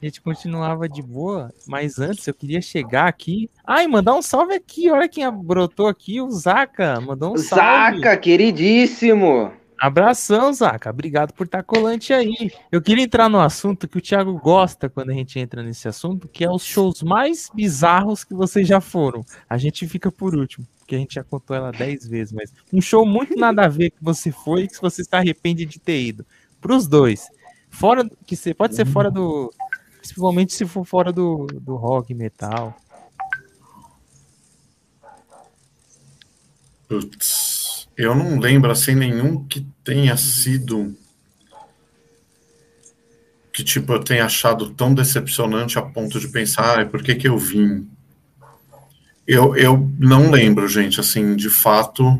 a gente continuava de boa. Mas antes, eu queria chegar aqui. Ai, mandar um salve aqui. Olha quem brotou aqui, o Zaca. Mandou um salve. Zaca, queridíssimo. Abração, Zaca. Obrigado por estar colante aí. Eu queria entrar no assunto que o Thiago gosta quando a gente entra nesse assunto, que é os shows mais bizarros que vocês já foram. A gente fica por último, porque a gente já contou ela dez vezes, mas um show muito nada a ver que você foi e que você está arrependido de ter ido. Para os dois. Fora que você pode ser fora do, principalmente se for fora do, do rock metal. Putz. Eu não lembro assim nenhum que tenha sido que tipo eu tenha achado tão decepcionante a ponto de pensar, ah, por que que eu vim? Eu, eu não lembro, gente, assim, de fato.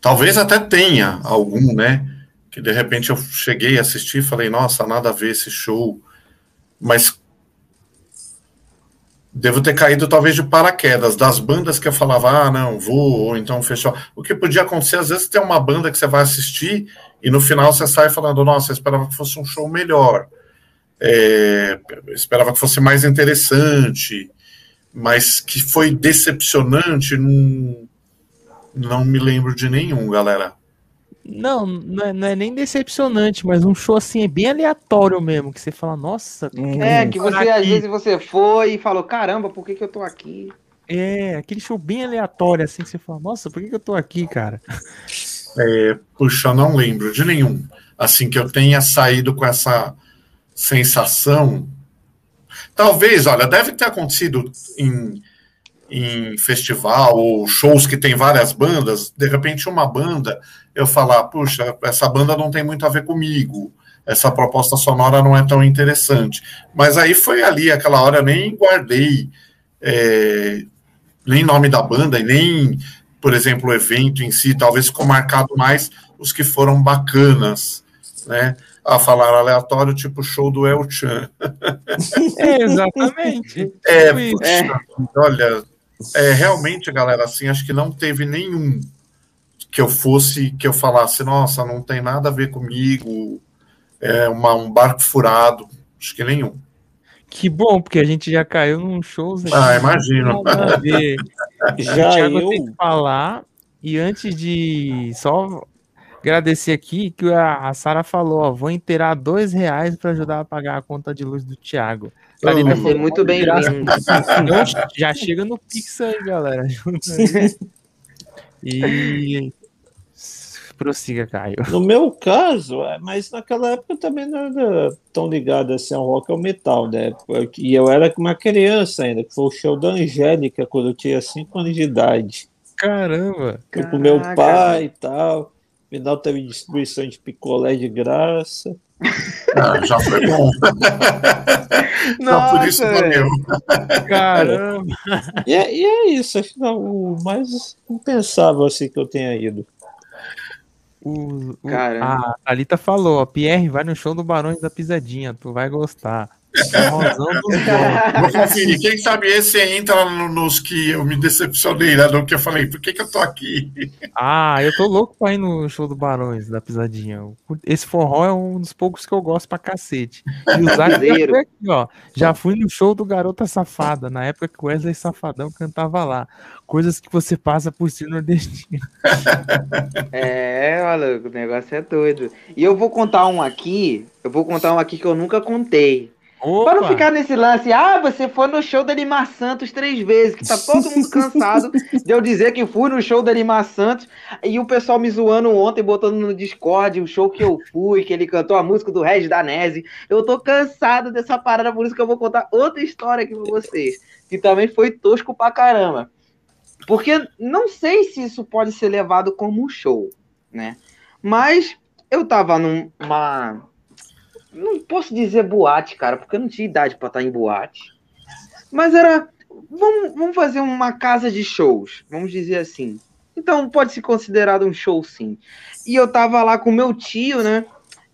Talvez até tenha algum, né? Que de repente eu cheguei a assistir e falei, nossa, nada a ver esse show. Mas devo ter caído talvez de paraquedas das bandas que eu falava, ah, não, vou, ou então fechou. O que podia acontecer, às vezes, tem uma banda que você vai assistir e no final você sai falando, nossa, eu esperava que fosse um show melhor, é, esperava que fosse mais interessante, mas que foi decepcionante, não, não me lembro de nenhum, galera. Não, não é, não é, nem decepcionante, mas um show assim é bem aleatório mesmo, que você fala, nossa. Que é, que você aqui? às vezes você foi e falou, caramba, por que, que eu tô aqui? É, aquele show bem aleatório, assim, que você fala, nossa, por que, que eu tô aqui, cara? É, puxa, eu não lembro de nenhum. Assim, que eu tenha saído com essa sensação. Talvez, olha, deve ter acontecido em em festival ou shows que tem várias bandas, de repente uma banda, eu falar, puxa, essa banda não tem muito a ver comigo, essa proposta sonora não é tão interessante. Mas aí foi ali, aquela hora, eu nem guardei é, nem nome da banda, e nem, por exemplo, o evento em si, talvez ficou marcado mais os que foram bacanas, né? A falar aleatório, tipo show do El Chan. <laughs> É, exatamente. É, puxa, é. olha, é, realmente, galera, assim, acho que não teve nenhum que eu fosse, que eu falasse, nossa, não tem nada a ver comigo, é uma, um barco furado, acho que nenhum. Que bom, porque a gente já caiu num show. Ah, imagino. <laughs> já eu... tem que falar, e antes de só agradecer aqui que a, Sara falou, ó, vou inteirar dois reais para ajudar a pagar a conta de luz do Thiago. Clarita oh, foi muito bem vindo. <laughs> Já chega no Pix aí, galera. <laughs> E prossiga, Caio. No meu caso, é, mas naquela época eu também não era tão ligado assim ao rock ao metal, né? E eu era uma criança ainda, que foi o show da Angélica quando eu tinha 5 anos de idade. Caramba! Fui com meu pai e tal. Final teve distribuição de picolé de graça. <laughs> Ah, já foi bom. Nossa, por isso valeu. Caramba. E é, e é isso, que não, o mais impensável assim que eu tenha ido. o, o a Thalita falou, ó, Pierre, vai no show do Barões da Pisadinha, tu vai gostar. Vou conferir. Quem sabe esse entra nos que eu me decepcionei, né? No que eu falei, por que, que eu tô aqui? Ah, eu tô louco pra ir no show do Barões da Pisadinha. Esse forró é um dos poucos que eu gosto pra cacete. E o Zac aqui, ó. Já fui no show do Garota Safada, na época que o Wesley Safadão cantava lá. Coisas que você passa por ser nordestino. <laughs> É, maluco, o negócio é doido. E eu vou contar um aqui, eu vou contar um aqui que eu nunca contei. Opa. Para não ficar nesse lance, ah, você foi no show da Lima Santos três vezes, que tá todo mundo cansado de eu dizer que fui no show da Lima Santos, e o pessoal me zoando ontem, botando no Discord o show que eu fui, que ele cantou a música do Regis Danese. Eu tô cansado dessa parada, por isso que eu vou contar outra história aqui pra vocês, que também foi tosco pra caramba. Porque não sei se isso pode ser levado como um show, né? Mas eu tava numa não posso dizer boate, cara, porque eu não tinha idade para estar em boate. Mas era. Vamos, vamos fazer uma casa de shows, vamos dizer assim. Então pode ser considerado um show sim. E eu tava lá com meu tio, né?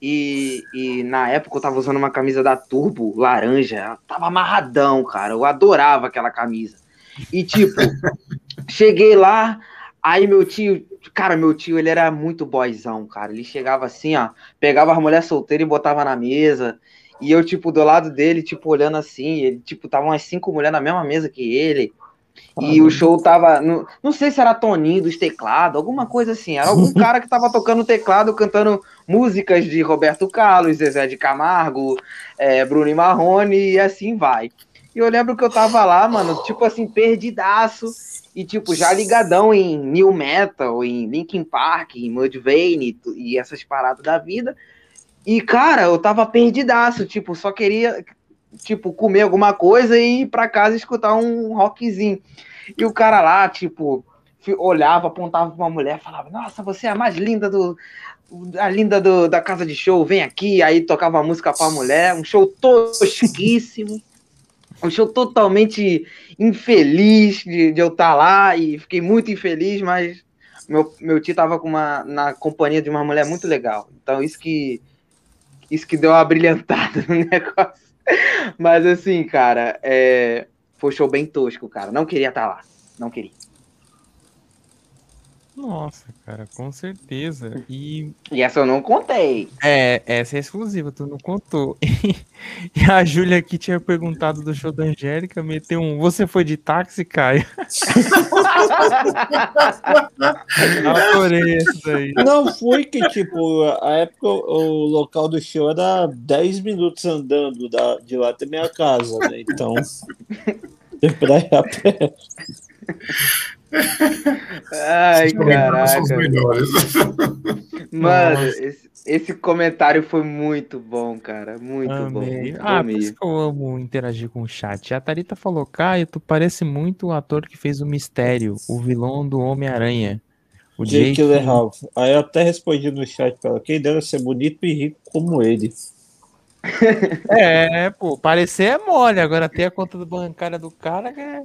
E, e na época eu tava usando uma camisa da Turbo laranja. tava amarradão, cara. Eu adorava aquela camisa. E tipo, <laughs> cheguei lá, aí meu tio Cara, meu tio, ele era muito boyzão, cara. Ele chegava assim, ó, pegava a mulher solteira e botava na mesa. E eu, tipo, do lado dele, tipo, olhando assim, ele, tipo, tava umas cinco mulheres na mesma mesa que ele. E o show tava. No, não sei se era Toninho dos teclados, alguma coisa assim. Era algum <laughs> cara que tava tocando teclado, cantando músicas de Roberto Carlos, Zezé de Camargo, é, Bruno e Marrone, e assim vai. E eu lembro que eu tava lá, mano, tipo assim, perdidaço. E, tipo, já ligadão em New Metal, em Linkin Park, em Mudvayne e essas paradas da vida. E, cara, eu tava perdidaço, tipo, só queria, tipo, comer alguma coisa e ir pra casa escutar um rockzinho. E o cara lá, tipo, olhava, apontava pra uma mulher, falava, nossa, você é a mais linda do... A linda do, da casa de show, vem aqui. Aí tocava música pra mulher, um show tosquíssimo um show totalmente infeliz de, de eu estar tá lá e fiquei muito infeliz, mas meu, meu tio estava com uma, na companhia de uma mulher muito legal. Então isso que isso que deu uma brilhantada no <laughs> negócio. Mas assim, cara, é, foi um show bem tosco, cara. Não queria estar tá lá. Não queria. Nossa, cara, com certeza. E... e essa eu não contei. É, essa é exclusiva, tu não contou. <laughs> e a Júlia aqui tinha perguntado do show da Angélica, meteu um. Você foi de táxi, Caio? <laughs> Adorei isso aí. Não foi que, tipo, a época o local do show era 10 minutos andando da, de lá até minha casa, né? Então. <laughs> pra ir a pé. Ai, caraca. <laughs> Mano, esse, esse, comentário foi muito bom, cara. Muito Amei. bom. ah, por isso que eu amo interagir com o chat. A Tarita falou: Caio, tu parece muito o ator que fez o mistério, o vilão do Homem-Aranha. O Jake Gyllenhaal. Aí eu até respondi no chat pra ela: quem deve ser bonito e rico como ele. <laughs> é, pô, parecer é mole. Agora ter a conta bancária do cara é.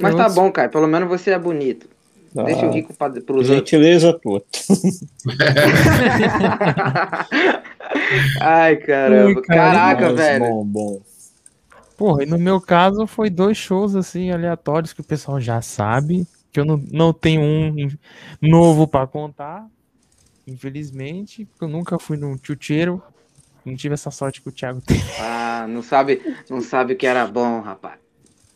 Mas tá bom, cara. Pelo menos você é bonito. Ah, Deixa o rico para os Gentileza tua. <laughs> Ai, caramba. Caraca, velho. Bom, bom. Porra, e no meu caso foi dois shows assim aleatórios que o pessoal já sabe. Que eu não, não tenho um novo para contar. Infelizmente, eu nunca fui num chuteiro. Não tive essa sorte que o Thiago teve. Ah, não sabe, não sabe o que era bom, rapaz.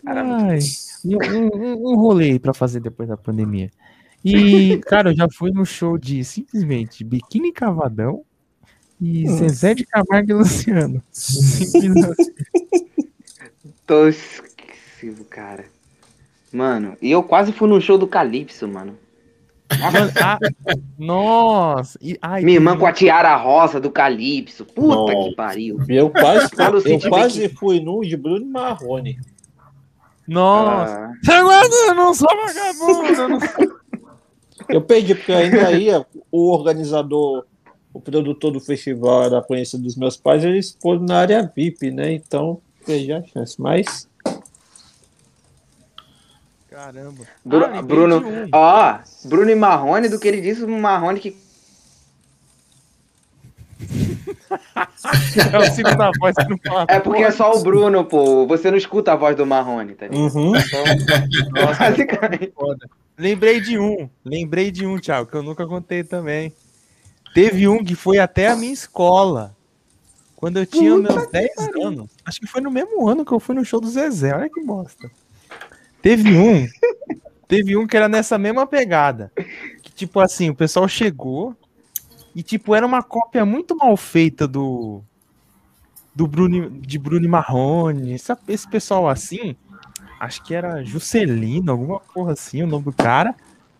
Ai, um, um, rolê para fazer depois da pandemia. E, <laughs> cara, eu já fui no show de simplesmente Biquíni Cavadão e. Zezé de Camargo e Luciano. <laughs> Simplesmente. Tosquíssimo, cara. Mano, e eu quase fui no show do Calypso, mano. Ah, nossa! E, ai, Minha irmã com a tiara rosa do Calypso. Puta nossa. que pariu. Eu quase, eu quase fui no de Bruno Marrone. Nossa! Ah. Eu não sou vagabundo! Eu, não eu perdi, porque ainda ia o organizador, o produtor do festival era conhecido dos meus pais, eles pôs na área VIP, né? Então perdi a chance. Mas. Caramba. Bru ah, Bruno, ó, Bruno e Marrone, do que ele disse, o Marrone que <laughs> é o voz que não fala. É porque é só o Bruno, pô. Você não escuta a voz do Marrone, tá ligado? Uhum. Então, <laughs> Nossa, basicamente. Lembrei de um, lembrei de um, Thiago, que eu nunca contei também. Teve um que foi até a minha escola. Quando eu tinha Puta meus 10 anos. Acho que foi no mesmo ano que eu fui no show do Zezé. Olha que bosta. Teve um. <laughs> teve um que era nessa mesma pegada. Que, tipo assim, o pessoal chegou e, tipo, era uma cópia muito mal feita do. Do Bruno, de Bruno Marrone. Esse, esse pessoal assim. Acho que era Juscelino, alguma porra assim, o nome do cara.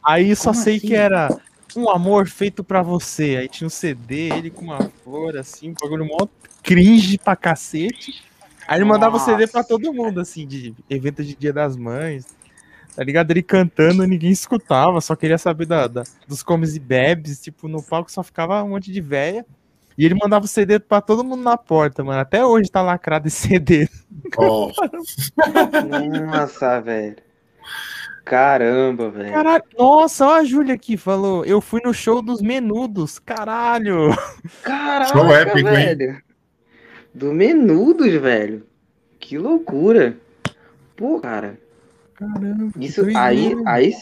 Aí só Como sei assim? que era um amor feito para você. Aí tinha um CD, ele com uma flor, assim, um bagulho mó cringe pra cacete. Aí ele mandava Nossa. CD pra todo mundo, assim, de evento de Dia das Mães. Tá ligado? Ele cantando, ninguém escutava, só queria saber da, da, dos comes e bebes. Tipo, no palco só ficava um monte de véia. E ele mandava o CD pra todo mundo na porta, mano. Até hoje tá lacrado esse <laughs> CD. Oh. Nossa, velho. Caramba, velho. Caralho, nossa, ó a Júlia aqui falou. Eu fui no show dos menudos. Caralho. Caralho, show épico, velho. Hein? Do Menudos, velho. Que loucura. Pô, cara. Caramba. Isso aí, aí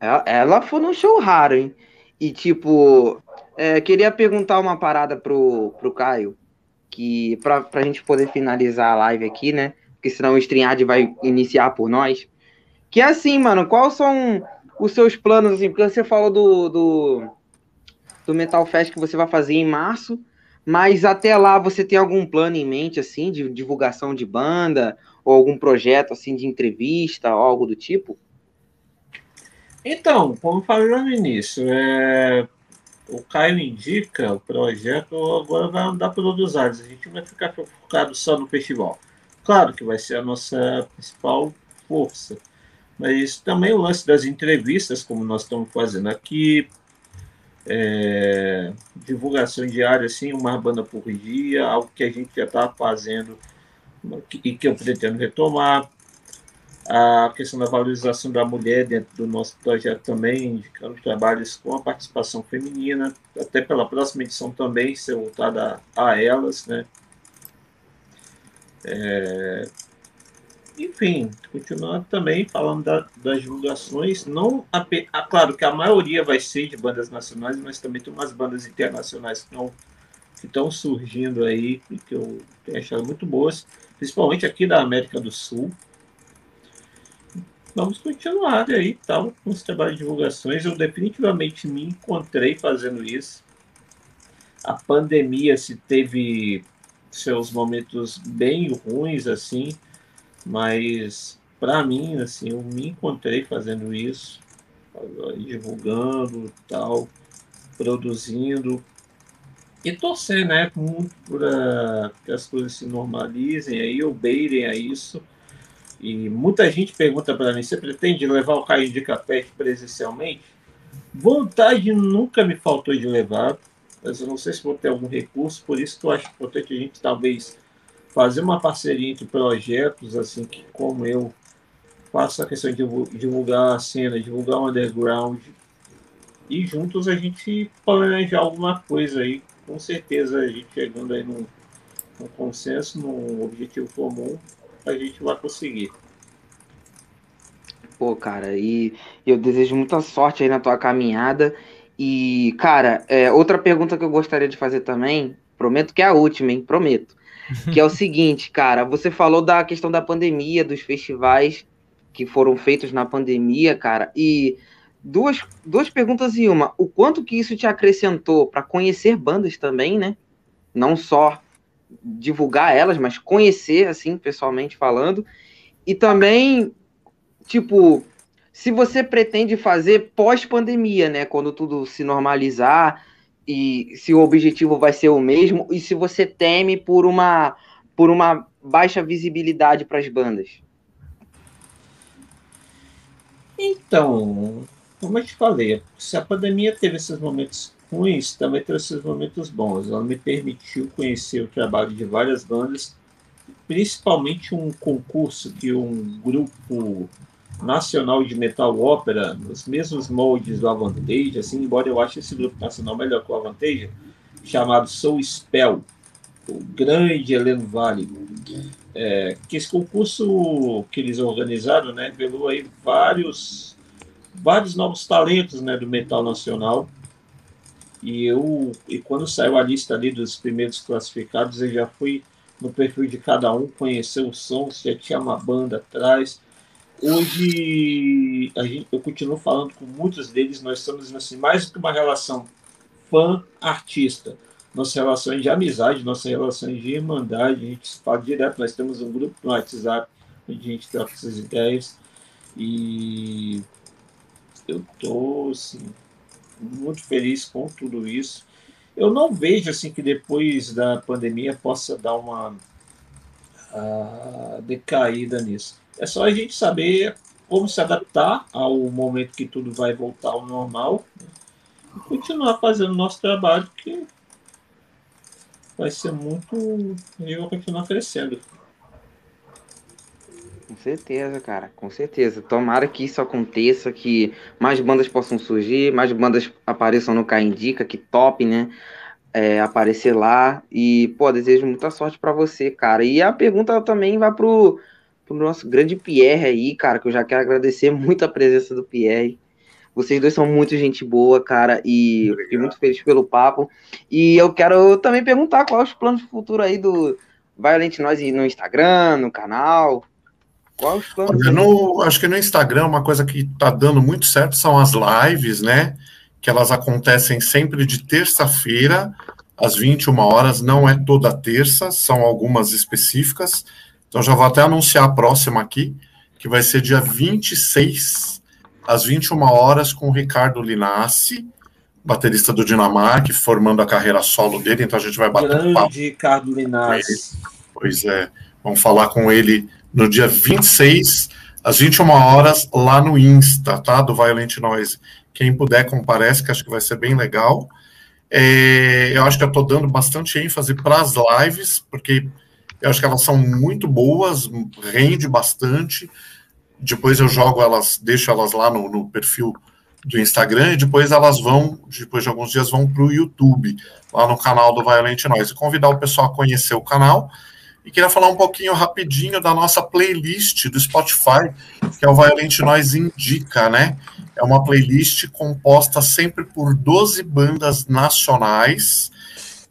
ela, ela foi num show raro, hein? E tipo, é, queria perguntar uma parada pro, pro Caio, que pra, pra gente poder finalizar a live aqui, né? Porque senão o StreamYard vai iniciar por nós. Que é assim, mano, quais são os seus planos, assim? Porque você falou do, do, do Metal Fest que você vai fazer em março. Mas até lá você tem algum plano em mente, assim, de divulgação de banda, ou algum projeto, assim, de entrevista, algo do tipo? Então, como falei no início, é... o Caio indica o projeto, agora vai andar por outros ares. A gente vai ficar focado só no festival. Claro que vai ser a nossa principal força. Mas também o lance das entrevistas, como nós estamos fazendo aqui, é, divulgação diária, assim, uma banda por dia, algo que a gente já está fazendo e que eu pretendo retomar. A questão da valorização da mulher dentro do nosso projeto também, indicando trabalhos com a participação feminina, até pela próxima edição também ser voltada a, a elas, né? É, enfim, continuando também falando da, das divulgações, não a, a, claro que a maioria vai ser de bandas nacionais, mas também tem umas bandas internacionais que estão que estão surgindo aí que eu tenho achado muito boas, principalmente aqui da América do Sul. Vamos continuar aí, tal, com os trabalhos de divulgações. Eu definitivamente me encontrei fazendo isso. A pandemia se teve seus momentos bem ruins assim, mas para mim, assim, eu me encontrei fazendo isso, divulgando, tal, produzindo e torcer, né, muito para que as coisas se normalizem aí, ou beirem a isso. E muita gente pergunta para mim: você pretende levar o Caio de Café presencialmente? Vontade nunca me faltou de levar, mas eu não sei se vou ter algum recurso, por isso que eu acho importante a gente talvez fazer uma parceria entre projetos, assim, que como eu faço a questão de divulgar a cena, divulgar o underground, e juntos a gente planejar alguma coisa aí, com certeza a gente chegando aí num, num consenso, num objetivo comum, a gente vai conseguir. Pô, cara, e eu desejo muita sorte aí na tua caminhada. E, cara, é, outra pergunta que eu gostaria de fazer também, prometo que é a última, hein? Prometo <laughs> que é o seguinte, cara, você falou da questão da pandemia, dos festivais que foram feitos na pandemia, cara, e duas, duas perguntas em uma. O quanto que isso te acrescentou para conhecer bandas também, né? Não só divulgar elas, mas conhecer, assim, pessoalmente falando. E também, tipo, se você pretende fazer pós-pandemia, né? Quando tudo se normalizar, e se o objetivo vai ser o mesmo e se você teme por uma por uma baixa visibilidade para as bandas. Então, como eu te falei, se a pandemia teve esses momentos ruins, também trouxe esses momentos bons. Ela me permitiu conhecer o trabalho de várias bandas, principalmente um concurso que um grupo nacional de metal ópera, nos mesmos moldes do Avantage, assim, embora eu ache esse grupo nacional melhor que o Avantage, chamado Sou Spell, o grande Heleno Vale. É, que esse concurso que eles organizaram, né, revelou aí vários, vários novos talentos, né, do metal nacional. E eu, e quando saiu a lista ali dos primeiros classificados, eu já fui no perfil de cada um, conhecer o som, se já tinha uma banda atrás. Hoje, gente, eu continuo falando com muitos deles, nós estamos assim, mais do que uma relação fã-artista. Nossa relação é de amizade, nossa relação é de irmandade, a gente fala direto, nós temos um grupo no WhatsApp onde a gente troca essas ideias. E eu tô assim, muito feliz com tudo isso. Eu não vejo assim que depois da pandemia possa dar uma uh, decaída nisso. É só a gente saber como se adaptar ao momento que tudo vai voltar ao normal né? e continuar fazendo o nosso trabalho que vai ser muito. Eu vou continuar oferecendo. Com certeza, cara, com certeza. Tomara que isso aconteça, que mais bandas possam surgir, mais bandas apareçam no K Indica, que top, né? É, aparecer lá. E, pô, desejo muita sorte para você, cara. E a pergunta também vai pro, pro nosso grande Pierre aí, cara, que eu já quero agradecer muito a presença do Pierre. Vocês dois são muito gente boa, cara, e fiquei muito feliz pelo papo. E eu quero também perguntar qual é os planos futuro aí do Violent Noise no Instagram, no canal. Qual os planos? Olha, no, acho que no Instagram uma coisa que tá dando muito certo são as lives, né? Que elas acontecem sempre de terça-feira, às 21 horas, não é toda terça, são algumas específicas. Então já vou até anunciar a próxima aqui, que vai ser dia 26 às 21 horas com o Ricardo Linassi, baterista do Dinamarca, formando a carreira solo dele, então a gente vai bater Grande um papo. Ricardo Linassi. Pois é, vamos falar com ele no dia 26, às 21 horas, lá no Insta, tá? Do Violent Noise. Quem puder, comparece, que acho que vai ser bem legal. É, eu acho que eu estou dando bastante ênfase para as lives, porque eu acho que elas são muito boas, rende bastante depois eu jogo elas, deixo elas lá no, no, perfil do Instagram e depois elas vão, depois de alguns dias, vão para o YouTube, lá no canal do Violent Noise. E convidar o pessoal a conhecer o canal. E queria falar um pouquinho rapidinho da nossa playlist do Spotify, que é o Violent Noise Indica, né? É uma playlist composta sempre por 12 bandas nacionais.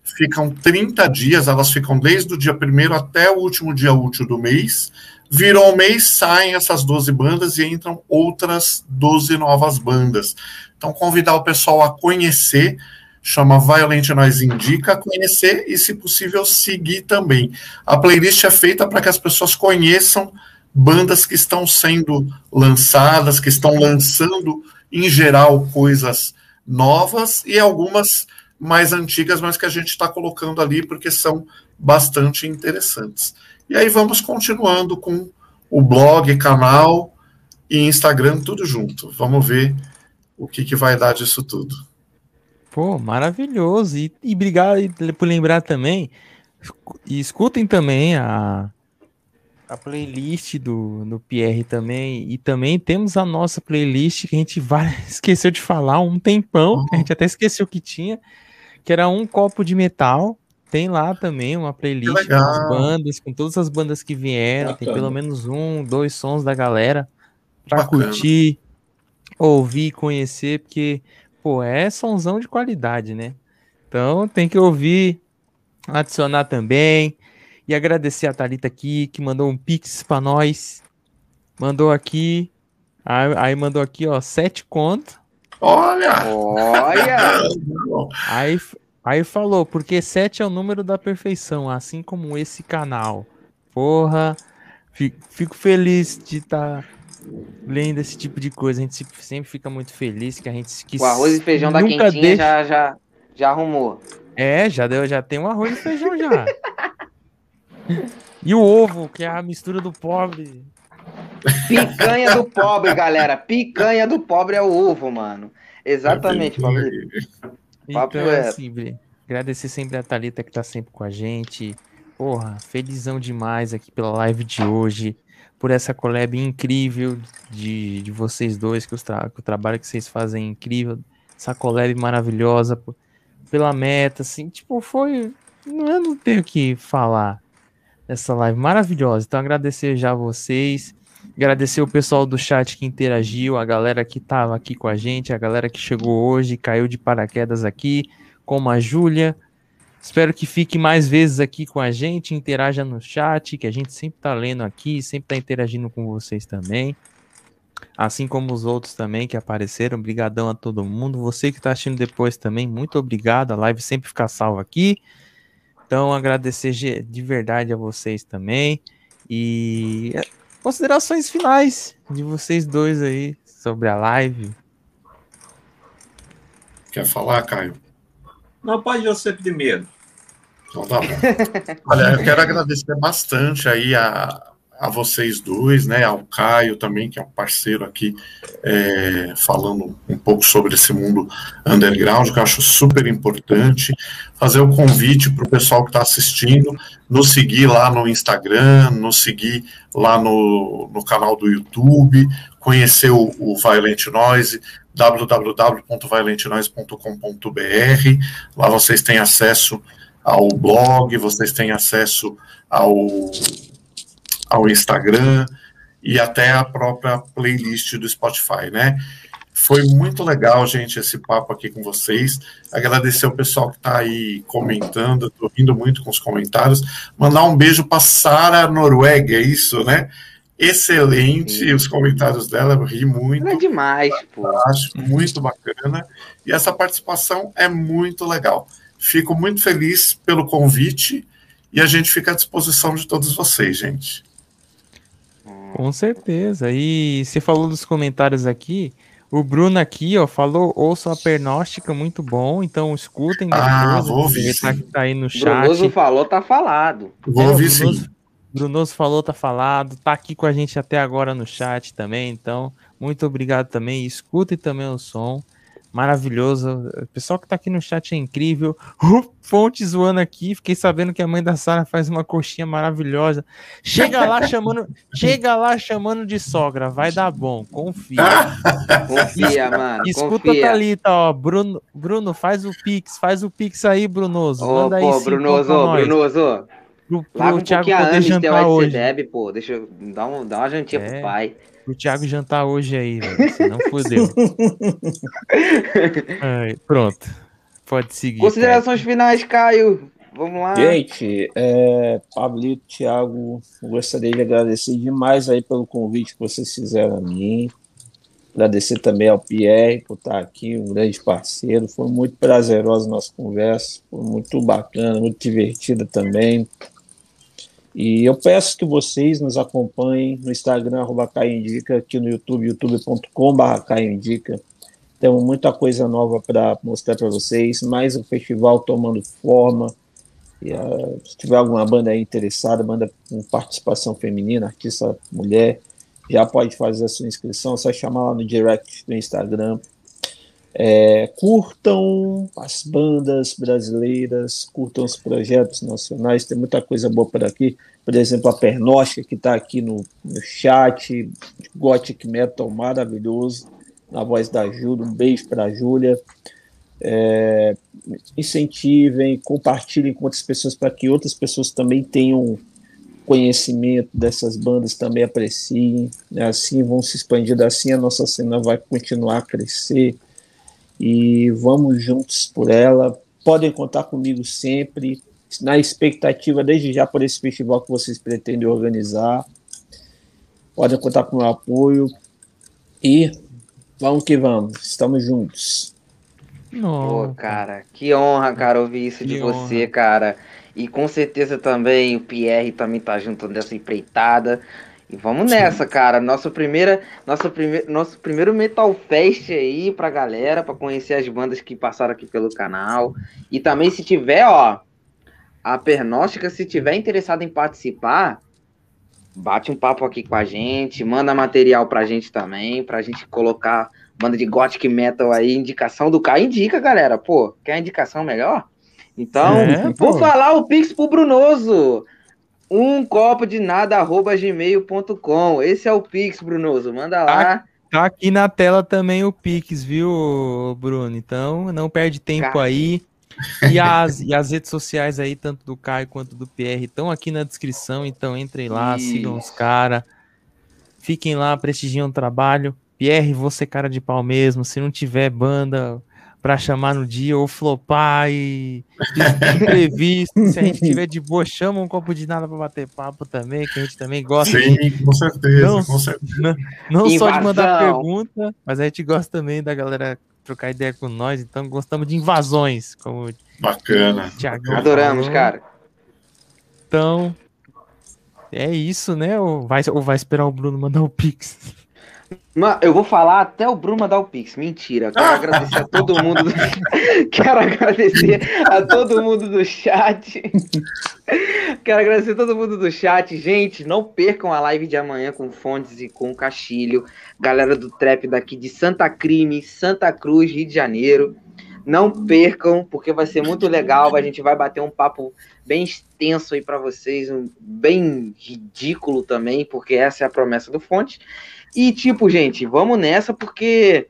Ficam 30 dias, elas ficam desde o dia primeiro até o último dia útil do mês Virou um mês, saem essas 12 bandas e entram outras 12 novas bandas. Então, convidar o pessoal a conhecer, chama Violent Noise Indica, conhecer e, se possível, seguir também. A playlist é feita para que as pessoas conheçam bandas que estão sendo lançadas, que estão lançando, em geral, coisas novas e algumas mais antigas, mas que a gente está colocando ali porque são bastante interessantes. E aí vamos continuando com o blog, canal e Instagram, tudo junto. Vamos ver o que, que vai dar disso tudo. Pô, maravilhoso. E, e obrigado por lembrar também. E escutem também a, a playlist do, do Pierre também. E também temos a nossa playlist que a gente vai, <laughs> esqueceu de falar um tempão. Uhum. A gente até esqueceu que tinha. Que era um copo de metal tem lá também uma playlist com as bandas, com todas as bandas que vieram. Bacana. Tem pelo menos um, dois sons da galera Bacana. curtir, ouvir, conhecer, porque, pô, é sonzão de qualidade, né? Então tem que ouvir, adicionar também. E agradecer a Thalita aqui, que mandou um pix pra nós. Mandou aqui. Aí, aí mandou aqui, ó, sete conto. Olha! Olha! <laughs> aí, Aí falou, porque 7 é o número da perfeição, assim como esse canal. Porra, fico feliz de estar tá lendo esse tipo de coisa. A gente sempre fica muito feliz que a gente que O arroz e feijão da quentinha deixa... já, já, já arrumou. É, já deu, já tem um arroz e feijão já. <laughs> e o ovo, que é a mistura do pobre. Picanha do pobre, galera. Picanha do pobre é o ovo, mano. Exatamente, Fabrício. Papo então, é. assim, agradecer sempre a Thalita que tá sempre com a gente. Porra, felizão demais aqui pela live de hoje, por essa collab incrível de, de vocês dois, que, os tra que o trabalho que vocês fazem é incrível, essa collab maravilhosa, por, pela meta, assim, tipo, foi. Eu não tenho o que falar dessa live maravilhosa. Então, agradecer já a vocês. Agradecer o pessoal do chat que interagiu, a galera que estava aqui com a gente, a galera que chegou hoje, caiu de paraquedas aqui, como a Júlia. Espero que fique mais vezes aqui com a gente, interaja no chat, que a gente sempre está lendo aqui, sempre está interagindo com vocês também. Assim como os outros também que apareceram. Obrigadão a todo mundo. Você que está assistindo depois também, muito obrigado. A live sempre fica salva aqui. Então, agradecer de verdade a vocês também. E considerações finais de vocês dois aí sobre a live. Quer falar, Caio? Não, pode você primeiro. Então tá bom. <laughs> Olha, eu quero agradecer bastante aí a, a vocês dois, né, ao Caio também, que é um parceiro aqui, é, falando um pouco sobre esse mundo underground, que eu acho super importante. Fazer o convite para o pessoal que está assistindo, nos seguir lá no Instagram, nos seguir lá no, no canal do YouTube, conhecer o, o Violent Noise, www.violentnoise.com.br. Lá vocês têm acesso ao blog, vocês têm acesso ao ao Instagram e até a própria playlist do Spotify, né? Foi muito legal, gente, esse papo aqui com vocês. Agradecer o pessoal que está aí comentando, estou rindo muito com os comentários. Mandar um beijo para Sara Noruega, é isso, né? Excelente Sim. os comentários dela, eu ri muito. É demais, pô. Acho muito bacana. E essa participação é muito legal. Fico muito feliz pelo convite e a gente fica à disposição de todos vocês, gente. Com certeza. E você falou dos comentários aqui. O Bruno aqui, ó, falou, ouçam a pernóstica, muito bom. Então escutem. Ah, vou ouvir. Tá, tá aí no chat. Brunoso falou, tá falado. Vou é, ouvir Brunoso, sim. Brunoso falou, tá falado. Tá aqui com a gente até agora no chat também. Então, muito obrigado também. Escutem também o som maravilhoso. O pessoal que tá aqui no chat é incrível. <laughs> Uh, fonte zoando aqui. Fiquei sabendo que a mãe da Sara faz uma coxinha maravilhosa. Chega lá chamando, <laughs> chega lá chamando de sogra. Vai dar bom. Confia. <laughs> confia, mano. Escuta confia. Thalita, ó. Bruno, Bruno, faz o Pix, faz o Pix aí, Brunoso. Manda pô, aí, Brunoso, Brunoso. Pro, pro Larga um Thiago pouquinho a hoje. bebe, pô. Deixa eu dar, um, dar uma jantinha É. pro pai. Pro Thiago jantar hoje aí, velho. Senão fodeu. <laughs> Ai, pronto. Pode seguir. Considerações finais, Caio. Vamos lá. Gente, é, Pablito, Thiago, eu gostaria de agradecer demais aí pelo convite que vocês fizeram a mim. Agradecer também ao Pierre por estar aqui, um grande parceiro. Foi muito prazerosa a nossa conversa, foi muito bacana, muito divertida também. E eu peço que vocês nos acompanhem no Instagram, arroba Caio Indica, aqui no YouTube, youtube.com.br Caio Indica. Temos muita coisa nova para mostrar para vocês, mais um festival tomando forma. E, uh, se tiver alguma banda aí interessada, banda com participação feminina, artista mulher, já pode fazer a sua inscrição, é só chamar lá no direct do Instagram. É, curtam as bandas brasileiras, curtam os projetos nacionais, tem muita coisa boa por aqui. Por exemplo, a Pernóstica, que está aqui no, no chat, Gothic Metal maravilhoso, na voz da Júlia. Um beijo para a Júlia. É, incentivem, compartilhem com outras pessoas para que outras pessoas também tenham conhecimento dessas bandas, também apreciem. Né? Assim vão se expandindo, assim a nossa cena vai continuar a crescer e vamos juntos por ela. Podem contar comigo sempre, na expectativa desde já por esse festival que vocês pretendem organizar. Podem contar com o meu apoio e vamos que vamos, estamos juntos. Pô, cara, que honra, cara, ouvir isso Que de honra. você, cara. E com certeza também o Pierre também tá junto dessa empreitada. E vamos nessa, cara. Nossa primeira, nossa prime... Nosso primeiro Metal Fest aí pra galera, pra conhecer as bandas que passaram aqui pelo canal. E também, se tiver, ó, a Pernóstica, se tiver interessado em participar, bate um papo aqui com a gente, manda material pra gente também, pra gente colocar banda de Gothic Metal aí, indicação do Caio indica, galera. Pô, quer indicação melhor? Então, É, vou falar o Pix pro Brunoso. Um copo de nada, arroba gmail.com. Esse é o Pix, Brunoso. Manda lá. Tá aqui na tela também o Pix, viu, Bruno? Então, não perde tempo aí. E as, e as redes sociais aí, tanto do Caio quanto do PR, estão aqui na descrição, então entrem lá, Isso. sigam os caras. Fiquem lá, prestigiem o trabalho. Pierre, você cara de pau mesmo. Se não tiver banda para chamar no dia ou flopar e imprevisto, se a gente tiver de boa, chama um copo de nada para bater papo também, que a gente também gosta. Sim, de... com certeza, não, com certeza. Não, não só de mandar pergunta, mas a gente gosta também da galera trocar ideia com nós, então gostamos de invasões, como Bacana. Adoramos, falou. cara. Então, é isso, né? Ou vai, ou vai esperar o Bruno mandar o Pix? Mano, eu vou falar até o Bruno mandar o Pix. Mentira. Quero <laughs> agradecer a todo mundo. Do... <laughs> Quero agradecer a todo mundo do chat. <laughs> Quero agradecer a todo mundo do chat. Gente, não percam a live de amanhã com Fontes e com Castilho. Galera do Trap daqui de Santa Crime, Santa Cruz, Rio de Janeiro. Não percam, porque vai ser muito legal. A gente vai bater um papo bem extenso aí para vocês, um, bem ridículo também, porque essa é a promessa do Fonte. E tipo, gente, vamos nessa porque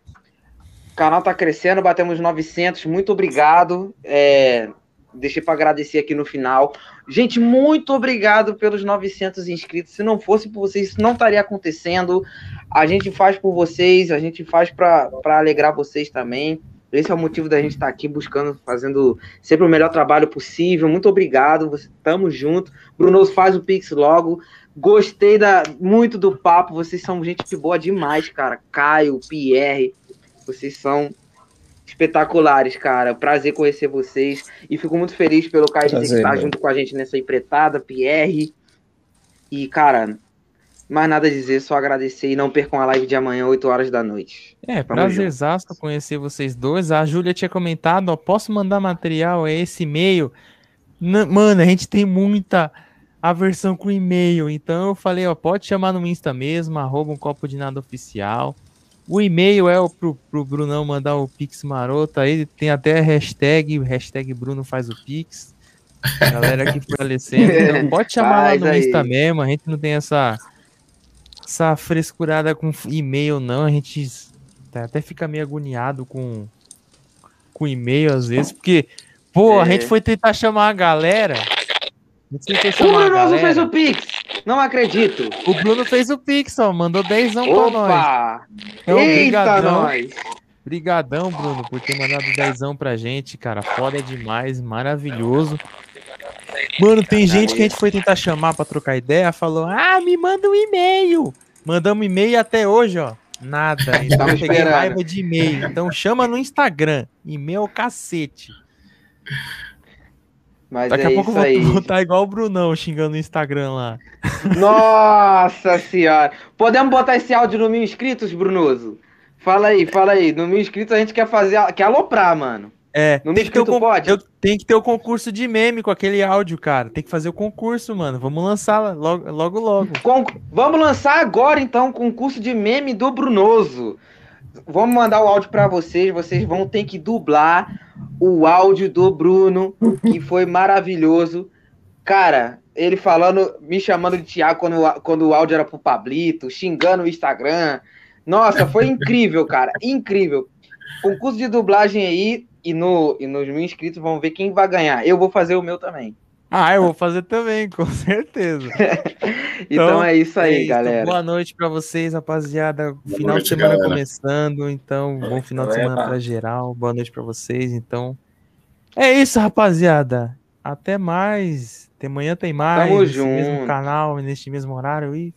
o canal tá crescendo, batemos 900. Muito obrigado. É, deixei para agradecer aqui no final. Gente, muito obrigado pelos 900 inscritos. Se não fosse por vocês, isso não estaria acontecendo. A gente faz por vocês, a gente faz para alegrar vocês também. Esse é o motivo da gente estar tá aqui buscando, fazendo sempre o melhor trabalho possível. Muito obrigado, estamos junto. Bruno faz o Pix logo. Gostei da, muito do papo, vocês são gente boa demais, cara. Caio, Pierre, vocês são espetaculares, cara. Prazer conhecer vocês. E fico muito feliz pelo Caio Prazer, estar junto com a gente nessa empreitada, Pierre. E, cara, mais nada a dizer, só agradecer e não percam a live de amanhã, 8 horas da noite. É, prazerzaço conhecer vocês dois. A Júlia tinha comentado, ó, posso mandar material, é esse e-mail. Mano, a gente tem muita aversão com e-mail, então eu falei, ó, pode chamar no Insta mesmo, arroba um copo de nada oficial. O e-mail é o pro, pro Brunão mandar o Pix maroto, aí tem até hashtag, hashtag Bruno faz o Pix. galera aqui fortalecendo. <laughs> Então pode chamar lá no aí. Insta mesmo, a gente não tem essa essa frescurada com e-mail, não. A gente até fica meio agoniado com, com e-mail às vezes, porque, pô, é. a gente foi tentar chamar a galera. O Bruno fez o Pix! Não acredito! O Bruno fez o Pix, ó, mandou 10 pra nós. Então, Eita, brigadão. nós! Brigadão, Bruno, por ter mandado 10 pra gente, cara. Foda demais, maravilhoso. Mano, tem gente que a gente foi tentar chamar pra trocar ideia, falou: Ah, me manda um e-mail. Mandamos e-mail até hoje, ó. Nada. Então eu peguei raiva de e-mail. Então chama no Instagram. E-mail é cacete. Mas Daqui é a pouco eu vou estar igual o Brunão xingando no Instagram lá. Nossa senhora! Podemos botar esse áudio no mil inscritos, Brunoso? Fala aí, fala aí. No mil inscritos a gente quer fazer. Quer aloprar, mano. É, tem que, ter o pode? Eu, tem que ter o concurso de meme com aquele áudio, cara. Tem que fazer o concurso, mano. Vamos lançar logo, logo. logo. Con Vamos lançar agora, então, o concurso de meme do Brunoso. Vamos mandar o áudio para vocês. Vocês vão ter que dublar o áudio do Bruno, que <laughs> foi maravilhoso. Cara, ele falando, me chamando de Thiago quando, quando o áudio era pro Pablito, xingando o Instagram. Nossa, foi <laughs> incrível, cara. Incrível. Concurso de dublagem aí, e, no, e nos mil inscritos vão ver quem vai ganhar. Eu vou fazer o meu também. Ah, eu vou fazer também, com <laughs> certeza. <laughs> então, então, é isso aí, é isso. galera. Boa noite para vocês, rapaziada. Boa final noite, de semana galera. começando, então bom final de semana para geral. Boa noite para vocês, então. É isso, rapaziada. Até mais. Até amanhã tem mais. Tamo junto. mesmo canal, neste mesmo horário e